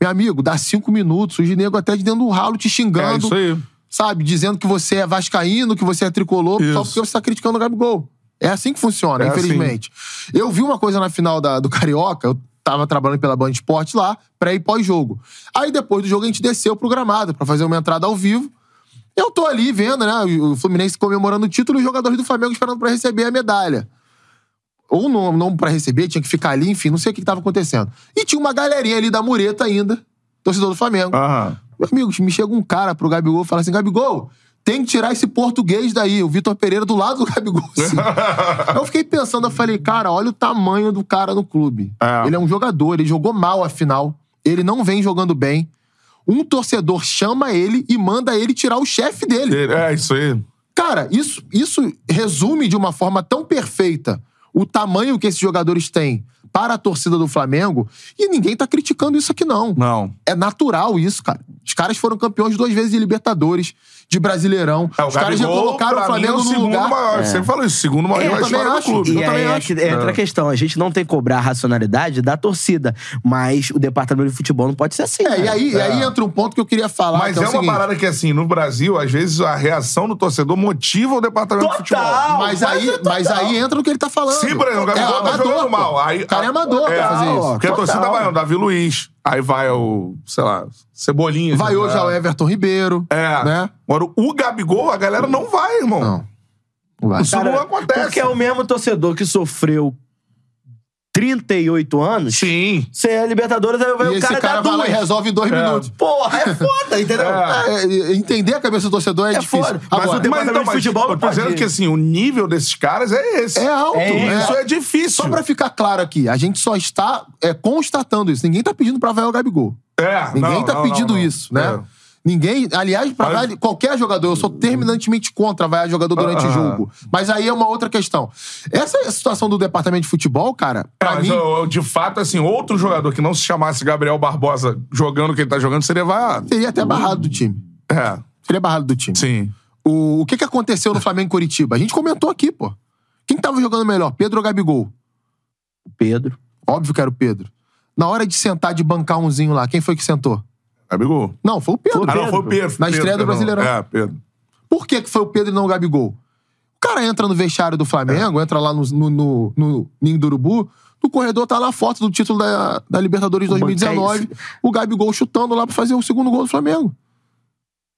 [SPEAKER 3] Meu amigo, dá cinco minutos, os nego até de dentro do ralo te
[SPEAKER 1] É
[SPEAKER 3] xingando.
[SPEAKER 1] isso aí.
[SPEAKER 3] sabe, dizendo que você é vascaíno, que você é tricolor, só
[SPEAKER 1] Isso.
[SPEAKER 3] porque você tá criticando o Gabigol. É assim que funciona,
[SPEAKER 1] É
[SPEAKER 3] infelizmente. Eu vi uma coisa na final da- do Carioca, eu tava trabalhando pela Band Esporte lá, pré e pós-jogo. Aí depois do jogo a gente desceu pro gramado pra fazer uma entrada ao vivo. Eu tô ali vendo, né, o Fluminense comemorando o título e os jogadores do Flamengo esperando pra receber a medalha. Ou não, não pra receber, tinha que ficar ali, enfim, não sei o que, que tava acontecendo. E tinha uma galerinha ali da mureta ainda, torcedor do Flamengo.
[SPEAKER 1] Aham.
[SPEAKER 3] Meu amigo, me chega um cara pro Gabigol e fala assim: Gabigol, tem que tirar esse português daí. O Vitor Pereira do lado do Gabigol. Assim. [LAUGHS] eu fiquei pensando, eu falei, cara, olha o tamanho do cara no clube.
[SPEAKER 1] É.
[SPEAKER 3] Ele é um jogador, ele jogou mal a final. Ele não vem jogando bem. Um torcedor chama ele e manda ele tirar o chefe dele.
[SPEAKER 1] É, isso aí.
[SPEAKER 3] Cara, isso, isso resume de uma forma tão perfeita o tamanho que esses jogadores têm para a torcida do Flamengo e ninguém tá criticando isso aqui, não.
[SPEAKER 1] Não.
[SPEAKER 3] É natural isso, cara. Os caras foram campeões duas vezes de Libertadores, de Brasileirão.
[SPEAKER 1] É, o
[SPEAKER 3] Os caras já colocaram o Flamengo
[SPEAKER 1] mim, é o
[SPEAKER 3] no
[SPEAKER 1] segundo
[SPEAKER 3] lugar.
[SPEAKER 1] maior. Você falou isso, segundo maior
[SPEAKER 3] É, eu também acho.
[SPEAKER 1] clube.
[SPEAKER 3] Eu
[SPEAKER 2] E
[SPEAKER 3] também
[SPEAKER 2] aí é
[SPEAKER 3] acho.
[SPEAKER 2] que entra a questão. A gente não tem que cobrar a racionalidade da torcida, mas o departamento de futebol não pode ser assim.
[SPEAKER 3] É,
[SPEAKER 2] né?
[SPEAKER 3] e aí, e aí entra um ponto que eu queria falar.
[SPEAKER 1] Mas
[SPEAKER 3] que
[SPEAKER 1] é,
[SPEAKER 3] é, o
[SPEAKER 1] uma
[SPEAKER 3] seguinte,
[SPEAKER 1] parada que, assim, no Brasil, às vezes a reação do torcedor motiva o departamento de futebol.
[SPEAKER 2] Total!
[SPEAKER 3] Mas aí, mas aí entra no que ele tá falando.
[SPEAKER 1] Sim, por exemplo, o
[SPEAKER 3] é
[SPEAKER 1] Gabigol tá jogando mal. Aí,
[SPEAKER 3] o cara é amador
[SPEAKER 1] é,
[SPEAKER 3] pra fazer isso.
[SPEAKER 1] Porque a
[SPEAKER 2] Total.
[SPEAKER 1] torcida vai, o Davi Luiz. Aí vai o, sei lá, Cebolinha.
[SPEAKER 3] Vai hoje ao Everton Ribeiro.
[SPEAKER 1] É.
[SPEAKER 3] Né?
[SPEAKER 1] Agora, o Gabigol, a galera não vai, irmão.
[SPEAKER 3] Não. Não vai.
[SPEAKER 1] Isso não acontece.
[SPEAKER 2] Porque é o mesmo torcedor que sofreu 38 anos.
[SPEAKER 1] Sim.
[SPEAKER 2] Você é Libertadores, aí vai
[SPEAKER 3] E
[SPEAKER 2] o
[SPEAKER 3] esse
[SPEAKER 2] cara,
[SPEAKER 3] cara,
[SPEAKER 2] dá
[SPEAKER 3] vai lá e
[SPEAKER 2] duas.
[SPEAKER 3] resolve em dois minutos.
[SPEAKER 2] Porra, é foda, entendeu?
[SPEAKER 1] É.
[SPEAKER 3] É, entender a cabeça do torcedor é,
[SPEAKER 2] É
[SPEAKER 3] difícil.
[SPEAKER 2] foda. Mas
[SPEAKER 3] Agora,
[SPEAKER 2] o departamento de futebol
[SPEAKER 1] eu
[SPEAKER 2] não
[SPEAKER 1] tô dizendo que, assim, o nível desses caras é esse.
[SPEAKER 3] é alto.
[SPEAKER 2] É,
[SPEAKER 3] né?
[SPEAKER 1] Isso é difícil.
[SPEAKER 3] Só pra ficar claro aqui, a gente só está é, constatando isso. Ninguém tá pedindo pra vaiar o Gabigol.
[SPEAKER 1] É,
[SPEAKER 3] Ninguém
[SPEAKER 1] não,
[SPEAKER 3] tá
[SPEAKER 1] não,
[SPEAKER 3] pedindo
[SPEAKER 1] não, não.
[SPEAKER 3] isso, né?
[SPEAKER 1] É.
[SPEAKER 3] Ninguém, aliás, pra
[SPEAKER 1] Mas-
[SPEAKER 3] qualquer jogador, eu sou terminantemente contra vaiar jogador durante
[SPEAKER 1] Ah, ah.
[SPEAKER 3] jogo. Mas aí é uma outra questão. Essa situação do departamento de futebol, cara, pra
[SPEAKER 1] mas
[SPEAKER 3] mim.
[SPEAKER 1] eu- eu, de fato, assim, outro jogador que não se chamasse Gabriel Barbosa jogando o que ele tá jogando seria vaiado.
[SPEAKER 3] Seria até barrado do time.
[SPEAKER 1] É,
[SPEAKER 3] Seria barrado do time.
[SPEAKER 1] sim.
[SPEAKER 3] O, o que, que aconteceu no Flamengo e Curitiba? A gente comentou aqui, pô. Quem tava jogando melhor, Pedro ou Gabigol?
[SPEAKER 2] Pedro.
[SPEAKER 3] Óbvio que era o Pedro. Na hora de sentar, de bancar umzinho lá, quem foi que sentou?
[SPEAKER 1] Gabigol.
[SPEAKER 3] Não, foi o Pedro.
[SPEAKER 1] Ah, não, foi o Pedro.
[SPEAKER 3] Na
[SPEAKER 1] Pedro,
[SPEAKER 3] estreia do
[SPEAKER 1] perdão.
[SPEAKER 3] Brasileirão.
[SPEAKER 1] É, Pedro.
[SPEAKER 3] Por que, foi o Pedro e não o Gabigol? O cara entra no vestiário do
[SPEAKER 1] É.
[SPEAKER 3] Flamengo, entra lá no, no, no, no Ninho do Urubu, no corredor tá lá a foto do título da, da Libertadores 2019, o Gabigol chutando lá pra fazer o segundo gol do Flamengo.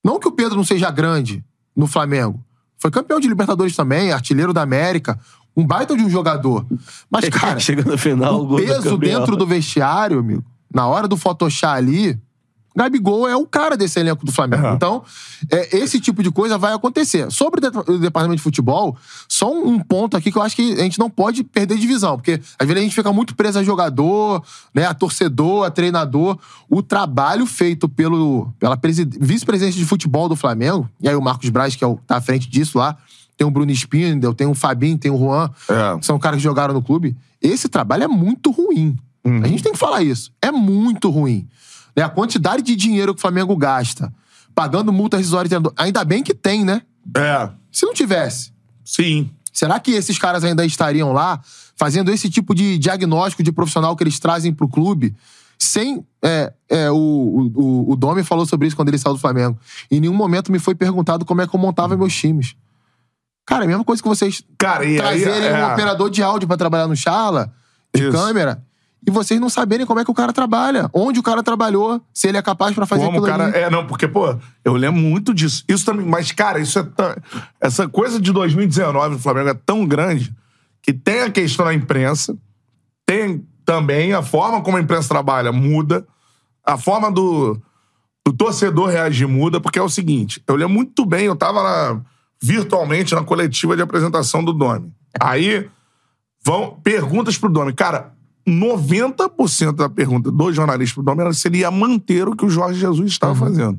[SPEAKER 3] Não que o Pedro não seja grande no Flamengo. Foi campeão de Libertadores também, artilheiro da América, um baita de um jogador. Mas, [LAUGHS] cara,
[SPEAKER 2] Chega no final, o
[SPEAKER 3] o
[SPEAKER 2] gol do
[SPEAKER 3] peso dentro do vestiário, amigo, na hora do Photoshop ali, Gabigol é o cara desse elenco do Flamengo.
[SPEAKER 1] Uhum.
[SPEAKER 3] Então, é, esse tipo de coisa vai acontecer. Sobre o, de- o departamento de futebol, só um, um ponto aqui que eu acho que a gente não pode perder de visão, porque às vezes a gente fica muito preso a jogador, né, a torcedor, a treinador. O trabalho feito pelo, pela presi- vice-presidente de futebol do Flamengo, e aí o Marcos Braz, que é o, tá à frente disso lá, tem o Bruno Spindel, tem o Fabinho, tem o Juan,
[SPEAKER 1] É.
[SPEAKER 3] são caras que jogaram no clube. Esse trabalho é muito ruim. A gente tem que falar isso. É muito ruim. Né? A quantidade de dinheiro que o Flamengo gasta, pagando multa rescisória de treinador. Ainda bem que tem, né?
[SPEAKER 1] É,
[SPEAKER 3] Se não tivesse,
[SPEAKER 1] sim.
[SPEAKER 3] será que esses caras ainda estariam lá fazendo esse tipo de diagnóstico de profissional que eles trazem pro clube? Sem. É, é, o, o, o Domi falou sobre isso quando ele saiu do Flamengo. Em nenhum momento me foi perguntado como é que eu montava meus times. Cara, é a mesma coisa que vocês
[SPEAKER 1] Cara, e aí...
[SPEAKER 3] trazerem
[SPEAKER 1] é,
[SPEAKER 3] um operador de áudio pra trabalhar no Charla, de
[SPEAKER 1] Isso.
[SPEAKER 3] câmera, e vocês não saberem como é que o cara trabalha, onde o cara trabalhou, se ele é capaz pra fazer
[SPEAKER 1] Como o
[SPEAKER 3] aquilo
[SPEAKER 1] cara.
[SPEAKER 3] ali.
[SPEAKER 1] É, não, porque, pô, eu lembro muito disso. Isso também. Mas, cara, isso é. tão- Essa coisa de 2019 do Flamengo é tão grande que tem a questão da imprensa, tem também a forma como a imprensa trabalha muda, a forma do, do torcedor reagir muda, porque é o seguinte: eu lembro muito bem, eu tava na- virtualmente na coletiva de apresentação do Domi. Aí vão perguntas pro Domi. Cara, 90% da pergunta do jornalista pro Domi era se ele ia manter o que o Jorge Jesus estava fazendo.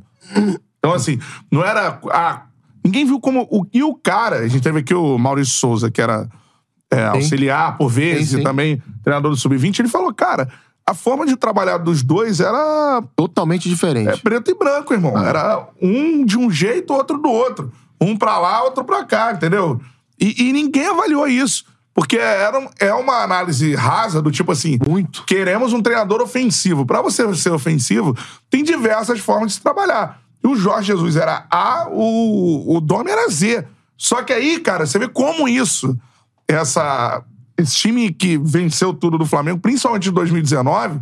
[SPEAKER 1] Então, assim, não era. ah, ninguém viu como. O, e o cara, a gente teve aqui o Maurício Souza, que era é, auxiliar por vezes
[SPEAKER 3] Sim, sim.
[SPEAKER 1] e também treinador do Sub-20, ele falou, cara, a forma de trabalhar dos dois era
[SPEAKER 3] Totalmente diferente.
[SPEAKER 1] é preto e branco, irmão. Era um de um jeito, outro do outro. Um pra lá, outro pra cá, entendeu? E, e ninguém avaliou isso. Porque era, é uma análise rasa do tipo assim...
[SPEAKER 3] Muito.
[SPEAKER 1] Queremos um treinador ofensivo. Pra você ser ofensivo, tem diversas formas de se trabalhar. E o Jorge Jesus era A, o, o Domi era Z. Só que aí, cara, você vê como isso, essa, esse time que venceu tudo do Flamengo, principalmente em 2019,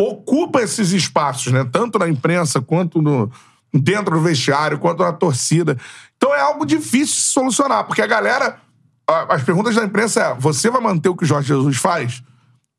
[SPEAKER 1] ocupa esses espaços, né? Tanto na imprensa quanto no, dentro do vestiário, quanto na torcida. Então é algo difícil de solucionar, porque a galera. As perguntas da imprensa é: você vai manter o que o Jorge Jesus faz?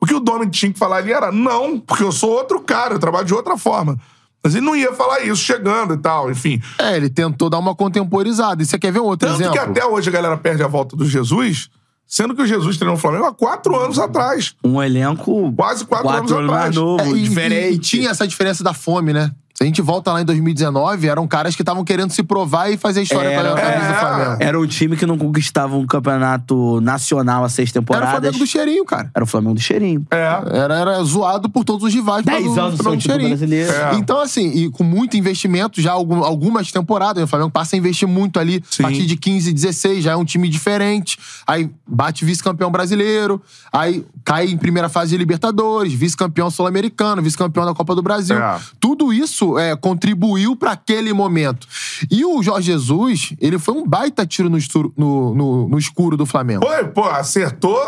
[SPEAKER 1] O que o Dominic tinha que falar ali era: não, porque eu sou outro cara, eu trabalho de outra forma. Mas ele não ia falar isso chegando e tal, enfim.
[SPEAKER 3] É, ele tentou dar uma contemporizada. E você quer ver um outro
[SPEAKER 1] Tanto
[SPEAKER 3] exemplo?
[SPEAKER 1] que até hoje a galera perde a volta do Jesus, sendo que o Jesus treinou o Flamengo há quatro anos atrás.
[SPEAKER 2] Um elenco.
[SPEAKER 1] Quase quatro anos
[SPEAKER 2] mais
[SPEAKER 1] atrás.
[SPEAKER 2] novo,
[SPEAKER 3] É, e-
[SPEAKER 2] diferente.
[SPEAKER 3] E, e tinha essa diferença da fome, né? Se a gente volta lá em 2019, eram caras que estavam querendo se provar e fazer história
[SPEAKER 2] Era-
[SPEAKER 3] com a camisa
[SPEAKER 1] é.
[SPEAKER 3] do Flamengo.
[SPEAKER 2] Era um time que não conquistava um campeonato nacional há seis
[SPEAKER 3] Era o
[SPEAKER 2] temporadas.
[SPEAKER 3] Flamengo do cheirinho, cara.
[SPEAKER 2] Era o Flamengo do cheirinho.
[SPEAKER 1] É.
[SPEAKER 3] Era, era zoado por todos os rivais.
[SPEAKER 2] Dez
[SPEAKER 3] mas o
[SPEAKER 2] anos
[SPEAKER 3] do cheirinho.
[SPEAKER 2] brasileiro.
[SPEAKER 1] É.
[SPEAKER 3] Então, assim, e com muito investimento, já algum- algumas temporadas, o Flamengo passa a investir muito ali.
[SPEAKER 1] Sim.
[SPEAKER 3] A partir de 15, 16, já é um time diferente. Aí bate vice-campeão brasileiro. Aí cai em primeira fase de Libertadores, vice-campeão sul-americano, vice-campeão da Copa do Brasil.
[SPEAKER 1] É.
[SPEAKER 3] Tudo isso é, contribuiu pra aquele momento. E o Jorge Jesus, ele foi um baita tiro no, esturo- no- no- no escuro do Flamengo.
[SPEAKER 1] Foi, pô, acertou.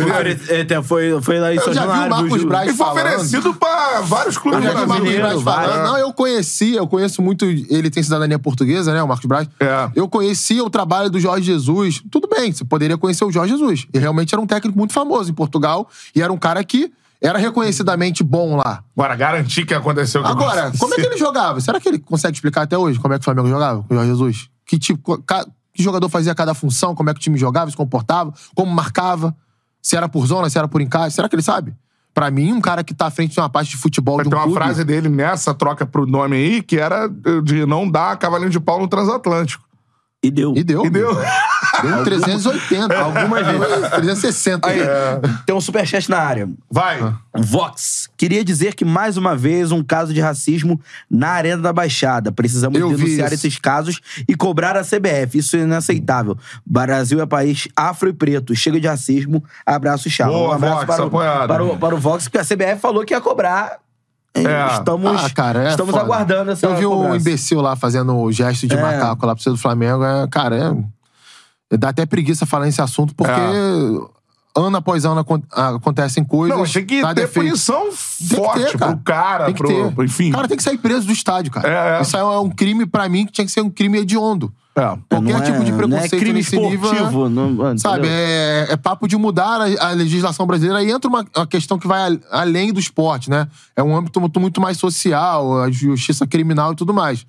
[SPEAKER 1] Ele,
[SPEAKER 2] Foi, foi lá em
[SPEAKER 3] Eu já vi o Marcos
[SPEAKER 2] Ju-
[SPEAKER 3] Braz
[SPEAKER 1] ele foi
[SPEAKER 3] falando.
[SPEAKER 1] oferecido pra vários clubes
[SPEAKER 3] Eu já vi o Marcos. Braz
[SPEAKER 2] vários.
[SPEAKER 3] falando. Não, eu conheci, eu conheço muito. Ele tem cidadania portuguesa, né? O Marcos Braz.
[SPEAKER 1] É.
[SPEAKER 3] Eu conhecia o trabalho do Jorge Jesus. Tudo bem, você poderia conhecer o Jorge Jesus. Ele realmente era um técnico muito famoso em Portugal e era um cara que era reconhecidamente bom lá.
[SPEAKER 1] Agora, garantir que aconteceu o que
[SPEAKER 3] Agora, como é que ele jogava? Será que ele consegue explicar até hoje como é que o Flamengo jogava com o Jorge Jesus? Que tipo, que jogador fazia cada função, como é que o time jogava, se comportava, como marcava, se era por zona, se era por encaixe. Será que ele sabe? Pra mim, um cara que tá à frente de uma parte de futebol de um
[SPEAKER 1] Tem uma
[SPEAKER 3] clube...
[SPEAKER 1] frase dele nessa troca pro nome aí que era de não dar cavalinho de pau no transatlântico.
[SPEAKER 2] E deu.
[SPEAKER 3] E deu.
[SPEAKER 1] E deu.
[SPEAKER 3] Deu 380. Algumas vezes. 360.
[SPEAKER 2] Aí,
[SPEAKER 3] É.
[SPEAKER 2] tem um superchat na área.
[SPEAKER 1] Vai.
[SPEAKER 2] Vox. Queria dizer que, mais uma vez, um caso de racismo na Arena da Baixada. Precisamos
[SPEAKER 3] Eu
[SPEAKER 2] denunciar esses casos e cobrar a CBF. Isso é inaceitável. Brasil é país afro e preto. Chega de racismo. Abraço, tchau.
[SPEAKER 1] Boa,
[SPEAKER 2] um abraço
[SPEAKER 1] Vox,
[SPEAKER 2] para, o, para, o, para o Vox, porque a CBF falou que ia cobrar.
[SPEAKER 1] É.
[SPEAKER 2] Estamos,
[SPEAKER 3] Ah, cara, é
[SPEAKER 2] estamos
[SPEAKER 3] foda.
[SPEAKER 2] aguardando essa
[SPEAKER 3] Eu vi um
[SPEAKER 2] cobrança.
[SPEAKER 3] imbecil lá fazendo o gesto de
[SPEAKER 2] É.
[SPEAKER 3] macaco lá pro do Flamengo. É, cara, é... dá até preguiça falar nesse assunto, porque ano após ano acon- acontecem coisas.
[SPEAKER 1] Não, achei que
[SPEAKER 3] dá
[SPEAKER 1] ter
[SPEAKER 3] defeito.
[SPEAKER 1] punição forte
[SPEAKER 3] ter, cara.
[SPEAKER 1] pro cara,
[SPEAKER 3] Tem que
[SPEAKER 1] pro,
[SPEAKER 3] ter.
[SPEAKER 1] enfim.
[SPEAKER 3] O cara tem que sair preso do estádio, cara.
[SPEAKER 1] É, é.
[SPEAKER 3] Isso é um crime, pra mim, que tinha que ser um crime hediondo.
[SPEAKER 1] É.
[SPEAKER 3] Qualquer
[SPEAKER 2] Não é-
[SPEAKER 3] tipo de
[SPEAKER 2] não é
[SPEAKER 3] preconceito
[SPEAKER 2] crime
[SPEAKER 3] nesse nível.
[SPEAKER 2] esportivo,
[SPEAKER 3] é-
[SPEAKER 2] não-?
[SPEAKER 3] Sabe, é, é papo de mudar a, a legislação brasileira. Aí entra uma, uma questão que vai a- além do esporte, né? É um âmbito muito, muito mais social, a justiça criminal e tudo mais.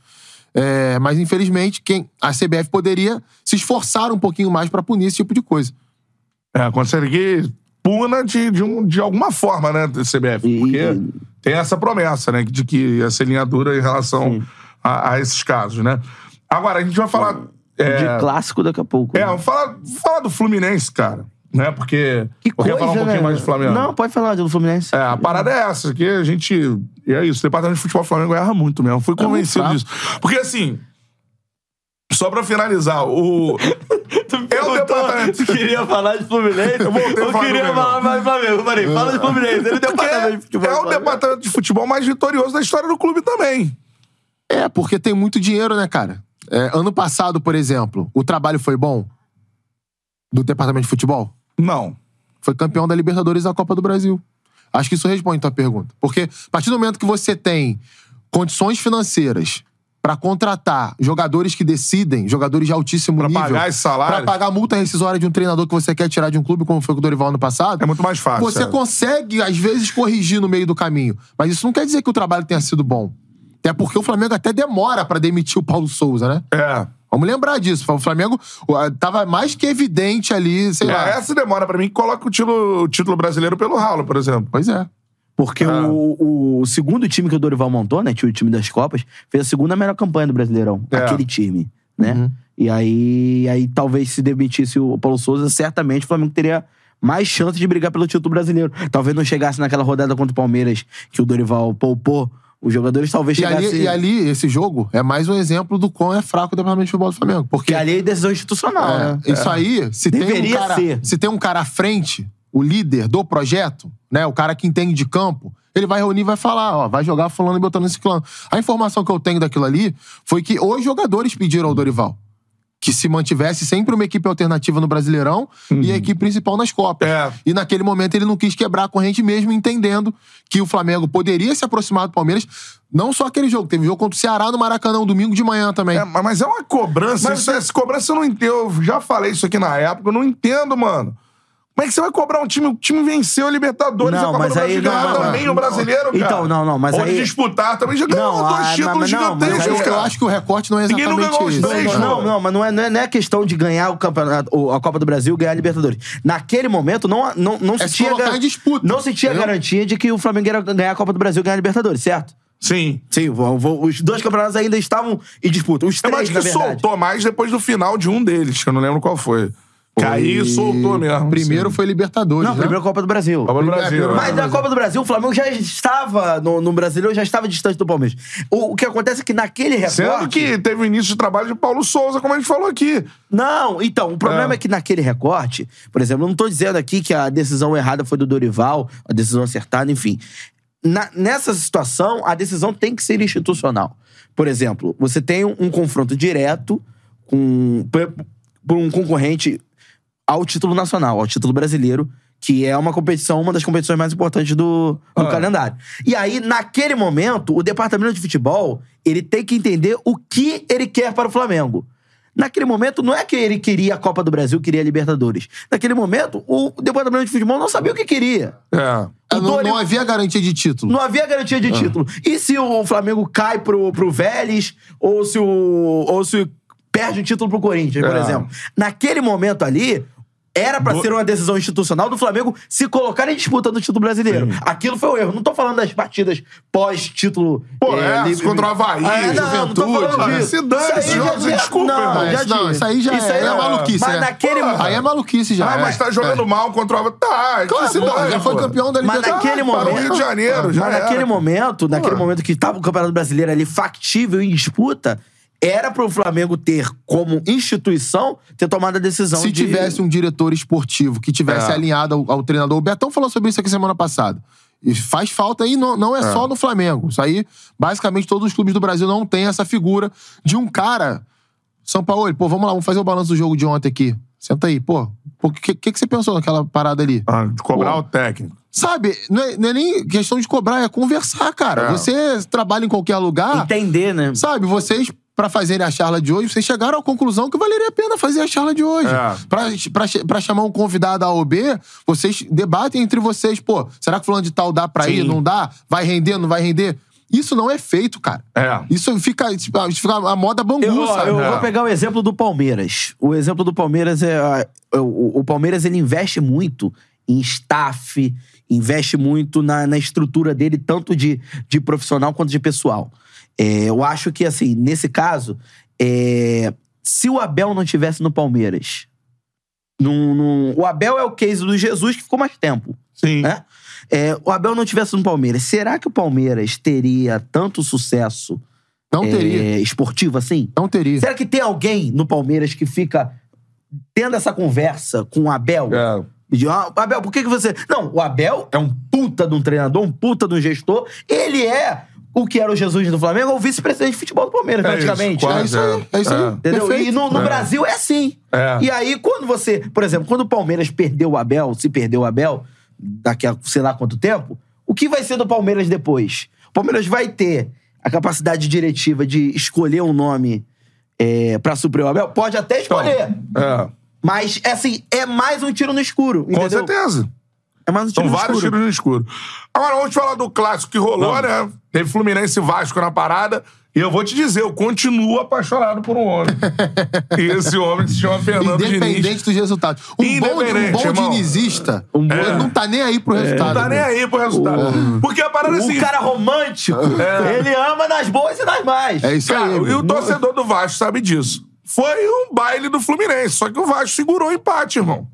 [SPEAKER 3] É, mas, infelizmente, quem, a CBF poderia se esforçar um pouquinho mais pra punir esse tipo de coisa.
[SPEAKER 1] É, consegue puna de, de, um- de alguma forma, né, CBF.
[SPEAKER 2] E-
[SPEAKER 1] Porque tem essa promessa, né, de que ia ser linha dura em relação a, a esses casos, né? Agora, a gente vai falar... É,
[SPEAKER 2] De clássico daqui a pouco.
[SPEAKER 1] é, vamos falar, falar do Fluminense, cara. Né? Porque...
[SPEAKER 2] Que
[SPEAKER 1] eu
[SPEAKER 2] coisa,
[SPEAKER 1] quero falar um pouquinho
[SPEAKER 2] né?
[SPEAKER 1] mais do Flamengo.
[SPEAKER 2] Não, pode falar do Fluminense.
[SPEAKER 1] É, a parada é essa, que a gente. E é isso, o departamento de futebol do Flamengo erra muito mesmo. Fui convencido
[SPEAKER 3] fraco.
[SPEAKER 1] disso. Porque assim. Só pra finalizar, o. [LAUGHS] é o departamento.
[SPEAKER 2] queria falar de Fluminense?
[SPEAKER 1] Eu voltei a falar do Flamengo.
[SPEAKER 2] mais de Flamengo. Falei, fala de Fluminense. Ele
[SPEAKER 1] Porque é o departamento de futebol mais vitorioso da história do clube também.
[SPEAKER 3] É, porque tem muito dinheiro, né, cara? É, ano passado, por exemplo, o trabalho foi bom do departamento de futebol?
[SPEAKER 1] Não.
[SPEAKER 3] Foi campeão da Libertadores da Copa do Brasil. Acho que isso responde a tua pergunta. Porque a partir do momento que você tem condições financeiras pra contratar jogadores que decidem, jogadores de altíssimo
[SPEAKER 1] Pra
[SPEAKER 3] nível,
[SPEAKER 1] pagar esse salário.
[SPEAKER 3] pra pagar a multa rescisória de um treinador que você quer tirar de um clube, como foi com o Dorival ano passado,
[SPEAKER 1] É muito mais fácil.
[SPEAKER 3] você
[SPEAKER 1] é.
[SPEAKER 3] consegue, às vezes, corrigir no meio do caminho. Mas isso não quer dizer que o trabalho tenha sido bom. Até porque o Flamengo até demora pra demitir o Paulo Souza, né?
[SPEAKER 1] É.
[SPEAKER 3] Vamos lembrar disso. O Flamengo tava mais que evidente ali, sei lá.
[SPEAKER 1] É, essa demora pra mim que coloca o título, o título brasileiro pelo ralo, por exemplo.
[SPEAKER 3] Pois é.
[SPEAKER 2] Porque
[SPEAKER 1] Ah.
[SPEAKER 2] o, o segundo time que o Dorival montou, né? O time das Copas, fez a segunda melhor campanha do Brasileirão.
[SPEAKER 1] É.
[SPEAKER 2] Aquele time, né?
[SPEAKER 3] Uhum.
[SPEAKER 2] E aí, aí, talvez, se demitisse o Paulo Souza, certamente o Flamengo teria mais chance de brigar pelo título brasileiro. Talvez não chegasse naquela rodada contra o Palmeiras que o Dorival poupou. Os jogadores talvez
[SPEAKER 3] E
[SPEAKER 2] chegassem...
[SPEAKER 3] ali, e ali, esse jogo é mais um exemplo do quão é fraco o departamento de futebol do Flamengo. Porque
[SPEAKER 2] Que ali é decisão institucional,
[SPEAKER 3] é,
[SPEAKER 2] né?
[SPEAKER 3] isso aí, se tem, um cara,
[SPEAKER 2] ser.
[SPEAKER 3] se tem um cara à frente, o líder do projeto, né, o cara que entende de campo, ele vai reunir e vai falar, ó, vai jogar fulano e botando esse clã. A informação que eu tenho daquilo ali foi que os jogadores pediram ao Dorival que se mantivesse sempre uma equipe alternativa no Brasileirão e a equipe principal nas Copas.
[SPEAKER 1] É.
[SPEAKER 3] E naquele momento ele não quis quebrar a corrente mesmo, entendendo que o Flamengo poderia se aproximar do Palmeiras. Não só aquele jogo, teve jogo contra o Ceará no Maracanã, um domingo de manhã também.
[SPEAKER 1] É, mas mas é uma cobrança.
[SPEAKER 3] Mas
[SPEAKER 1] isso, essa cobrança eu não entendo. Eu já falei isso aqui na época. Eu não entendo, mano. Como é que você vai cobrar um time? O time venceu a Libertadores,
[SPEAKER 2] Não,
[SPEAKER 1] a Copa
[SPEAKER 2] mas
[SPEAKER 1] do
[SPEAKER 2] aí
[SPEAKER 1] Brasil
[SPEAKER 2] não,
[SPEAKER 1] ganhar
[SPEAKER 2] não,
[SPEAKER 1] também
[SPEAKER 3] não.
[SPEAKER 1] o brasileiro, cara.
[SPEAKER 2] Então, não, não, mas aí-
[SPEAKER 1] disputar também, já ganhou
[SPEAKER 2] Não,
[SPEAKER 1] dois
[SPEAKER 2] ah,
[SPEAKER 1] títulos
[SPEAKER 2] mas não,
[SPEAKER 1] gigantescos,
[SPEAKER 3] eu, eu acho que o recorte não é
[SPEAKER 1] Ninguém não
[SPEAKER 3] exatamente
[SPEAKER 1] ganhou
[SPEAKER 3] esse.
[SPEAKER 1] três,
[SPEAKER 2] Não, não, não, mas não é, não é, não é questão de ganhar o campeonato, a Copa do Brasil e ganhar a Libertadores. Naquele momento, não, não, não
[SPEAKER 3] É
[SPEAKER 2] se tinha. gar-
[SPEAKER 3] disputa,
[SPEAKER 2] Não se tinha
[SPEAKER 3] entendeu?
[SPEAKER 2] garantia de que o Flamengo ia ganhar a Copa do Brasil e ganhar a Libertadores, certo?
[SPEAKER 1] Sim.
[SPEAKER 2] Sim, os dois campeonatos ainda estavam em disputa. Os
[SPEAKER 1] Eu
[SPEAKER 2] três,
[SPEAKER 1] acho
[SPEAKER 2] na
[SPEAKER 1] que soltou mais depois do final de um deles, que eu não lembro qual foi. Aí
[SPEAKER 3] E
[SPEAKER 1] soltou mesmo.
[SPEAKER 3] Primeiro
[SPEAKER 1] sim.
[SPEAKER 3] foi Libertadores.
[SPEAKER 2] Não,
[SPEAKER 3] né?
[SPEAKER 2] primeiro Copa do Brasil.
[SPEAKER 1] Copa do
[SPEAKER 3] Primeiro-
[SPEAKER 1] Brasil.
[SPEAKER 2] Mas na Copa do Brasil, o Flamengo já estava no, no Brasileiro, já estava distante do Palmeiras. O, o que acontece é que naquele recorte...
[SPEAKER 1] Sendo que teve o início de trabalho de Paulo Souza, como a gente falou aqui.
[SPEAKER 2] Não, então, o problema é.
[SPEAKER 1] É.
[SPEAKER 2] que naquele recorte, por exemplo, eu não tô dizendo aqui que a decisão errada foi do Dorival, a decisão acertada, enfim. Na- nessa situação, a decisão tem que ser institucional. Por exemplo, você tem um, um confronto direto com por um concorrente ao título nacional, ao título brasileiro, que é uma competição, uma das competições mais importantes do, do
[SPEAKER 1] Ah.
[SPEAKER 2] calendário. E aí, naquele momento, o departamento de futebol, ele tem que entender o que ele quer para o Flamengo. Naquele momento, não é que ele queria a Copa do Brasil, queria a Libertadores. Naquele momento, o departamento de futebol não sabia o que queria.
[SPEAKER 1] É.
[SPEAKER 3] Não,
[SPEAKER 2] Dori-
[SPEAKER 3] não havia garantia de título.
[SPEAKER 2] Não havia garantia de título. E se o Flamengo cai pro, pro Vélez, ou se o. ou se perde o título pro Corinthians, por
[SPEAKER 1] É.
[SPEAKER 2] exemplo. Naquele momento ali. Era pra
[SPEAKER 1] Do-
[SPEAKER 2] ser uma decisão institucional do Flamengo se colocar em disputa do título brasileiro. Aquilo foi o erro. Não tô falando das partidas pós-título.
[SPEAKER 1] Pô, é,
[SPEAKER 2] livre-
[SPEAKER 1] contra o Havaí,
[SPEAKER 2] Ah, não, não
[SPEAKER 1] Juventude.
[SPEAKER 2] disso.
[SPEAKER 1] se dane
[SPEAKER 2] Isso aí já- já-
[SPEAKER 1] desculpa,
[SPEAKER 2] não,
[SPEAKER 1] irmão.
[SPEAKER 2] já
[SPEAKER 3] Isso não, isso aí já é- é maluquice,
[SPEAKER 2] Mas
[SPEAKER 3] né?
[SPEAKER 2] naquele
[SPEAKER 1] Porra.
[SPEAKER 3] Aí é maluquice já.
[SPEAKER 1] Ah,
[SPEAKER 3] é.
[SPEAKER 1] mas tá jogando
[SPEAKER 3] É.
[SPEAKER 1] mal contra o Havaí. Tá,
[SPEAKER 3] Claro,
[SPEAKER 1] se
[SPEAKER 3] pô,
[SPEAKER 1] dane,
[SPEAKER 3] já foi
[SPEAKER 1] pô.
[SPEAKER 3] campeão da
[SPEAKER 2] Mas
[SPEAKER 3] Libertadores.
[SPEAKER 2] naquele
[SPEAKER 1] Para o
[SPEAKER 2] momento.
[SPEAKER 1] Rio de Janeiro, já
[SPEAKER 2] Mas naquele momento, naquele momento que tava o Campeonato Brasileiro ali factível em disputa, era pro Flamengo ter, como instituição, ter tomado a decisão
[SPEAKER 3] Se
[SPEAKER 2] de...
[SPEAKER 3] tivesse um diretor esportivo que tivesse
[SPEAKER 1] É.
[SPEAKER 3] alinhado ao, ao treinador, o Betão falou sobre isso aqui semana passada. E faz falta aí, não, não é, só no Flamengo. Isso aí, basicamente, todos os clubes do Brasil não têm essa figura de um cara. São Paulo, pô, vamos lá, vamos fazer o balanço do jogo de ontem aqui. Senta aí, pô. O que, que, que você pensou naquela parada ali?
[SPEAKER 1] Ah, de cobrar
[SPEAKER 3] Pô.
[SPEAKER 1] o técnico.
[SPEAKER 3] Sabe, não é, não é nem questão de cobrar, é conversar, cara.
[SPEAKER 1] É.
[SPEAKER 3] Você trabalha em qualquer lugar.
[SPEAKER 2] Entender, né?
[SPEAKER 3] Sabe, vocês, pra fazerem a charla de hoje, vocês chegaram à conclusão que valeria a pena fazer a charla de hoje.
[SPEAKER 1] É.
[SPEAKER 3] Pra chamar um convidado A ou B, vocês debatem entre vocês, pô, será que fulano de tal dá pra
[SPEAKER 1] Sim.
[SPEAKER 3] ir, não dá? Vai render, não vai render? Isso não é feito, cara.
[SPEAKER 1] É.
[SPEAKER 3] Isso fica, tipo, isso fica a moda bangu,
[SPEAKER 2] Eu,
[SPEAKER 3] sabe?
[SPEAKER 2] eu
[SPEAKER 1] É.
[SPEAKER 2] vou pegar o exemplo do Palmeiras. O exemplo do Palmeiras é. ah, O, o Palmeiras ele investe muito em staff, investe muito na, na estrutura dele, tanto de, de profissional quanto de pessoal. É, eu acho que, assim, nesse caso, é, se o Abel não tivesse no Palmeiras. num- num- o Abel é o case do Jesus que ficou mais tempo
[SPEAKER 1] Sim.
[SPEAKER 2] né? É, o Abel não tivesse no Palmeiras, será que o Palmeiras teria tanto sucesso
[SPEAKER 3] Não teria.
[SPEAKER 2] é, esportivo assim?
[SPEAKER 3] Não teria.
[SPEAKER 2] Será que tem alguém no Palmeiras que fica tendo essa conversa com o Abel?
[SPEAKER 1] É.
[SPEAKER 2] De, ah, Abel, por que, que você. Não, o Abel é um puta de um treinador, um puta de um gestor. Ele é o que era o Jesus do Flamengo, ou o vice-presidente de futebol do Palmeiras,
[SPEAKER 1] É
[SPEAKER 2] praticamente.
[SPEAKER 1] isso,
[SPEAKER 3] É isso aí, é isso aí.
[SPEAKER 2] Entendeu?
[SPEAKER 3] Perfeito.
[SPEAKER 2] E no, no
[SPEAKER 1] É.
[SPEAKER 2] Brasil é assim.
[SPEAKER 1] É.
[SPEAKER 2] E aí, quando você. Por exemplo, quando o Palmeiras perdeu o Abel, se perdeu o Abel, daqui a sei lá quanto tempo, o que vai ser do Palmeiras depois? O Palmeiras vai ter a capacidade diretiva de escolher um nome é, pra suprir o Abel? Pode até escolher.
[SPEAKER 1] É.
[SPEAKER 2] Mas, assim, é mais um tiro no escuro.
[SPEAKER 1] Com
[SPEAKER 2] entendeu?
[SPEAKER 1] certeza.
[SPEAKER 2] É mais um tiro
[SPEAKER 1] São vários
[SPEAKER 2] escuro.
[SPEAKER 1] tiros no escuro. Agora vamos falar do clássico que rolou, né? Teve Fluminense e Vasco na parada. E eu vou te dizer, eu continuo apaixonado por um homem. [LAUGHS] e esse homem se chama Fernando Diniz.
[SPEAKER 3] Independente dos resultados. Um bom, um bom
[SPEAKER 1] irmão.
[SPEAKER 3] dinizista,
[SPEAKER 2] Um bom-
[SPEAKER 3] ele não tá nem aí pro resultado.
[SPEAKER 1] Não tá nem
[SPEAKER 3] né?
[SPEAKER 1] aí pro resultado. Porque a parada é
[SPEAKER 2] O
[SPEAKER 1] assim.
[SPEAKER 2] cara romântico, ele ama nas boas e nas más.
[SPEAKER 3] É isso
[SPEAKER 1] Cara,
[SPEAKER 3] aí.
[SPEAKER 1] e o torcedor do Vasco sabe disso. Foi um baile do Fluminense, só que o Vasco segurou o empate, irmão.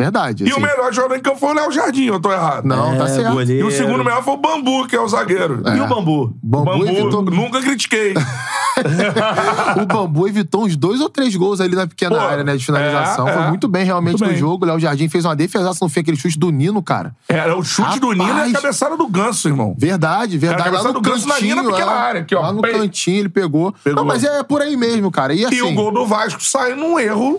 [SPEAKER 3] Verdade.
[SPEAKER 1] E o
[SPEAKER 3] assim.
[SPEAKER 1] melhor jogador em campo foi o Léo Jardim, eu tô errado.
[SPEAKER 3] Não, tá
[SPEAKER 2] É,
[SPEAKER 3] certo.
[SPEAKER 2] goleiro.
[SPEAKER 1] E o segundo melhor foi o Bambu, que é o zagueiro.
[SPEAKER 2] E o bambu?
[SPEAKER 3] Bambu,
[SPEAKER 1] Bambu,
[SPEAKER 3] evitou,
[SPEAKER 1] nunca critiquei. [LAUGHS]
[SPEAKER 3] o Bambu evitou uns dois ou três gols ali na pequena
[SPEAKER 1] Pô,
[SPEAKER 3] área, né, de finalização.
[SPEAKER 1] é,
[SPEAKER 3] Foi
[SPEAKER 1] é.
[SPEAKER 3] muito bem realmente
[SPEAKER 1] Muito
[SPEAKER 3] no
[SPEAKER 1] bem.
[SPEAKER 3] jogo. O Léo Jardim fez uma defesaça no fim, aquele chute do Nino, cara.
[SPEAKER 1] Era o chute do Nino e a
[SPEAKER 3] Rapaz.
[SPEAKER 1] cabeçada do Ganso, irmão.
[SPEAKER 3] Verdade, verdade.
[SPEAKER 1] Era a
[SPEAKER 3] Lá
[SPEAKER 1] cabeçada
[SPEAKER 3] no
[SPEAKER 1] do Ganso na linha pequena
[SPEAKER 3] é.
[SPEAKER 1] área, aqui, ó.
[SPEAKER 3] Lá no
[SPEAKER 1] Bem.
[SPEAKER 3] cantinho ele pegou.
[SPEAKER 1] Pegou.
[SPEAKER 3] Não, mas é por aí mesmo, cara. E assim...
[SPEAKER 1] E o gol do Vasco sai num erro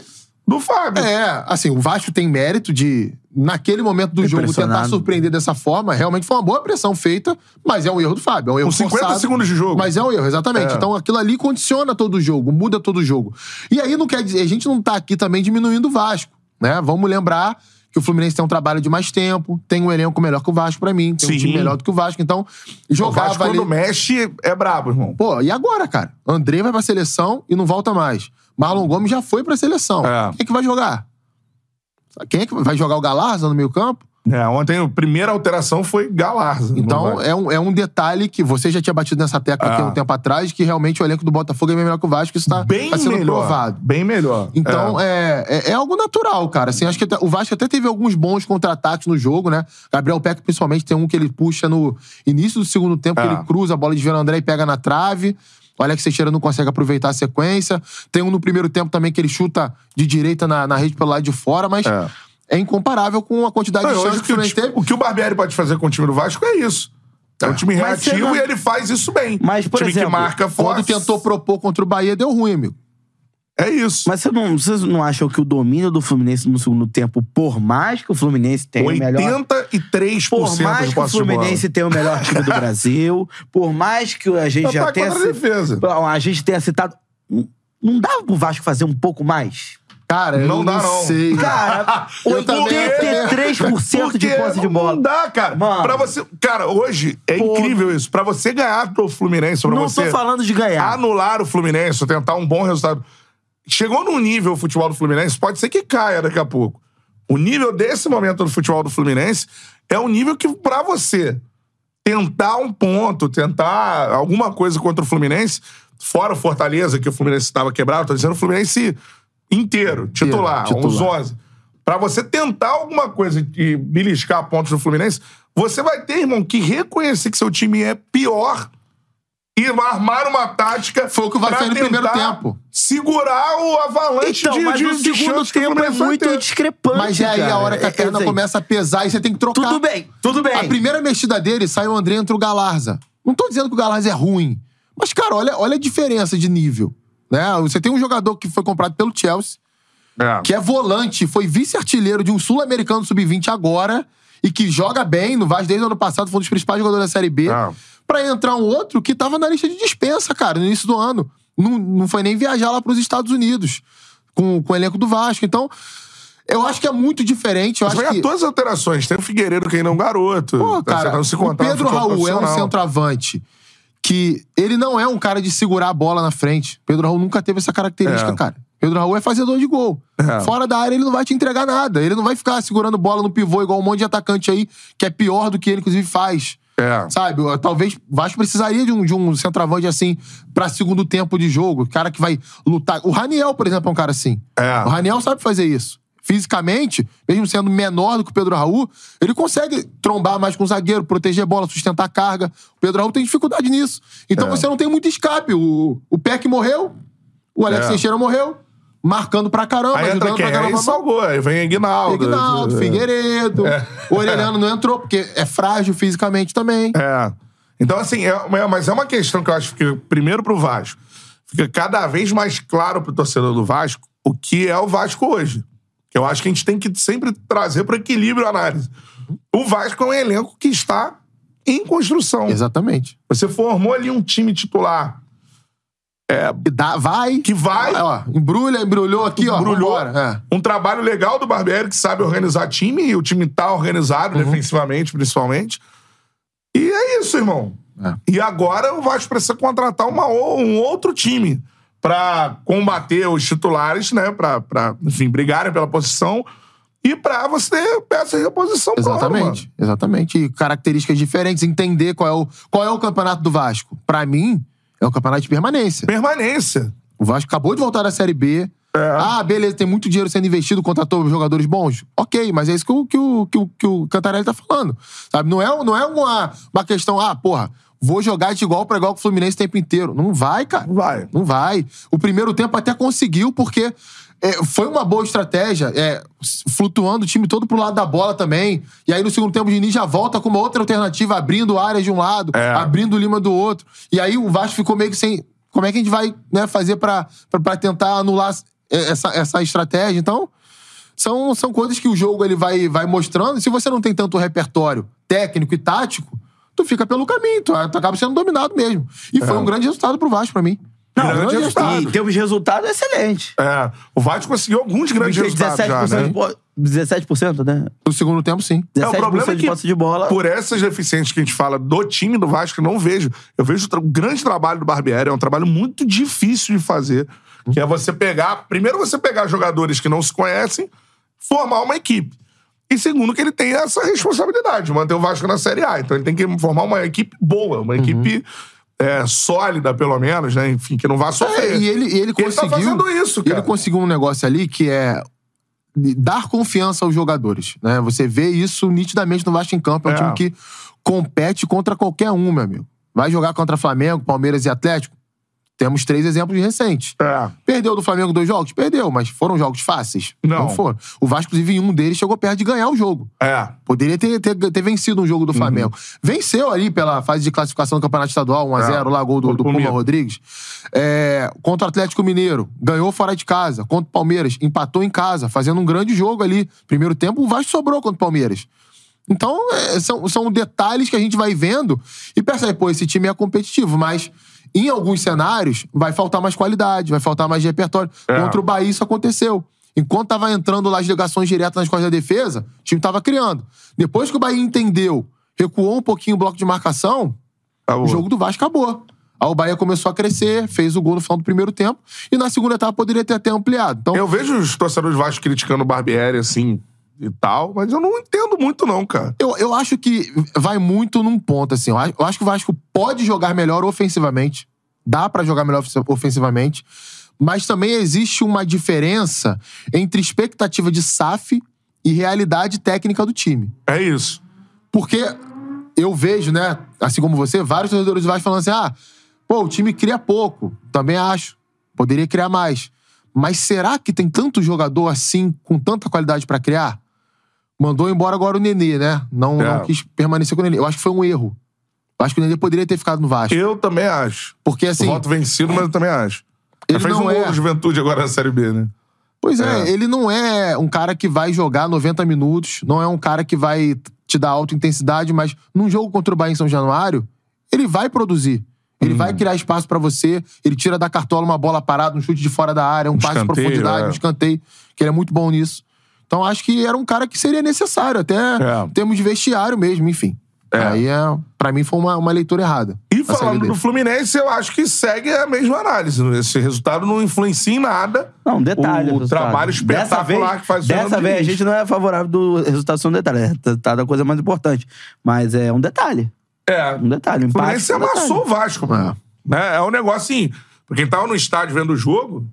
[SPEAKER 1] do Fábio.
[SPEAKER 3] É, assim, o Vasco tem mérito de, naquele momento do jogo, tentar surpreender dessa forma. Realmente foi uma boa pressão feita, mas é um erro do Fábio. É um erro
[SPEAKER 1] Com 50
[SPEAKER 3] forçado,
[SPEAKER 1] segundos de jogo.
[SPEAKER 3] Mas é um erro, exatamente.
[SPEAKER 1] É.
[SPEAKER 3] Então aquilo ali condiciona todo o jogo, muda todo o jogo. E aí não quer dizer, a gente não tá aqui também diminuindo o Vasco, né? Vamos lembrar que o Fluminense tem um trabalho de mais tempo, tem um elenco melhor que o Vasco pra mim, tem um
[SPEAKER 1] Sim.
[SPEAKER 3] time melhor do que o Vasco. Então,
[SPEAKER 1] O
[SPEAKER 3] jogava
[SPEAKER 1] Vasco,
[SPEAKER 3] ali...
[SPEAKER 1] quando mexe, é brabo, irmão.
[SPEAKER 3] Pô, e agora, cara? André vai pra seleção e não volta mais. Marlon Gomes já foi pra seleção.
[SPEAKER 1] É.
[SPEAKER 3] Quem é que vai jogar? Quem é que vai jogar o Galarza no meio campo?
[SPEAKER 1] É, ontem a primeira alteração foi Galarza.
[SPEAKER 3] Então, é um, é um detalhe que você já tinha batido nessa tecla aqui
[SPEAKER 1] É.
[SPEAKER 3] há um tempo atrás, que realmente o elenco do Botafogo é bem melhor que o Vasco, isso tá,
[SPEAKER 1] bem
[SPEAKER 3] tá sendo
[SPEAKER 1] melhor.
[SPEAKER 3] provado.
[SPEAKER 1] Bem melhor.
[SPEAKER 3] Então,
[SPEAKER 1] é.
[SPEAKER 3] é. É, é algo natural, cara. Assim, acho que o Vasco até teve alguns bons contra-ataques no jogo, né? Gabriel Peck, principalmente, tem um que ele puxa no início do segundo tempo, que
[SPEAKER 1] É.
[SPEAKER 3] ele cruza a bola de André e pega na trave. O Alex Teixeira não consegue aproveitar a sequência. Tem um no primeiro tempo também que ele chuta de direita na, na rede pelo lado de fora, mas
[SPEAKER 1] É.
[SPEAKER 3] é, incomparável com a quantidade
[SPEAKER 1] Não,
[SPEAKER 3] de chances
[SPEAKER 1] o
[SPEAKER 3] que o Fluminense teve.
[SPEAKER 1] o que o Barbieri pode fazer com o time do Vasco é isso. É um time
[SPEAKER 2] Mas você
[SPEAKER 1] reativo
[SPEAKER 2] não-
[SPEAKER 1] e ele faz isso bem.
[SPEAKER 2] Mas, por
[SPEAKER 1] time
[SPEAKER 2] exemplo,
[SPEAKER 1] que marca
[SPEAKER 3] Quando
[SPEAKER 1] forte.
[SPEAKER 3] tentou propor contra o Bahia, deu ruim, amigo.
[SPEAKER 1] É isso.
[SPEAKER 2] Mas você não, vocês não acham que o domínio do Fluminense no segundo tempo, por mais que o Fluminense tenha o melhor.
[SPEAKER 1] 83%
[SPEAKER 2] Por mais que o. Fluminense tenha o melhor time do Brasil, por mais que a gente já
[SPEAKER 1] Ataque
[SPEAKER 2] tenha.
[SPEAKER 1] contra a defesa.
[SPEAKER 2] A gente tenha citado. não- Não dava pro Vasco fazer um pouco mais?
[SPEAKER 3] Cara, eu
[SPEAKER 1] Não
[SPEAKER 3] não,
[SPEAKER 1] dá, [LAUGHS] [LAUGHS] não.
[SPEAKER 3] sei.
[SPEAKER 2] Cara,
[SPEAKER 3] Eu também-
[SPEAKER 2] 83% de posse de
[SPEAKER 1] Não
[SPEAKER 2] bola.
[SPEAKER 1] dá, cara.
[SPEAKER 2] Mano.
[SPEAKER 1] Pra você, cara, hoje é
[SPEAKER 2] Pô.
[SPEAKER 1] incrível isso. Pra você ganhar do Fluminense, pra
[SPEAKER 2] Não
[SPEAKER 1] você
[SPEAKER 2] tô falando de ganhar.
[SPEAKER 1] anular o Fluminense, tentar um bom resultado. Chegou num nível o futebol do Fluminense, pode ser que caia daqui a pouco. O nível desse momento do futebol do Fluminense é um nível que, pra você tentar um ponto, tentar alguma coisa contra o Fluminense, fora o Fortaleza, que o Fluminense estava quebrado, tô dizendo o Fluminense inteiro, titular,
[SPEAKER 3] titular.
[SPEAKER 1] uns 11. Pra você tentar alguma coisa e beliscar pontos do Fluminense, você vai ter, irmão, que reconhecer que seu time é pior e armar uma tática.
[SPEAKER 3] Foi o que
[SPEAKER 1] pra
[SPEAKER 3] fez no primeiro tempo.
[SPEAKER 1] Segurar o avalanche
[SPEAKER 2] Então,
[SPEAKER 1] de,
[SPEAKER 2] mas
[SPEAKER 1] de,
[SPEAKER 2] o
[SPEAKER 1] de
[SPEAKER 2] segundo
[SPEAKER 1] o
[SPEAKER 2] tempo é
[SPEAKER 1] vai
[SPEAKER 2] muito
[SPEAKER 1] ter.
[SPEAKER 2] discrepante.
[SPEAKER 3] Mas é aí a hora que a
[SPEAKER 2] É-
[SPEAKER 3] perna
[SPEAKER 2] é-
[SPEAKER 3] começa a pesar e você tem que trocar.
[SPEAKER 2] Tudo bem, tudo bem.
[SPEAKER 3] A primeira mexida dele, sai o André entra o Galarza. Não tô dizendo que o Galarza é ruim. Mas, cara, olha, olha a diferença de nível. Né? Você tem um jogador que foi comprado pelo Chelsea,
[SPEAKER 1] É.
[SPEAKER 3] que é volante, foi vice-artilheiro de um sul-americano sub-20 agora, e que joga bem no Vasco desde o ano passado, foi um dos principais jogadores da Série B.
[SPEAKER 1] É.
[SPEAKER 3] Pra entrar um outro que tava na lista de dispensa, cara, no início do ano. Não, não foi nem viajar lá pros Estados Unidos com, com o elenco do Vasco. Então, eu acho que é muito diferente. Eu
[SPEAKER 1] Mas
[SPEAKER 3] acho
[SPEAKER 1] vai
[SPEAKER 3] que...
[SPEAKER 1] a todas as alterações. Tem o Figueiredo que ainda é um garoto.
[SPEAKER 3] Pô,
[SPEAKER 1] Tá
[SPEAKER 3] cara,
[SPEAKER 1] tentando se
[SPEAKER 3] o Pedro Raul é um centroavante que ele não é um cara de segurar a bola na frente. Pedro Raul nunca teve essa característica,
[SPEAKER 1] É.
[SPEAKER 3] cara. Pedro Raul é fazedor de gol.
[SPEAKER 1] É.
[SPEAKER 3] Fora da área, ele não vai te entregar nada. Ele não vai ficar segurando bola no pivô igual um monte de atacante aí, que é pior do que ele, inclusive, faz.
[SPEAKER 1] É.
[SPEAKER 3] Sabe? Talvez o Vasco precisaria de um, de um centroavante assim pra segundo tempo de jogo. Cara que vai lutar. O Raniel, por exemplo, é um cara assim.
[SPEAKER 1] É.
[SPEAKER 3] O Raniel sabe fazer isso. Fisicamente, mesmo sendo menor do que o Pedro Raul, ele consegue trombar mais com o zagueiro, proteger a bola, sustentar a carga. O Pedro Raul tem dificuldade nisso. Então
[SPEAKER 1] É.
[SPEAKER 3] você não tem muito escape. O, o Peck morreu, o Alex
[SPEAKER 1] É.
[SPEAKER 3] Teixeira morreu, marcando pra caramba,
[SPEAKER 1] Aí
[SPEAKER 3] ajudando pra caramba.
[SPEAKER 1] Aí salgou. Aí vem Aguinaldo.
[SPEAKER 3] Aguinaldo,
[SPEAKER 1] É.
[SPEAKER 3] Figueiredo. O Orelhano não entrou, porque é frágil fisicamente também.
[SPEAKER 1] É. Então, assim, é, é- mas é uma questão que eu acho que, primeiro pro Vasco, fica cada vez mais claro pro torcedor do Vasco o que é o Vasco hoje. Que eu acho que a gente tem que sempre trazer pro equilíbrio a análise. O Vasco é um elenco que está em construção.
[SPEAKER 3] Exatamente.
[SPEAKER 1] Você formou ali um time titular
[SPEAKER 3] E dá, vai.
[SPEAKER 1] que vai,
[SPEAKER 3] Ó, embrulha, embrulhou aqui, ó.
[SPEAKER 1] Embrulhou.
[SPEAKER 3] vambora. É.
[SPEAKER 1] um trabalho legal do Barbieri que sabe organizar time e o time tá organizado,
[SPEAKER 3] Uhum.
[SPEAKER 1] defensivamente, principalmente. E é isso, irmão.
[SPEAKER 3] É.
[SPEAKER 1] E agora o Vasco precisa contratar uma, um outro time pra combater os titulares, né? Pra, pra enfim, brigarem pela posição e pra você ter peça de reposição
[SPEAKER 3] Exatamente,
[SPEAKER 1] mano.
[SPEAKER 3] exatamente. E características diferentes, entender qual é o, qual é o campeonato do Vasco. Pra mim, é um campeonato de permanência.
[SPEAKER 1] Permanência.
[SPEAKER 3] O Vasco acabou de voltar da Série B.
[SPEAKER 1] É.
[SPEAKER 3] Ah, beleza, tem muito dinheiro sendo investido, contratou jogadores bons. Ok, mas é isso que o, que o, que o, que o Cantarelli tá falando. Sabe? Não é, não é uma, uma questão, ah, porra, vou jogar de igual pra igual com o Fluminense o tempo inteiro. Não vai, cara.
[SPEAKER 1] Não vai.
[SPEAKER 3] Não vai. O primeiro tempo até conseguiu, porque é, foi uma boa estratégia, é, flutuando o time todo pro lado da bola também. E aí no segundo tempo o Diniz já volta com uma outra alternativa, abrindo áreas de um lado,
[SPEAKER 1] É.
[SPEAKER 3] abrindo o Lima do outro. E aí o Vasco ficou meio que sem. Como é que a gente vai né, fazer pra tentar anular essa, essa estratégia? Então. São, são coisas que o jogo ele vai, vai mostrando. Se você não tem tanto repertório técnico e tático, tu fica pelo caminho, tu, tu acaba sendo dominado mesmo. E foi um grande resultado pro Vasco pra mim.
[SPEAKER 2] Não,
[SPEAKER 3] Um
[SPEAKER 1] grande resultado.
[SPEAKER 2] E em termos de resultado, excelente.
[SPEAKER 1] É. O Vasco conseguiu alguns grandes resultados já,
[SPEAKER 2] 17%
[SPEAKER 1] né?
[SPEAKER 2] de, po- 17%, né?
[SPEAKER 3] No segundo tempo, sim.
[SPEAKER 2] 17%
[SPEAKER 1] É, o problema é
[SPEAKER 2] de
[SPEAKER 1] que
[SPEAKER 2] posse de bola.
[SPEAKER 1] por essas deficiências que a gente fala do time do Vasco, eu não vejo. Eu vejo o tra- o grande trabalho do Barbieri, é um trabalho muito difícil de fazer, que é você pegar, primeiro você pegar jogadores que não se conhecem, formar uma equipe. E segundo, que ele tem essa responsabilidade, de manter o Vasco na Série A. Então ele tem que formar uma equipe boa, uma equipe é, sólida, pelo menos, né? Enfim, que não vá sofrer.
[SPEAKER 3] É, e ele, e ele
[SPEAKER 1] Ele tá
[SPEAKER 3] conseguiu.
[SPEAKER 1] fazendo isso, cara.
[SPEAKER 3] Ele conseguiu um negócio ali que é dar confiança aos jogadores, né? Você vê isso nitidamente no Vasco em Campo. É um
[SPEAKER 1] É.
[SPEAKER 3] time que compete contra qualquer um, meu amigo. Vai jogar contra Flamengo, Palmeiras e Atlético? Temos três exemplos recentes.
[SPEAKER 1] É.
[SPEAKER 3] Perdeu do Flamengo dois jogos? Perdeu, mas foram jogos fáceis?
[SPEAKER 1] Não.
[SPEAKER 3] foram. O Vasco, inclusive, em um deles, chegou perto de ganhar o jogo.
[SPEAKER 1] É.
[SPEAKER 3] Poderia ter, ter, ter vencido um jogo
[SPEAKER 1] Uhum.
[SPEAKER 3] do Flamengo. Venceu ali pela fase de classificação do Campeonato Estadual, 1x0,
[SPEAKER 1] É.
[SPEAKER 3] lá gol do, do Puma
[SPEAKER 1] Miro.
[SPEAKER 3] Rodrigues. É, contra o Atlético Mineiro, ganhou fora de casa. Contra o Palmeiras, empatou em casa, fazendo um grande jogo ali. Primeiro tempo, o Vasco sobrou contra o Palmeiras. Então, é, são, são detalhes que a gente vai vendo e percebe, pô, esse time é competitivo, mas em alguns cenários vai faltar mais qualidade, vai faltar mais repertório.
[SPEAKER 1] É.
[SPEAKER 3] Contra o Bahia isso aconteceu. Enquanto tava entrando lá as ligações diretas nas costas da defesa, o time tava criando. Depois que o Bahia entendeu, recuou um pouquinho o bloco de marcação,
[SPEAKER 1] Acabou.
[SPEAKER 3] o jogo do Vasco acabou. Aí o Bahia começou a crescer, fez o gol no final do primeiro tempo, e na segunda etapa poderia ter até ampliado. Então,
[SPEAKER 1] Eu vejo os torcedores do Vasco criticando o Barbieri, assim, e tal, mas eu não entendo muito, não, cara.
[SPEAKER 3] Eu, eu acho que vai muito num ponto, assim. Eu acho, eu acho que o Vasco pode jogar melhor ofensivamente. Dá pra jogar melhor ofen- ofensivamente. Mas também existe uma diferença entre expectativa de SAF e realidade técnica do time.
[SPEAKER 1] É isso.
[SPEAKER 3] Porque eu vejo, né, assim como você, vários torcedores do Vasco falando assim: ah, pô, o time cria pouco. Também acho. Poderia criar mais. Mas será que tem tanto jogador assim, com tanta qualidade pra criar? Mandou embora agora o Nenê, né? Não,
[SPEAKER 1] É.
[SPEAKER 3] não quis permanecer com o Nenê. Eu acho que foi um erro. Eu acho que o Nenê poderia ter ficado no Vasco.
[SPEAKER 1] Eu também acho.
[SPEAKER 3] Porque assim.
[SPEAKER 1] Voto vencido, mas eu também acho.
[SPEAKER 3] Ele
[SPEAKER 1] fez
[SPEAKER 3] não
[SPEAKER 1] um
[SPEAKER 3] é-
[SPEAKER 1] Juventude agora na Série B, né?
[SPEAKER 3] Pois é,
[SPEAKER 1] É.
[SPEAKER 3] ele não é um cara que vai jogar 90 minutos, não é um cara que vai te dar alta intensidade, mas num jogo contra o Bahia em São Januário, ele vai produzir. Ele
[SPEAKER 1] Uhum.
[SPEAKER 3] vai criar espaço pra você, ele tira da cartola uma bola parada, um chute de fora da área, um, passe de profundidade,
[SPEAKER 1] é.
[SPEAKER 3] um escanteio, que ele é muito bom nisso. Então acho que era um cara que seria necessário, até
[SPEAKER 1] É.
[SPEAKER 3] em termos de vestiário mesmo, enfim.
[SPEAKER 1] É.
[SPEAKER 3] Aí, é, pra mim, foi uma, uma leitura errada.
[SPEAKER 1] E falando do Fluminense, eu acho que segue a mesma análise. Esse resultado não influencia em nada.
[SPEAKER 2] Não, um detalhe.
[SPEAKER 1] O trabalho espetacular
[SPEAKER 2] vez-
[SPEAKER 1] que faz o
[SPEAKER 2] Dessa vez a gente não é favorável do resultado ser um detalhe. É resultado é a coisa mais importante. Mas é um detalhe.
[SPEAKER 1] É.
[SPEAKER 2] Um detalhe. Um
[SPEAKER 1] O
[SPEAKER 2] empate.
[SPEAKER 1] Fluminense
[SPEAKER 2] é um detalhe.
[SPEAKER 1] amassou o Vasco.
[SPEAKER 3] É.
[SPEAKER 1] É. Né? é um negócio assim. Pra quem tava no estádio vendo o jogo,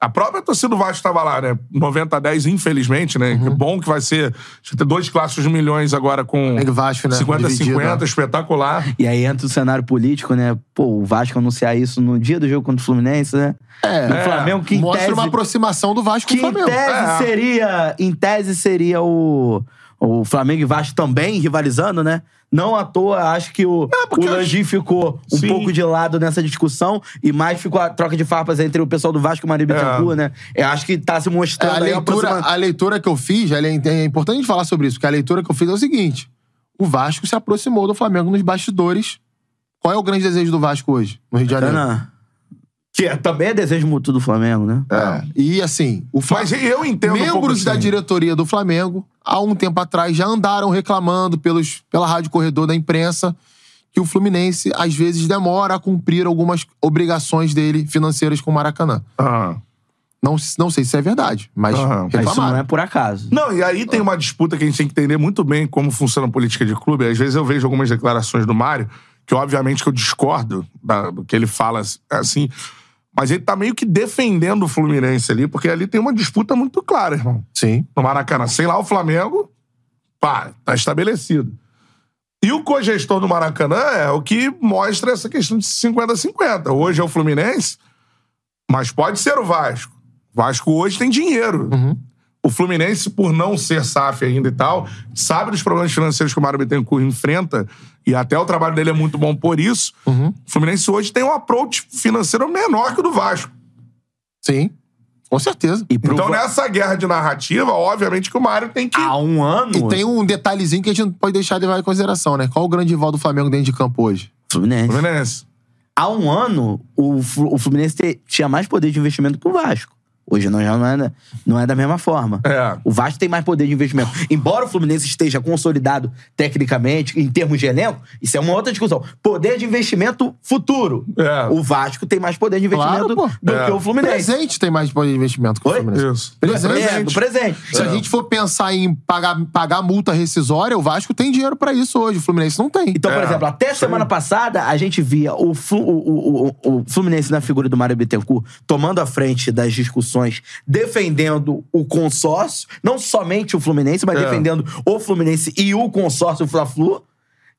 [SPEAKER 1] a própria torcida do Vasco tava lá, né? 90 a 10, infelizmente, né?
[SPEAKER 3] Uhum.
[SPEAKER 1] Que bom que vai ser. Acho que ter dois clássicos de milhões agora com
[SPEAKER 3] e Vasco, né?
[SPEAKER 1] 50 a
[SPEAKER 3] Dividido,
[SPEAKER 1] 50,
[SPEAKER 3] né?
[SPEAKER 1] espetacular.
[SPEAKER 2] E aí entra o cenário político, né? Pô, o Vasco anunciar isso no dia do jogo contra o Fluminense, né?
[SPEAKER 3] É,
[SPEAKER 2] o Flamengo que em
[SPEAKER 3] Mostra
[SPEAKER 2] tese,
[SPEAKER 3] uma aproximação do Vasco com o
[SPEAKER 2] em
[SPEAKER 3] Flamengo.
[SPEAKER 2] tese
[SPEAKER 1] É.
[SPEAKER 2] seria, em tese seria o o Flamengo e Vasco também rivalizando, né? Não à toa, acho que o,
[SPEAKER 1] porque
[SPEAKER 2] o Landim ficou um
[SPEAKER 1] Sim.
[SPEAKER 2] pouco de lado nessa discussão e mais ficou a troca de farpas entre o pessoal do Vasco e o Maria Bittencourt, né? Eu acho que tá se
[SPEAKER 3] É,
[SPEAKER 2] mostrando
[SPEAKER 3] a,
[SPEAKER 2] aí
[SPEAKER 3] leitura,
[SPEAKER 2] aproxima-
[SPEAKER 3] a leitura que eu fiz, é, é importante a falar sobre isso, porque a leitura que eu fiz é o seguinte: o Vasco se aproximou do Flamengo nos bastidores. Qual é o grande desejo do Vasco hoje, no Rio de Janeiro?
[SPEAKER 2] Bacana. Que é- também é desejo mútuo do Flamengo, né?
[SPEAKER 3] É. E assim, o Fla-
[SPEAKER 1] Mas eu entendo um pouco
[SPEAKER 3] membros da
[SPEAKER 1] assim.
[SPEAKER 3] diretoria do Flamengo, há um tempo atrás, já andaram reclamando pelos, pela rádio corredor da imprensa que o Fluminense, às vezes, demora a cumprir algumas obrigações dele financeiras com o Maracanã.
[SPEAKER 1] Ah.
[SPEAKER 3] Não, não sei se é verdade, mas
[SPEAKER 1] Aham.
[SPEAKER 2] Mas isso não é por acaso.
[SPEAKER 1] Não, e aí tem uma disputa que a gente tem que entender muito bem como funciona a política de clube. Às vezes eu vejo algumas declarações do Mário, que obviamente que eu discordo da- do que ele fala assim, mas ele tá meio que defendendo o Fluminense ali, porque ali tem uma disputa muito clara, irmão.
[SPEAKER 3] Sim.
[SPEAKER 1] No Maracanã. Sem lá o Flamengo, pá, tá estabelecido. E o cogestor do Maracanã é o que mostra essa questão de 50-50. Hoje é o Fluminense, mas pode ser o Vasco. O Vasco hoje tem dinheiro. O Fluminense, por não ser SAF ainda e tal, sabe dos problemas financeiros que o Mário Bittencourt enfrenta, e até o trabalho dele é muito bom por isso. O Fluminense hoje tem um approach financeiro menor que o do Vasco.
[SPEAKER 3] Sim. Com certeza.
[SPEAKER 2] E pro
[SPEAKER 1] Então, nessa guerra de narrativa, obviamente que o Mário tem que.
[SPEAKER 2] há um ano.
[SPEAKER 3] E tem um detalhezinho que a gente não pode deixar de levar em consideração, né? Qual o grande rival do Flamengo dentro de campo hoje?
[SPEAKER 2] Fluminense.
[SPEAKER 1] Fluminense.
[SPEAKER 2] Há um ano, o, Flu- o Fluminense tinha mais poder de investimento que o Vasco. Hoje não, já não é, não é da mesma forma.
[SPEAKER 1] É.
[SPEAKER 2] O Vasco tem mais poder de investimento. Embora o Fluminense esteja consolidado tecnicamente, em termos de elenco, isso é uma outra discussão. Poder de investimento futuro.
[SPEAKER 1] É.
[SPEAKER 2] O Vasco tem mais poder de investimento
[SPEAKER 3] Claro,
[SPEAKER 2] do
[SPEAKER 1] É.
[SPEAKER 2] que o Fluminense.
[SPEAKER 3] Presente tem mais poder de investimento que o
[SPEAKER 2] Oi?
[SPEAKER 3] Fluminense.
[SPEAKER 1] Isso.
[SPEAKER 3] Presente.
[SPEAKER 2] É, do presente.
[SPEAKER 3] Se a gente for pensar em pagar, pagar multa rescisória, o Vasco tem dinheiro pra isso hoje. O Fluminense não tem.
[SPEAKER 2] Então, por
[SPEAKER 1] É,
[SPEAKER 2] exemplo, até semana passada, a gente via o, Flu- o, o- o- o Fluminense na figura do Mário Bittencourt tomando a frente das discussões, defendendo o consórcio, não somente o Fluminense, mas
[SPEAKER 1] É.
[SPEAKER 2] defendendo o Fluminense e o consórcio Fla-Flu.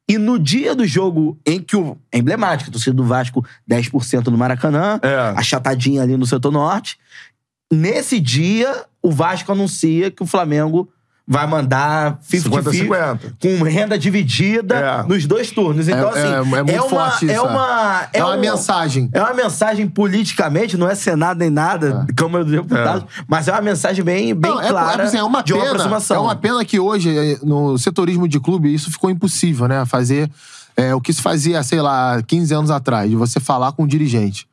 [SPEAKER 2] E no dia do jogo em que o é emblemático, a torcida do Vasco 10% no Maracanã,
[SPEAKER 1] É.
[SPEAKER 2] achatadinha ali no setor norte. Nesse dia, o Vasco anuncia que o Flamengo vai mandar 50-50
[SPEAKER 1] 50-50.
[SPEAKER 2] com renda dividida
[SPEAKER 1] É.
[SPEAKER 2] nos dois turnos. Então,
[SPEAKER 3] É-
[SPEAKER 2] assim,
[SPEAKER 3] é- é muito
[SPEAKER 2] uma,
[SPEAKER 3] forte isso,
[SPEAKER 2] é
[SPEAKER 3] é.
[SPEAKER 2] uma,
[SPEAKER 3] É uma
[SPEAKER 2] um-
[SPEAKER 3] mensagem.
[SPEAKER 2] É uma mensagem politicamente, não é Senado nem nada, Câmara dos Deputados, mas é uma mensagem bem, bem
[SPEAKER 3] Não, é,
[SPEAKER 2] clara
[SPEAKER 3] é, assim, é uma
[SPEAKER 2] de uma
[SPEAKER 3] pena,
[SPEAKER 2] aproximação.
[SPEAKER 3] É uma pena que hoje, eh, no setorismo de clube, isso ficou impossível, né? Fazer eh, o que se fazia, sei lá, 15 anos atrás, de você falar com o dirigente.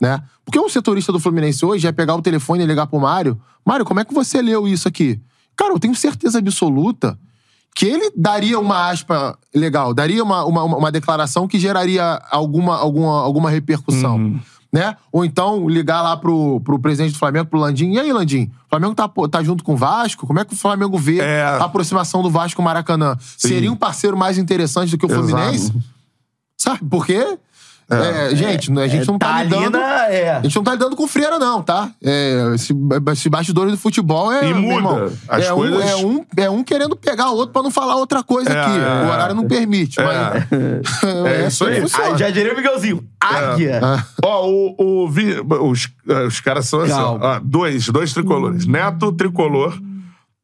[SPEAKER 3] Né? Porque o setorista do Fluminense hoje é pegar o telefone e ligar pro Mário. Mário, como é que você leu isso aqui? Cara, eu tenho certeza absoluta que ele daria uma aspa legal, daria uma, uma, uma declaração que geraria alguma, alguma, alguma repercussão. Né? Ou então ligar lá pro, pro presidente do Flamengo, pro Landim. E aí, Landim? O Flamengo tá, tá junto com o Vasco? Como é que o Flamengo vê
[SPEAKER 1] É.
[SPEAKER 3] a aproximação do Vasco com o Maracanã? Seria um parceiro mais interessante do que o
[SPEAKER 1] Exato.
[SPEAKER 3] Fluminense? Sabe? Porque. É, gente, a gente não tá,
[SPEAKER 2] tá
[SPEAKER 3] lidando.
[SPEAKER 2] é.
[SPEAKER 3] A gente não tá lidando com freira, não, tá? É, esse, esse bastidores do futebol é.
[SPEAKER 1] E muda.
[SPEAKER 3] irmão,
[SPEAKER 1] As
[SPEAKER 3] é,
[SPEAKER 1] coisas-
[SPEAKER 3] um, é, um, é um querendo pegar o outro pra não falar outra coisa
[SPEAKER 1] É,
[SPEAKER 3] aqui.
[SPEAKER 1] é,
[SPEAKER 3] o horário não permite. Mas, [LAUGHS]
[SPEAKER 1] É isso aí.
[SPEAKER 3] funciona.
[SPEAKER 2] Já diria o Miguelzinho. Águia.
[SPEAKER 3] Ah.
[SPEAKER 1] Ó, o, o Vi- os, os caras são assim, ó, dois, dois tricolores. Neto, tricolor.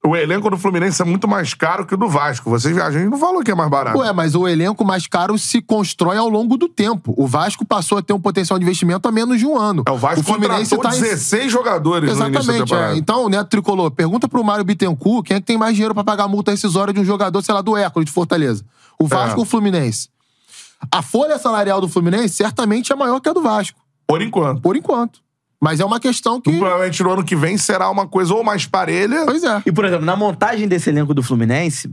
[SPEAKER 1] O elenco do Fluminense é muito mais caro que o do Vasco. Vocês a gente não falou que é mais barato.
[SPEAKER 3] Ué, mas o elenco mais caro se constrói ao longo do tempo. O Vasco passou a ter um potencial de investimento há menos de um ano.
[SPEAKER 1] É, o Vasco contratou
[SPEAKER 3] tá em-
[SPEAKER 1] 16 jogadores
[SPEAKER 3] Exatamente. é. Então, Neto Tricolor, pergunta pro Mário Bittencourt quem é que tem mais dinheiro pra pagar a multa rescisória de um jogador, sei lá, do Hércules de Fortaleza. O Vasco
[SPEAKER 1] É.
[SPEAKER 3] ou o Fluminense? A folha salarial do Fluminense certamente é maior que a do Vasco,
[SPEAKER 1] Por enquanto.
[SPEAKER 3] por enquanto. Mas é uma questão que.
[SPEAKER 1] Provavelmente no ano que vem será uma coisa ou mais parelha.
[SPEAKER 3] Pois é.
[SPEAKER 2] E, por exemplo, na montagem desse elenco do Fluminense,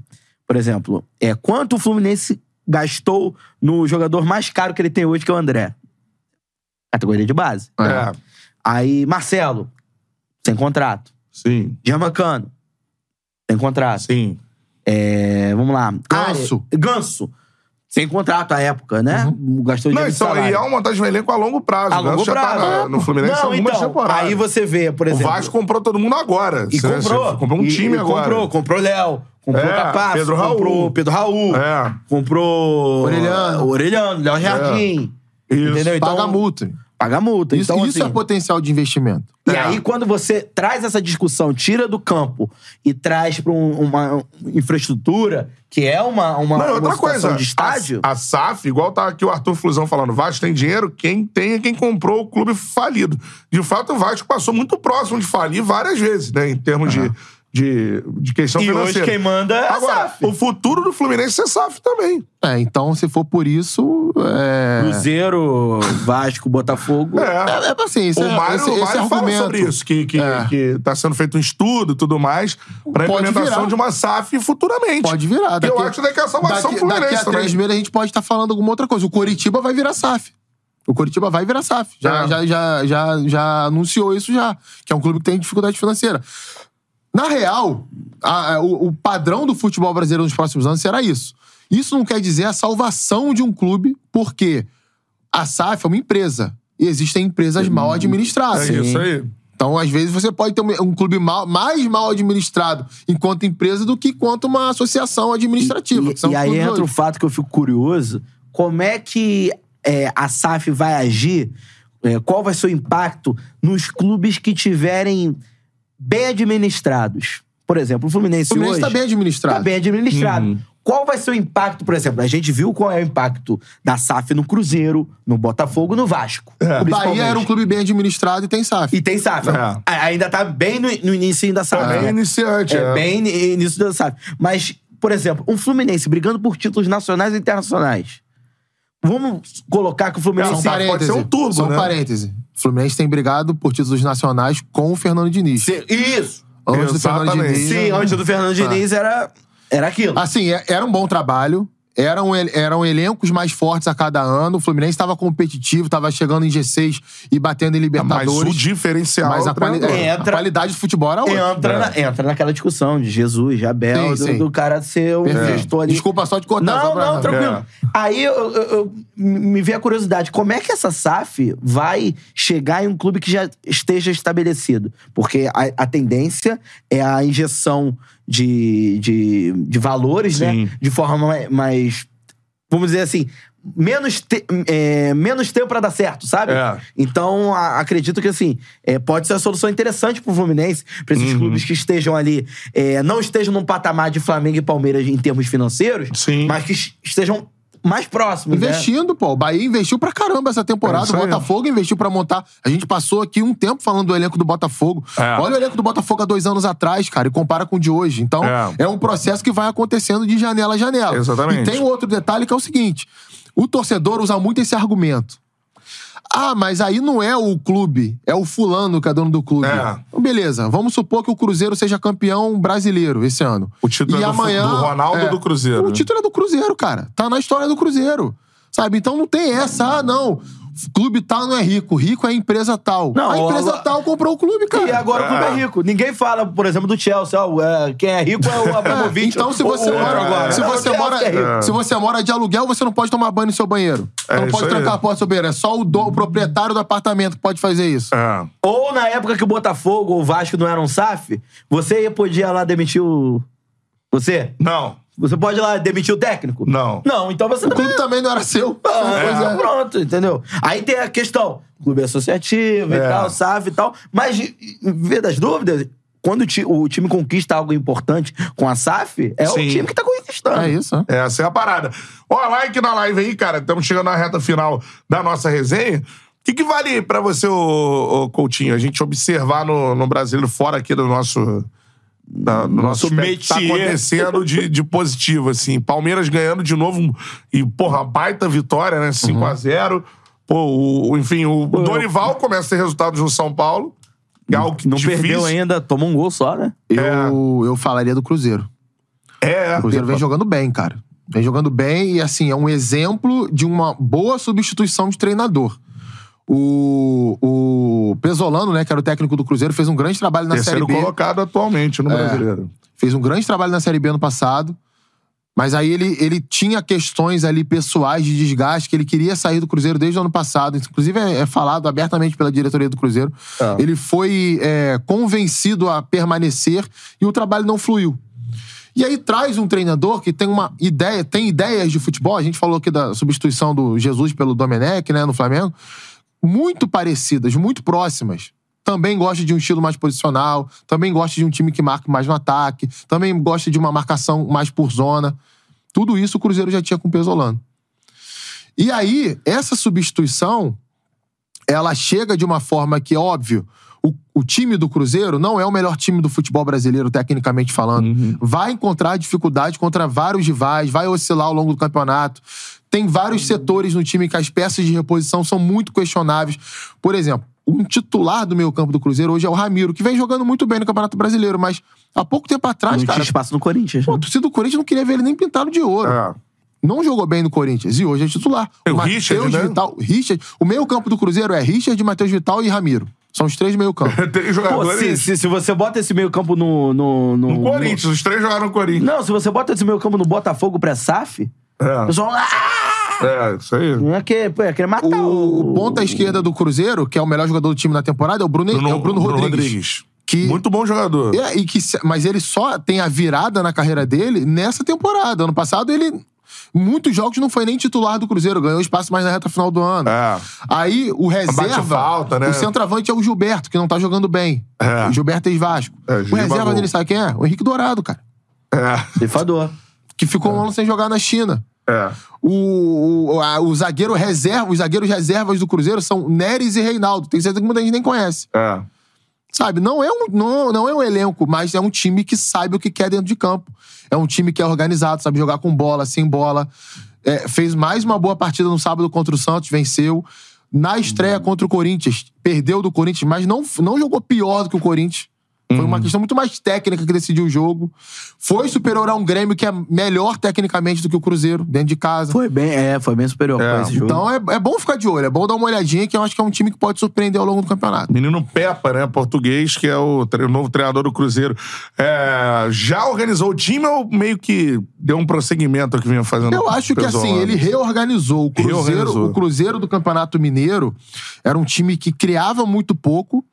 [SPEAKER 2] por exemplo, é quanto o Fluminense gastou no jogador mais caro que ele tem hoje, que é o André. Categoria de base.
[SPEAKER 1] É.
[SPEAKER 2] Aí, Marcelo, sem contrato.
[SPEAKER 1] Sim.
[SPEAKER 2] Germancano, sem contrato.
[SPEAKER 1] Sim.
[SPEAKER 2] É, vamos lá.
[SPEAKER 3] Ganso.
[SPEAKER 2] Ganso. Sem contrato à época, né? Gastou
[SPEAKER 1] Não,
[SPEAKER 2] dinheiro de
[SPEAKER 1] então, e
[SPEAKER 2] salário.
[SPEAKER 1] é uma montagem de um elenco a longo prazo.
[SPEAKER 2] A
[SPEAKER 1] O Ganso
[SPEAKER 2] longo
[SPEAKER 1] já tá
[SPEAKER 2] prazo.
[SPEAKER 1] na- no Fluminense há
[SPEAKER 2] Não,
[SPEAKER 1] algumas
[SPEAKER 2] então,
[SPEAKER 1] temporadas.
[SPEAKER 2] aí você vê, por
[SPEAKER 1] O
[SPEAKER 2] exemplo...
[SPEAKER 1] Vasco comprou todo mundo agora.
[SPEAKER 2] E
[SPEAKER 1] Você-
[SPEAKER 2] comprou.
[SPEAKER 1] você comprou um
[SPEAKER 2] E-
[SPEAKER 1] time
[SPEAKER 2] e
[SPEAKER 1] agora.
[SPEAKER 2] Comprou, comprou Léo, comprou
[SPEAKER 1] É,
[SPEAKER 2] Capasso,
[SPEAKER 1] Pedro Raul.
[SPEAKER 2] comprou Pedro Raul,
[SPEAKER 1] É.
[SPEAKER 2] comprou
[SPEAKER 3] Orelhano.
[SPEAKER 2] Orelhano, Léo Jardim.
[SPEAKER 1] Isso.
[SPEAKER 2] Entendeu? Então,
[SPEAKER 3] Paga multa.
[SPEAKER 2] Paga a multa.
[SPEAKER 3] Isso,
[SPEAKER 2] então,
[SPEAKER 3] isso
[SPEAKER 2] assim,
[SPEAKER 3] é potencial de investimento.
[SPEAKER 2] E aí, quando você traz essa discussão, tira do campo e traz para uma infraestrutura, que é uma, uma,
[SPEAKER 1] Não,
[SPEAKER 2] uma
[SPEAKER 1] outra coisa,
[SPEAKER 2] de estádio...
[SPEAKER 1] A, a SAF, igual tá aqui o Arthur Flusão falando, o Vasco tem dinheiro, quem tem é quem comprou o clube falido. De fato, o Vasco passou muito próximo de falir várias vezes, né? Em termos de, de, de questão
[SPEAKER 2] E hoje
[SPEAKER 1] financeira.
[SPEAKER 2] quem manda é a
[SPEAKER 1] Agora,
[SPEAKER 2] SAF.
[SPEAKER 1] o futuro do Fluminense é SAF também.
[SPEAKER 3] É, então, se for por isso. É,
[SPEAKER 2] Cruzeiro, Vasco, Botafogo...
[SPEAKER 1] É.
[SPEAKER 3] é, é assim, esse,
[SPEAKER 1] o
[SPEAKER 3] é-
[SPEAKER 1] Mário,
[SPEAKER 3] esse,
[SPEAKER 1] o
[SPEAKER 3] esse
[SPEAKER 1] Mário fala
[SPEAKER 3] argumento.
[SPEAKER 1] sobre isso, que, que,
[SPEAKER 3] É.
[SPEAKER 1] que tá sendo feito um estudo e tudo mais pra
[SPEAKER 3] Pode
[SPEAKER 1] implementação
[SPEAKER 3] virar.
[SPEAKER 1] de uma SAF futuramente.
[SPEAKER 3] Pode virar.
[SPEAKER 1] Que eu acho que é a salvação
[SPEAKER 3] daqui,
[SPEAKER 1] Fluminense
[SPEAKER 3] daqui a
[SPEAKER 1] também.
[SPEAKER 3] três meses a gente pode estar falando alguma outra coisa. O Coritiba vai virar SAF. O Coritiba vai virar SAF. Já,
[SPEAKER 1] É.
[SPEAKER 3] já, já, já, já anunciou isso já. Que é um clube que tem dificuldade financeira. Na real, a- a- o, o padrão do futebol brasileiro nos próximos anos será isso. Isso não quer dizer a salvação de um clube, porque a SAF é uma empresa. E existem empresas mal administradas.
[SPEAKER 1] É isso aí.
[SPEAKER 3] Então, às vezes, você pode ter um, um clube mal- mais mal administrado enquanto empresa do que quanto uma associação administrativa.
[SPEAKER 2] E,
[SPEAKER 3] são
[SPEAKER 2] e aí entra o
[SPEAKER 3] hoje.
[SPEAKER 2] fato que eu fico curioso: como é que é, a SAF vai agir? é, qual vai ser o impacto nos clubes que tiverem bem administrados? Por exemplo, o Fluminense,
[SPEAKER 3] O Fluminense
[SPEAKER 2] hoje
[SPEAKER 3] está bem administrado.
[SPEAKER 2] tá bem administrado. Qual vai ser o impacto, por exemplo? A gente viu qual é o impacto da SAF no Cruzeiro, no Botafogo, no Vasco.
[SPEAKER 3] O Bahia era um clube bem administrado e tem SAF.
[SPEAKER 2] E tem SAF.
[SPEAKER 1] É.
[SPEAKER 2] Ainda tá bem no, no início da SAF.
[SPEAKER 1] Também
[SPEAKER 2] né?
[SPEAKER 1] iniciante.
[SPEAKER 2] É, bem ni- nisso da SAF. Mas, por exemplo, um Fluminense brigando por títulos nacionais e internacionais. Vamos colocar que o Fluminense.
[SPEAKER 1] Não, pode
[SPEAKER 3] parênteses.
[SPEAKER 1] ser um turbo,
[SPEAKER 3] São
[SPEAKER 1] né?
[SPEAKER 3] parênteses. O Fluminense tem brigado por títulos nacionais com o Fernando Diniz.
[SPEAKER 2] Sim, Isso!
[SPEAKER 3] Antes do Fernando
[SPEAKER 1] Exatamente.
[SPEAKER 3] Diniz.
[SPEAKER 2] Sim, antes do Fernando Diniz era, era aquilo.
[SPEAKER 3] Assim, é- era um bom trabalho. Eram, eram elencos mais fortes a cada ano. O Fluminense estava competitivo, estava chegando em G6 e batendo em
[SPEAKER 1] Mas o
[SPEAKER 3] Libertadores.
[SPEAKER 1] diferencial.
[SPEAKER 3] Mas a,
[SPEAKER 1] é
[SPEAKER 3] quali- é, a
[SPEAKER 2] Entra-
[SPEAKER 3] qualidade do futebol era outra.
[SPEAKER 2] Entra, na, entra naquela discussão de Jesus, de Abel,
[SPEAKER 3] Sim,
[SPEAKER 2] do,
[SPEAKER 3] sim.
[SPEAKER 2] do cara ser gestor ali.
[SPEAKER 3] Desculpa só te cortar.
[SPEAKER 2] Não,
[SPEAKER 3] pra-
[SPEAKER 2] não, tranquilo.
[SPEAKER 1] É.
[SPEAKER 2] Aí eu, eu- eu- me veio a curiosidade: como é que essa SAF vai chegar em um clube que já esteja estabelecido? Porque a, a tendência é a injeção de, de, de valores,
[SPEAKER 1] Sim.
[SPEAKER 2] né? De forma mais, mais, vamos dizer assim. Menos, te- é, menos tempo pra dar certo, sabe?
[SPEAKER 1] É.
[SPEAKER 2] Então, a- acredito que, assim, é, pode ser uma solução interessante pro Fluminense, pra
[SPEAKER 1] Uhum.
[SPEAKER 2] esses clubes que estejam ali, é, não estejam num patamar de Flamengo e Palmeiras em termos financeiros,
[SPEAKER 1] Sim.
[SPEAKER 2] mas que es- estejam mais próximos, né?
[SPEAKER 3] Investindo, pô. O Bahia investiu pra caramba essa temporada.
[SPEAKER 1] É
[SPEAKER 3] o. Botafogo investiu pra montar. A gente passou aqui um tempo falando do elenco do Botafogo.
[SPEAKER 1] É.
[SPEAKER 3] Olha o elenco do Botafogo há dois anos atrás, cara, e compara com o de hoje. Então,
[SPEAKER 1] É.
[SPEAKER 3] é, um processo que vai acontecendo de janela a janela.
[SPEAKER 1] Exatamente.
[SPEAKER 3] E tem um outro detalhe que é o seguinte: o torcedor usa muito esse argumento. Ah, mas aí não é o clube, é o fulano que é dono do clube.
[SPEAKER 1] É.
[SPEAKER 3] Então, beleza, vamos supor que o Cruzeiro seja campeão brasileiro esse ano.
[SPEAKER 1] O título
[SPEAKER 3] e
[SPEAKER 1] é do
[SPEAKER 3] amanhã,
[SPEAKER 1] do Ronaldo ou do Cruzeiro,
[SPEAKER 3] O título é do Cruzeiro, cara. Tá na história do Cruzeiro. Sabe? Então não tem essa, ah, não. Clube tal não é rico, rico é a empresa tal.
[SPEAKER 2] Não,
[SPEAKER 3] a empresa
[SPEAKER 2] agora-
[SPEAKER 3] tal comprou o clube, cara.
[SPEAKER 2] E agora o clube é
[SPEAKER 1] É.
[SPEAKER 2] rico. Ninguém fala, por exemplo, do Chelsea. ó, é, quem é rico é o [LAUGHS]
[SPEAKER 3] É,
[SPEAKER 2] Abramovich.
[SPEAKER 3] então, se você,
[SPEAKER 2] o outro
[SPEAKER 3] mora,
[SPEAKER 2] agora.
[SPEAKER 3] se, você mora,
[SPEAKER 2] é
[SPEAKER 3] se você mora de aluguel, você não pode tomar banho no seu banheiro.
[SPEAKER 1] É
[SPEAKER 3] Você não pode trancar a porta do seu banheiro. É só o, do- o proprietário do apartamento que pode fazer isso.
[SPEAKER 1] É.
[SPEAKER 2] Ou na época que o Botafogo ou o Vasco não eram SAF, você podia lá demitir o. Você?
[SPEAKER 1] Não,
[SPEAKER 2] Você pode ir lá demitir o técnico?
[SPEAKER 1] não.
[SPEAKER 2] Não, então você
[SPEAKER 3] O
[SPEAKER 2] também.
[SPEAKER 3] clube também não era seu.
[SPEAKER 2] Ah,
[SPEAKER 3] Pois é.
[SPEAKER 2] Pronto, entendeu? Aí tem a questão: clube associativo
[SPEAKER 1] É.
[SPEAKER 2] e tal, SAF e tal. Mas, vê das dúvidas, quando o, ti- o time conquista algo importante com a SAF, é
[SPEAKER 1] Sim.
[SPEAKER 2] o time que tá conquistando.
[SPEAKER 3] É isso, né?
[SPEAKER 1] Essa é a parada. Ó, like na live aí, cara. Estamos chegando na reta final da nossa resenha. O que, que vale pra você, ô, ô, Coutinho, a gente observar no, no brasileiro fora aqui do nosso. Da, do nosso
[SPEAKER 2] Nosso
[SPEAKER 1] métier. Tá acontecendo de, de positivo, assim. Palmeiras ganhando de novo. E, porra, baita vitória, né? 5x0. Pô, o, o- enfim, o, o Dorival começa a ter resultados no São Paulo. que é algo que
[SPEAKER 2] Não
[SPEAKER 1] difícil.
[SPEAKER 2] perdeu ainda, tomou um gol só, né?
[SPEAKER 3] Eu, eu falaria do Cruzeiro.
[SPEAKER 1] É,
[SPEAKER 3] O Cruzeiro vem jogando bem, cara. Vem jogando bem e, assim, é um exemplo de uma boa substituição de treinador. O, o Pesolano, né, que era o técnico do Cruzeiro, fez um grande trabalho na
[SPEAKER 1] terceiro
[SPEAKER 3] Série B.
[SPEAKER 1] colocado atualmente no
[SPEAKER 3] É.
[SPEAKER 1] brasileiro.
[SPEAKER 3] Fez um grande trabalho na Série B ano passado. Mas aí ele, ele tinha questões ali pessoais de desgaste, que ele queria sair do Cruzeiro desde o ano passado. Inclusive, é, é falado abertamente pela diretoria do Cruzeiro.
[SPEAKER 2] Ah.
[SPEAKER 3] Ele foi é, convencido a permanecer e o trabalho não fluiu. E aí traz um treinador que tem uma ideia, tem ideias de futebol. A gente falou aqui da substituição do Jesus pelo Domenech, né, no Flamengo. Muito parecidas, muito próximas. Também gosta de um estilo mais posicional, também gosta de um time que marque mais no ataque, também gosta de uma marcação mais por zona. Tudo isso o Cruzeiro já tinha com o Pesolano. E aí, essa substituição, ela chega de uma forma que, óbvio, o, o time do Cruzeiro não é o melhor time do futebol brasileiro, tecnicamente falando. Vai encontrar dificuldade contra vários rivais, vai oscilar ao longo do campeonato. Tem vários setores no time que as peças de reposição são muito questionáveis. Por exemplo, um titular do meio campo do Cruzeiro hoje é o Ramiro, que vem jogando muito bem no Campeonato Brasileiro, mas há pouco tempo atrás,
[SPEAKER 2] não
[SPEAKER 3] cara,
[SPEAKER 2] tinha espaço no Corinthians.
[SPEAKER 3] pô,
[SPEAKER 2] né?
[SPEAKER 3] a torcida do Corinthians não queria ver ele nem pintado de ouro.
[SPEAKER 1] É.
[SPEAKER 3] Não jogou bem no Corinthians e hoje é titular.
[SPEAKER 1] Tem o
[SPEAKER 3] Matheus
[SPEAKER 1] Richard, né?
[SPEAKER 3] Vital, Richard, o meio campo do Cruzeiro é Richard, Matheus Vital e Ramiro. São os três meio campo. [LAUGHS]
[SPEAKER 1] Tem
[SPEAKER 2] Pô,
[SPEAKER 1] jogadores.
[SPEAKER 2] se, se, se você bota esse meio campo no... No, no,
[SPEAKER 1] No Corinthians, os três jogaram no Corinthians.
[SPEAKER 2] Não, se você bota esse meio campo no Botafogo pré-SAF, o
[SPEAKER 1] É,
[SPEAKER 2] pessoal... Ah!
[SPEAKER 1] é, isso aí.
[SPEAKER 2] Não é que, pô, é querer matar
[SPEAKER 3] O,
[SPEAKER 2] o...
[SPEAKER 3] ponta esquerda do Cruzeiro, que é o melhor jogador do time na temporada, é o Bruno, é o Bruno, Rodrigues. Que,
[SPEAKER 1] Muito bom jogador.
[SPEAKER 3] É, e que, mas ele só tem a virada na carreira dele nessa temporada. Ano passado, ele. Muitos jogos não foi nem titular do Cruzeiro, ganhou espaço mais na reta final do ano.
[SPEAKER 1] É.
[SPEAKER 3] Aí o reserva.
[SPEAKER 1] falta, né?
[SPEAKER 3] O centroavante é o Gilberto, que não tá jogando bem.
[SPEAKER 1] É.
[SPEAKER 3] O Gilberto ex-Vasco.
[SPEAKER 1] É,
[SPEAKER 3] o reserva dele, sabe quem é? O Henrique Dourado, cara.
[SPEAKER 1] É.
[SPEAKER 2] Ceifador.
[SPEAKER 3] Que ficou um ano sem jogar na China.
[SPEAKER 1] É.
[SPEAKER 3] O, o, a- o zagueiro reserva, os zagueiros reservas do Cruzeiro são Neres e Reinaldo. Tem certeza que muita gente nem conhece.
[SPEAKER 1] É.
[SPEAKER 3] Sabe, não é, um, não, não é um elenco, mas é um time que sabe o que quer dentro de campo. É um time que é organizado, sabe jogar com bola, sem bola. É, fez mais uma boa partida no sábado contra o Santos, venceu. Na estreia contra o Corinthians, perdeu do Corinthians, mas não, não jogou pior do que o Corinthians. Foi uma questão muito mais técnica que decidiu o jogo. Foi superior a um Grêmio que é melhor tecnicamente do que o Cruzeiro, dentro de casa.
[SPEAKER 2] Foi bem, é, foi bem superior
[SPEAKER 1] É,
[SPEAKER 2] esse jogo.
[SPEAKER 3] Então é, é bom ficar de olho, é bom dar uma olhadinha, que eu acho que é um time que pode surpreender ao longo do campeonato.
[SPEAKER 1] Menino Peppa, né? Português, que é o, tre- novo treinador do Cruzeiro. É, já organizou o time ou meio que deu um prosseguimento ao que vinha fazendo?
[SPEAKER 3] Eu acho que assim, ele reorganizou. O Cruzeiro,
[SPEAKER 1] Reorganizou.
[SPEAKER 3] o Cruzeiro do Campeonato Mineiro era um time que criava muito pouco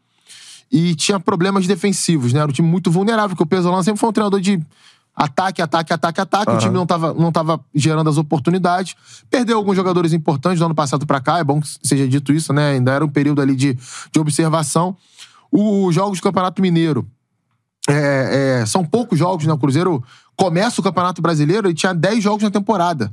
[SPEAKER 3] e tinha problemas defensivos, né? Era um time muito vulnerável, porque o Pesolano sempre foi um treinador de ataque, ataque, ataque, ataque. O time não tava, não tava gerando as oportunidades. Perdeu alguns jogadores importantes do ano passado pra cá, é bom que seja dito isso, né? Ainda era um período ali de, de observação. Os jogos do Campeonato Mineiro é, é, são poucos jogos, né? O Cruzeiro começa o Campeonato Brasileiro e tinha 10 jogos na temporada.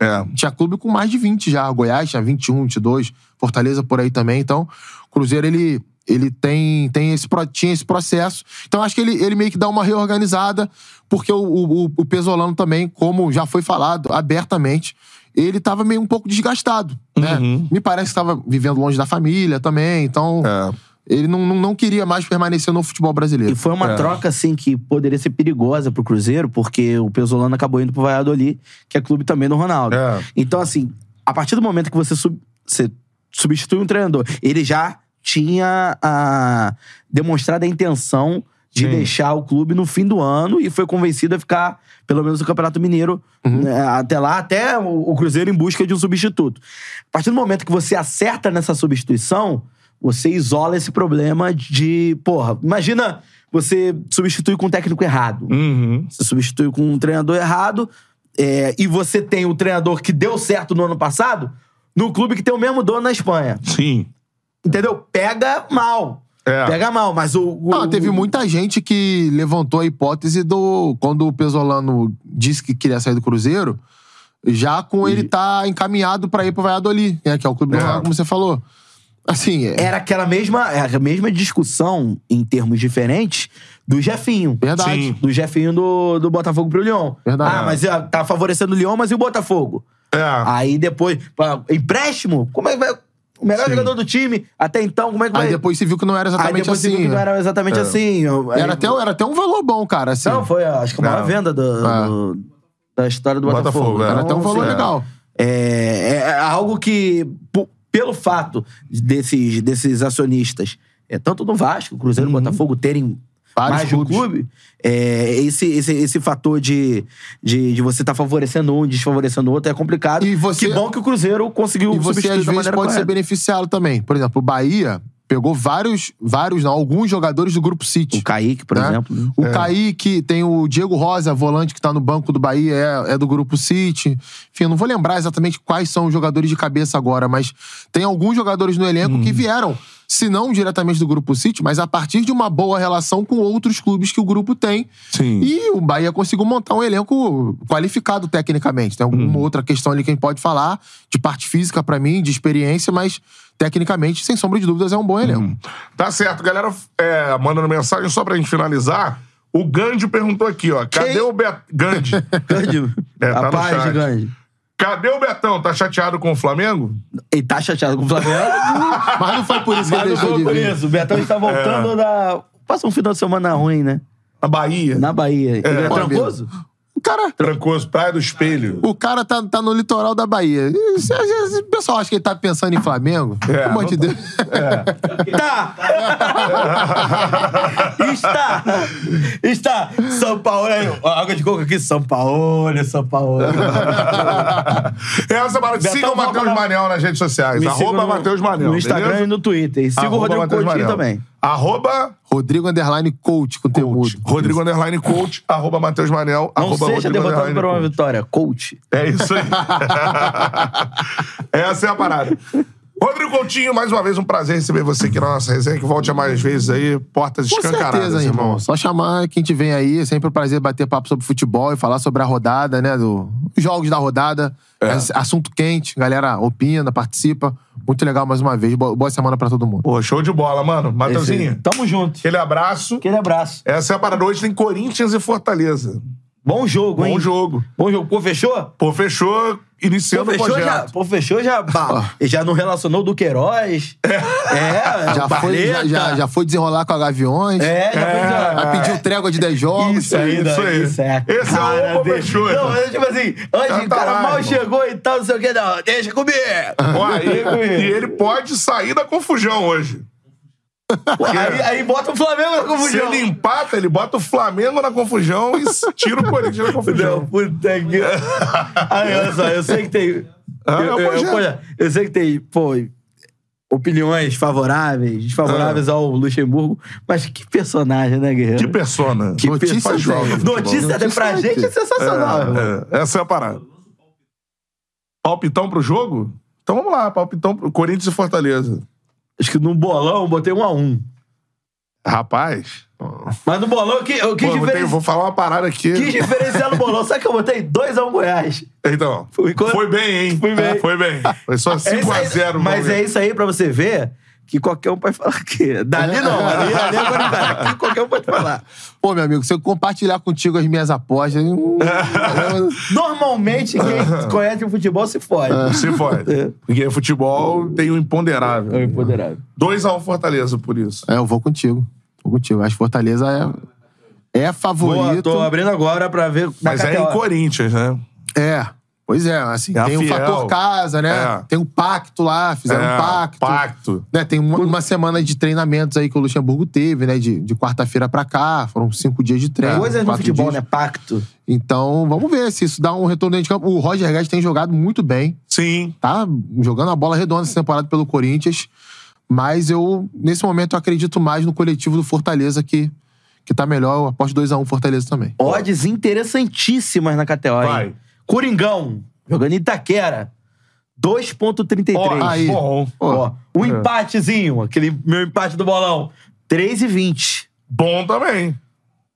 [SPEAKER 1] É.
[SPEAKER 3] Tinha clube com mais de 20 já. Goiás tinha 21, 22. Fortaleza por aí também. Então, o Cruzeiro, ele, ele tem, tem esse, tinha esse processo. Então, acho que ele, ele meio que dá uma reorganizada, porque o, o, o Pesolano também, como já foi falado abertamente, ele tava meio um pouco desgastado, né?
[SPEAKER 1] Uhum.
[SPEAKER 3] Me parece que estava vivendo longe da família também. Então,
[SPEAKER 1] É.
[SPEAKER 3] ele não, não, não queria mais permanecer no futebol brasileiro.
[SPEAKER 2] E foi uma
[SPEAKER 1] É.
[SPEAKER 2] troca, assim, que poderia ser perigosa pro Cruzeiro, porque o Pesolano acabou indo pro Valladolid, que é clube também do Ronaldo.
[SPEAKER 1] É.
[SPEAKER 2] Então, assim, a partir do momento que você, sub- você substitui um treinador, ele já tinha a, demonstrado a intenção de
[SPEAKER 1] Sim.
[SPEAKER 2] deixar o clube no fim do ano e foi convencido a ficar, pelo menos, no Campeonato Mineiro né, até lá, até o, o Cruzeiro em busca de um substituto. A partir do momento que você acerta nessa substituição, você isola esse problema de, porra, imagina você substituir com um técnico errado.
[SPEAKER 1] Uhum.
[SPEAKER 2] Você substitui com um treinador errado é, e você tem o treinador que deu certo no ano passado no clube que tem o mesmo dono na Espanha.
[SPEAKER 1] Sim.
[SPEAKER 2] Entendeu? Pega mal.
[SPEAKER 1] É.
[SPEAKER 2] Pega mal, mas o. o-
[SPEAKER 3] Não, teve muita gente que levantou a hipótese do. Quando o Pesolano disse que queria sair do Cruzeiro, já com ele tá encaminhado pra ir pro Valladolid, né, que é o clube do
[SPEAKER 1] É.
[SPEAKER 3] Ronaldo, como você falou. Assim, é,
[SPEAKER 2] Era aquela mesma, era a mesma discussão, em termos diferentes, do Jefinho.
[SPEAKER 3] verdade.
[SPEAKER 1] Sim.
[SPEAKER 2] Do Jefinho do, do Botafogo pro Lyon.
[SPEAKER 3] Verdade.
[SPEAKER 2] Ah, mas ah, tá favorecendo o Lyon, mas e o Botafogo?
[SPEAKER 1] É.
[SPEAKER 2] Aí depois, empréstimo? Como é que vai. O melhor
[SPEAKER 1] Sim.
[SPEAKER 2] jogador do time, até então, como é que vai.
[SPEAKER 3] Aí depois se viu que não era
[SPEAKER 2] Aí
[SPEAKER 3] exatamente
[SPEAKER 2] depois você
[SPEAKER 3] assim.
[SPEAKER 2] viu que não era exatamente assim. Aí-
[SPEAKER 3] Era, até, era até um valor bom, cara. Assim.
[SPEAKER 2] Não, foi acho que a maior
[SPEAKER 1] Não.
[SPEAKER 2] venda do-
[SPEAKER 3] É.
[SPEAKER 2] do- da história do
[SPEAKER 1] Botafogo,
[SPEAKER 2] Botafogo.
[SPEAKER 1] é.
[SPEAKER 3] era até um
[SPEAKER 2] Então,
[SPEAKER 3] valor
[SPEAKER 2] assim,
[SPEAKER 3] legal.
[SPEAKER 2] É, é algo que, pelo fato desses, desses acionistas, é, tanto do Vasco, Cruzeiro e Botafogo, terem
[SPEAKER 3] Uhum. Vários
[SPEAKER 2] mais de
[SPEAKER 3] clubes.
[SPEAKER 2] clube, é, esse, esse, esse fator de, de, de você estar favorecendo um, desfavorecendo o outro é complicado.
[SPEAKER 3] E você-
[SPEAKER 2] que bom que o Cruzeiro conseguiu
[SPEAKER 3] E você, às vezes, pode ser
[SPEAKER 2] correta.
[SPEAKER 3] beneficiado também. Por exemplo, o Bahia pegou vários, vários, não, alguns jogadores do Grupo City.
[SPEAKER 2] O Kaique, por
[SPEAKER 3] né?
[SPEAKER 2] exemplo. né?
[SPEAKER 3] O Kaique, tem o Diego Rosa, volante que tá no banco do Bahia, é, é do Grupo City. Enfim, eu não vou lembrar exatamente quais são os jogadores de cabeça agora, mas tem alguns jogadores no elenco que vieram, se não diretamente do Grupo City, mas a partir de uma boa relação com outros clubes que o grupo tem.
[SPEAKER 1] Sim.
[SPEAKER 3] E o Bahia conseguiu montar um elenco qualificado tecnicamente. Tem alguma outra questão ali que a gente pode falar, de parte física pra mim, de experiência, mas tecnicamente, sem sombra de dúvidas, é um bom elenco.
[SPEAKER 1] Tá certo, galera. É, mandando mensagem só pra gente finalizar. O Gandhi perguntou aqui, ó. Cadê
[SPEAKER 3] Quem?
[SPEAKER 1] o Bet... Gandhi. [LAUGHS]
[SPEAKER 2] Grande.
[SPEAKER 1] É, tá no
[SPEAKER 2] Rapaz,
[SPEAKER 1] chat.
[SPEAKER 2] gigante.
[SPEAKER 1] Cadê o Betão? Tá chateado com o Flamengo?
[SPEAKER 2] Ele tá chateado com o Flamengo. [LAUGHS]
[SPEAKER 3] Mas não foi por isso que
[SPEAKER 2] Mas
[SPEAKER 3] ele
[SPEAKER 2] não
[SPEAKER 3] deixou
[SPEAKER 2] foi
[SPEAKER 3] de
[SPEAKER 2] por
[SPEAKER 3] vir.
[SPEAKER 2] isso. O Betão está voltando da. Passa um final de semana ruim, né?
[SPEAKER 1] Na Bahia.
[SPEAKER 2] Na Bahia. Ele é
[SPEAKER 3] Pô,
[SPEAKER 2] tramposo?
[SPEAKER 3] O cara,
[SPEAKER 1] Trancoso, Praia do Espelho.
[SPEAKER 3] o cara tá, tá no litoral da Bahia. O pessoal acha que ele tá pensando em Flamengo.
[SPEAKER 1] É,
[SPEAKER 3] Pelo amor de
[SPEAKER 1] tá-
[SPEAKER 3] Deus.
[SPEAKER 2] Tá! Está! Está! São Paulo. aí, ó, Água de coco aqui, São Paulo, São Paulo.
[SPEAKER 1] Essa para
[SPEAKER 2] Betão,
[SPEAKER 1] Siga o Matheus. Manel nas redes sociais.
[SPEAKER 2] Me
[SPEAKER 1] Arroba Matheus Manel.
[SPEAKER 2] No Instagram
[SPEAKER 1] beleza?
[SPEAKER 2] e no Twitter. E siga o Rodrigo Coutinho
[SPEAKER 1] Manel.
[SPEAKER 2] também.
[SPEAKER 1] Arroba
[SPEAKER 3] Rodrigo Underline Coach, com teu mudo.
[SPEAKER 1] Rodrigo Underline Coach. Arroba Matheus Manel.
[SPEAKER 2] Não
[SPEAKER 1] arroba
[SPEAKER 2] seja
[SPEAKER 1] Rodrigo
[SPEAKER 2] derrotado por uma
[SPEAKER 1] Coach.
[SPEAKER 2] vitória. Coach.
[SPEAKER 1] É isso aí. [LAUGHS] Essa é a parada. Rodrigo Coutinho, mais uma vez um prazer receber você aqui na nossa resenha. Que volte a mais vezes aí, portas
[SPEAKER 3] Com
[SPEAKER 1] escancaradas,
[SPEAKER 3] certeza, irmão. Só chamar quem te vem aí. É sempre um prazer bater papo sobre futebol e falar sobre a rodada, né? Do, os jogos da rodada.
[SPEAKER 1] É.
[SPEAKER 3] Assunto quente. Galera opina, participa. Muito legal mais uma vez. Boa, boa semana pra todo mundo.
[SPEAKER 1] Pô, show de bola, mano. Mateuzinho,
[SPEAKER 2] Tamo junto.
[SPEAKER 1] aquele abraço.
[SPEAKER 2] Aquele abraço.
[SPEAKER 1] Essa é a parada. Hoje tem Corinthians e Fortaleza.
[SPEAKER 2] Bom jogo, hein?
[SPEAKER 1] Bom jogo.
[SPEAKER 2] Bom jogo. Pô, fechou?
[SPEAKER 1] Pô, fechou iniciando
[SPEAKER 2] Pô,
[SPEAKER 1] o
[SPEAKER 2] fechou
[SPEAKER 1] projeto.
[SPEAKER 2] já. Pô, fechou já. Bah, já não relacionou o Duqueiroz. É,
[SPEAKER 3] Já
[SPEAKER 2] o
[SPEAKER 3] foi, já, já, já foi desenrolar com a Gaviões.
[SPEAKER 2] É, já foi já.
[SPEAKER 3] Já pediu trégua de 10 jogos.
[SPEAKER 2] Isso aí,
[SPEAKER 1] isso aí.
[SPEAKER 2] Isso é
[SPEAKER 1] Esse é o. Fechou,
[SPEAKER 2] Não, mas tipo assim, antes
[SPEAKER 1] Já
[SPEAKER 2] o
[SPEAKER 1] tá
[SPEAKER 2] cara
[SPEAKER 1] lá,
[SPEAKER 2] mal
[SPEAKER 1] irmão.
[SPEAKER 2] chegou e tal, não sei o que, não. Deixa comigo.
[SPEAKER 1] Ó, e, e ele pode sair da confusão hoje.
[SPEAKER 2] Aí, aí bota o Flamengo na
[SPEAKER 1] Se
[SPEAKER 2] confusão.
[SPEAKER 1] ele empata, ele bota o Flamengo na confusão e tira o Corinthians
[SPEAKER 2] Não,
[SPEAKER 1] confusão.
[SPEAKER 2] puta que. [LAUGHS] Aí, olha só, eu sei que tem.
[SPEAKER 1] Ah, é
[SPEAKER 2] eu,
[SPEAKER 1] o
[SPEAKER 2] eu- pô, eu sei que tem, pô, opiniões favoráveis, desfavoráveis ao Luxemburgo, mas que personagem, né, Guerreiro?
[SPEAKER 1] Que persona.
[SPEAKER 2] Que
[SPEAKER 3] Notícia
[SPEAKER 2] persona-
[SPEAKER 3] joga.
[SPEAKER 2] Notícia,
[SPEAKER 3] Notícia
[SPEAKER 2] pra
[SPEAKER 3] vai
[SPEAKER 2] gente é sensacional.
[SPEAKER 1] É, é, essa é a parada. Palpitão pro jogo? Então vamos lá, palpitão pro Corinthians e Fortaleza.
[SPEAKER 2] Acho que no bolão eu botei um a um.
[SPEAKER 1] Rapaz.
[SPEAKER 2] Mas no bolão, que- eu quis,
[SPEAKER 1] Pô, eu vou, ter-
[SPEAKER 2] diferen-
[SPEAKER 1] vou falar uma parada aqui.
[SPEAKER 2] quis diferenciar no bolão. Sabe que eu botei 2x1 Goiás?
[SPEAKER 1] Então,
[SPEAKER 2] Foi quando-
[SPEAKER 1] foi bem, hein?
[SPEAKER 2] Foi bem.
[SPEAKER 1] Foi bem. Foi só
[SPEAKER 2] É isso aí,
[SPEAKER 1] 5x0.
[SPEAKER 2] mas é isso aí pra você ver que qualquer um pode falar que. Dali não, [LAUGHS] ali, ali é Guaribara. Aqui qualquer um pode falar.
[SPEAKER 3] Pô, meu amigo, se eu compartilhar contigo as minhas apostas. hum, [LAUGHS]
[SPEAKER 2] Normalmente, quem conhece o futebol se fode.
[SPEAKER 1] Se pode. Porque futebol tem o imponderável.
[SPEAKER 2] É imponderável.
[SPEAKER 1] 2x1 Fortaleza por isso.
[SPEAKER 3] é, eu vou contigo. Vou contigo. Acho que Fortaleza é, é
[SPEAKER 2] Boa,
[SPEAKER 3] favorito.
[SPEAKER 2] tô abrindo agora pra ver. na
[SPEAKER 1] Mas é em Corinthians, né?
[SPEAKER 3] É. Pois é, assim,
[SPEAKER 1] É
[SPEAKER 3] tem o fator casa, né?
[SPEAKER 1] É.
[SPEAKER 3] Tem um pacto lá, fizeram
[SPEAKER 1] É,
[SPEAKER 3] um pacto.
[SPEAKER 1] Pacto.
[SPEAKER 3] Né, tem uma, uma semana de treinamentos aí que o Luxemburgo teve, né? De, de quarta-feira pra cá. Foram cinco dias de treino.
[SPEAKER 2] Coisas no futebol,
[SPEAKER 3] dias.
[SPEAKER 2] né? Pacto.
[SPEAKER 3] Então, vamos ver se isso dá um retorno dentro de campo. O Roger Guedes tem jogado muito bem,
[SPEAKER 1] Sim.
[SPEAKER 3] tá? Jogando a bola redonda essa temporada pelo Corinthians. Mas eu, nesse momento, eu acredito mais no coletivo do Fortaleza que, que tá melhor. Eu aposto 2x1 Fortaleza também.
[SPEAKER 2] Odds interessantíssimas na KTO. hein? Coringão, jogando em Itaquera. 2,33.
[SPEAKER 1] Ó,
[SPEAKER 3] Aí.
[SPEAKER 1] Bom.
[SPEAKER 2] Ó, um
[SPEAKER 1] É.
[SPEAKER 2] empatezinho, aquele meu empate do bolão. 3,20.
[SPEAKER 1] Bom também.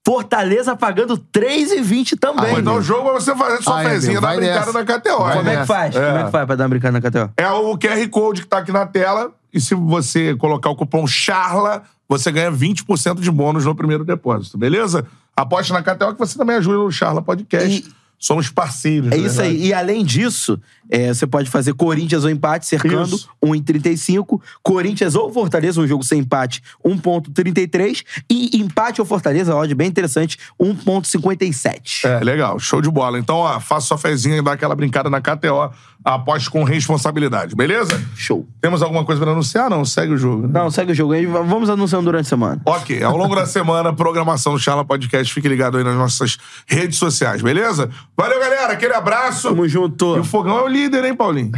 [SPEAKER 2] Fortaleza pagando 3,20 também.
[SPEAKER 1] Vou dar o jogo pra você fazer sua
[SPEAKER 3] Ai,
[SPEAKER 1] fezinha da brincada
[SPEAKER 3] nessa.
[SPEAKER 1] na KTO.
[SPEAKER 3] Vai
[SPEAKER 2] Como é que faz?
[SPEAKER 1] É.
[SPEAKER 2] Como é que faz pra dar uma brincada na KTO?
[SPEAKER 1] É o QR Code que tá aqui na tela. E se você colocar o cupom CHARLA, você ganha 20% de bônus no primeiro depósito, beleza? Aposte na KTO que você também ajuda o Charla Podcast. Somos parceiros.
[SPEAKER 2] É
[SPEAKER 1] na
[SPEAKER 2] isso aí. E além disso, é, você pode fazer Corinthians ou empate, cercando
[SPEAKER 1] Isso.
[SPEAKER 2] 1,35. Corinthians ou Fortaleza, um jogo sem empate, 1,33. E empate ou Fortaleza, odd bem interessante, 1,57.
[SPEAKER 1] É, legal. Show de bola. Então, ó, faça sua fezinha e dá aquela brincada na KTO. Aposte com responsabilidade, beleza?
[SPEAKER 2] Show.
[SPEAKER 1] Temos alguma coisa pra anunciar? Não, segue o jogo. né?
[SPEAKER 2] Não, segue o jogo. Vamos anunciando durante a semana.
[SPEAKER 1] Ok, ao longo da semana, programação do Charla Podcast. Fique ligado aí nas nossas redes sociais, beleza? Valeu, galera. Aquele abraço.
[SPEAKER 2] Tamo junto.
[SPEAKER 1] E o Fogão é o líder, hein, Paulinho?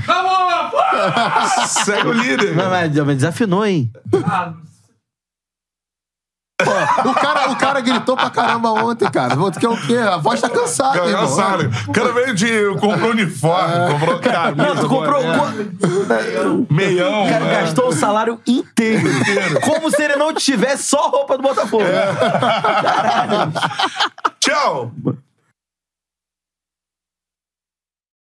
[SPEAKER 1] Segue o líder.
[SPEAKER 2] Não, mas, mas desafinou, hein?
[SPEAKER 3] O cara, o cara gritou pra caramba ontem, cara. Vou- Tu quer o quê? A voz tá cansada, irmão.
[SPEAKER 1] Cansado. O cara veio de. comprou uniforme, comprou camisa.
[SPEAKER 2] Não, tu comprou.
[SPEAKER 1] boné, Meião.
[SPEAKER 2] O cara
[SPEAKER 1] né?
[SPEAKER 2] gastou o salário inteiro. Como se ele não tivesse só roupa do Botafogo.
[SPEAKER 1] Tchau.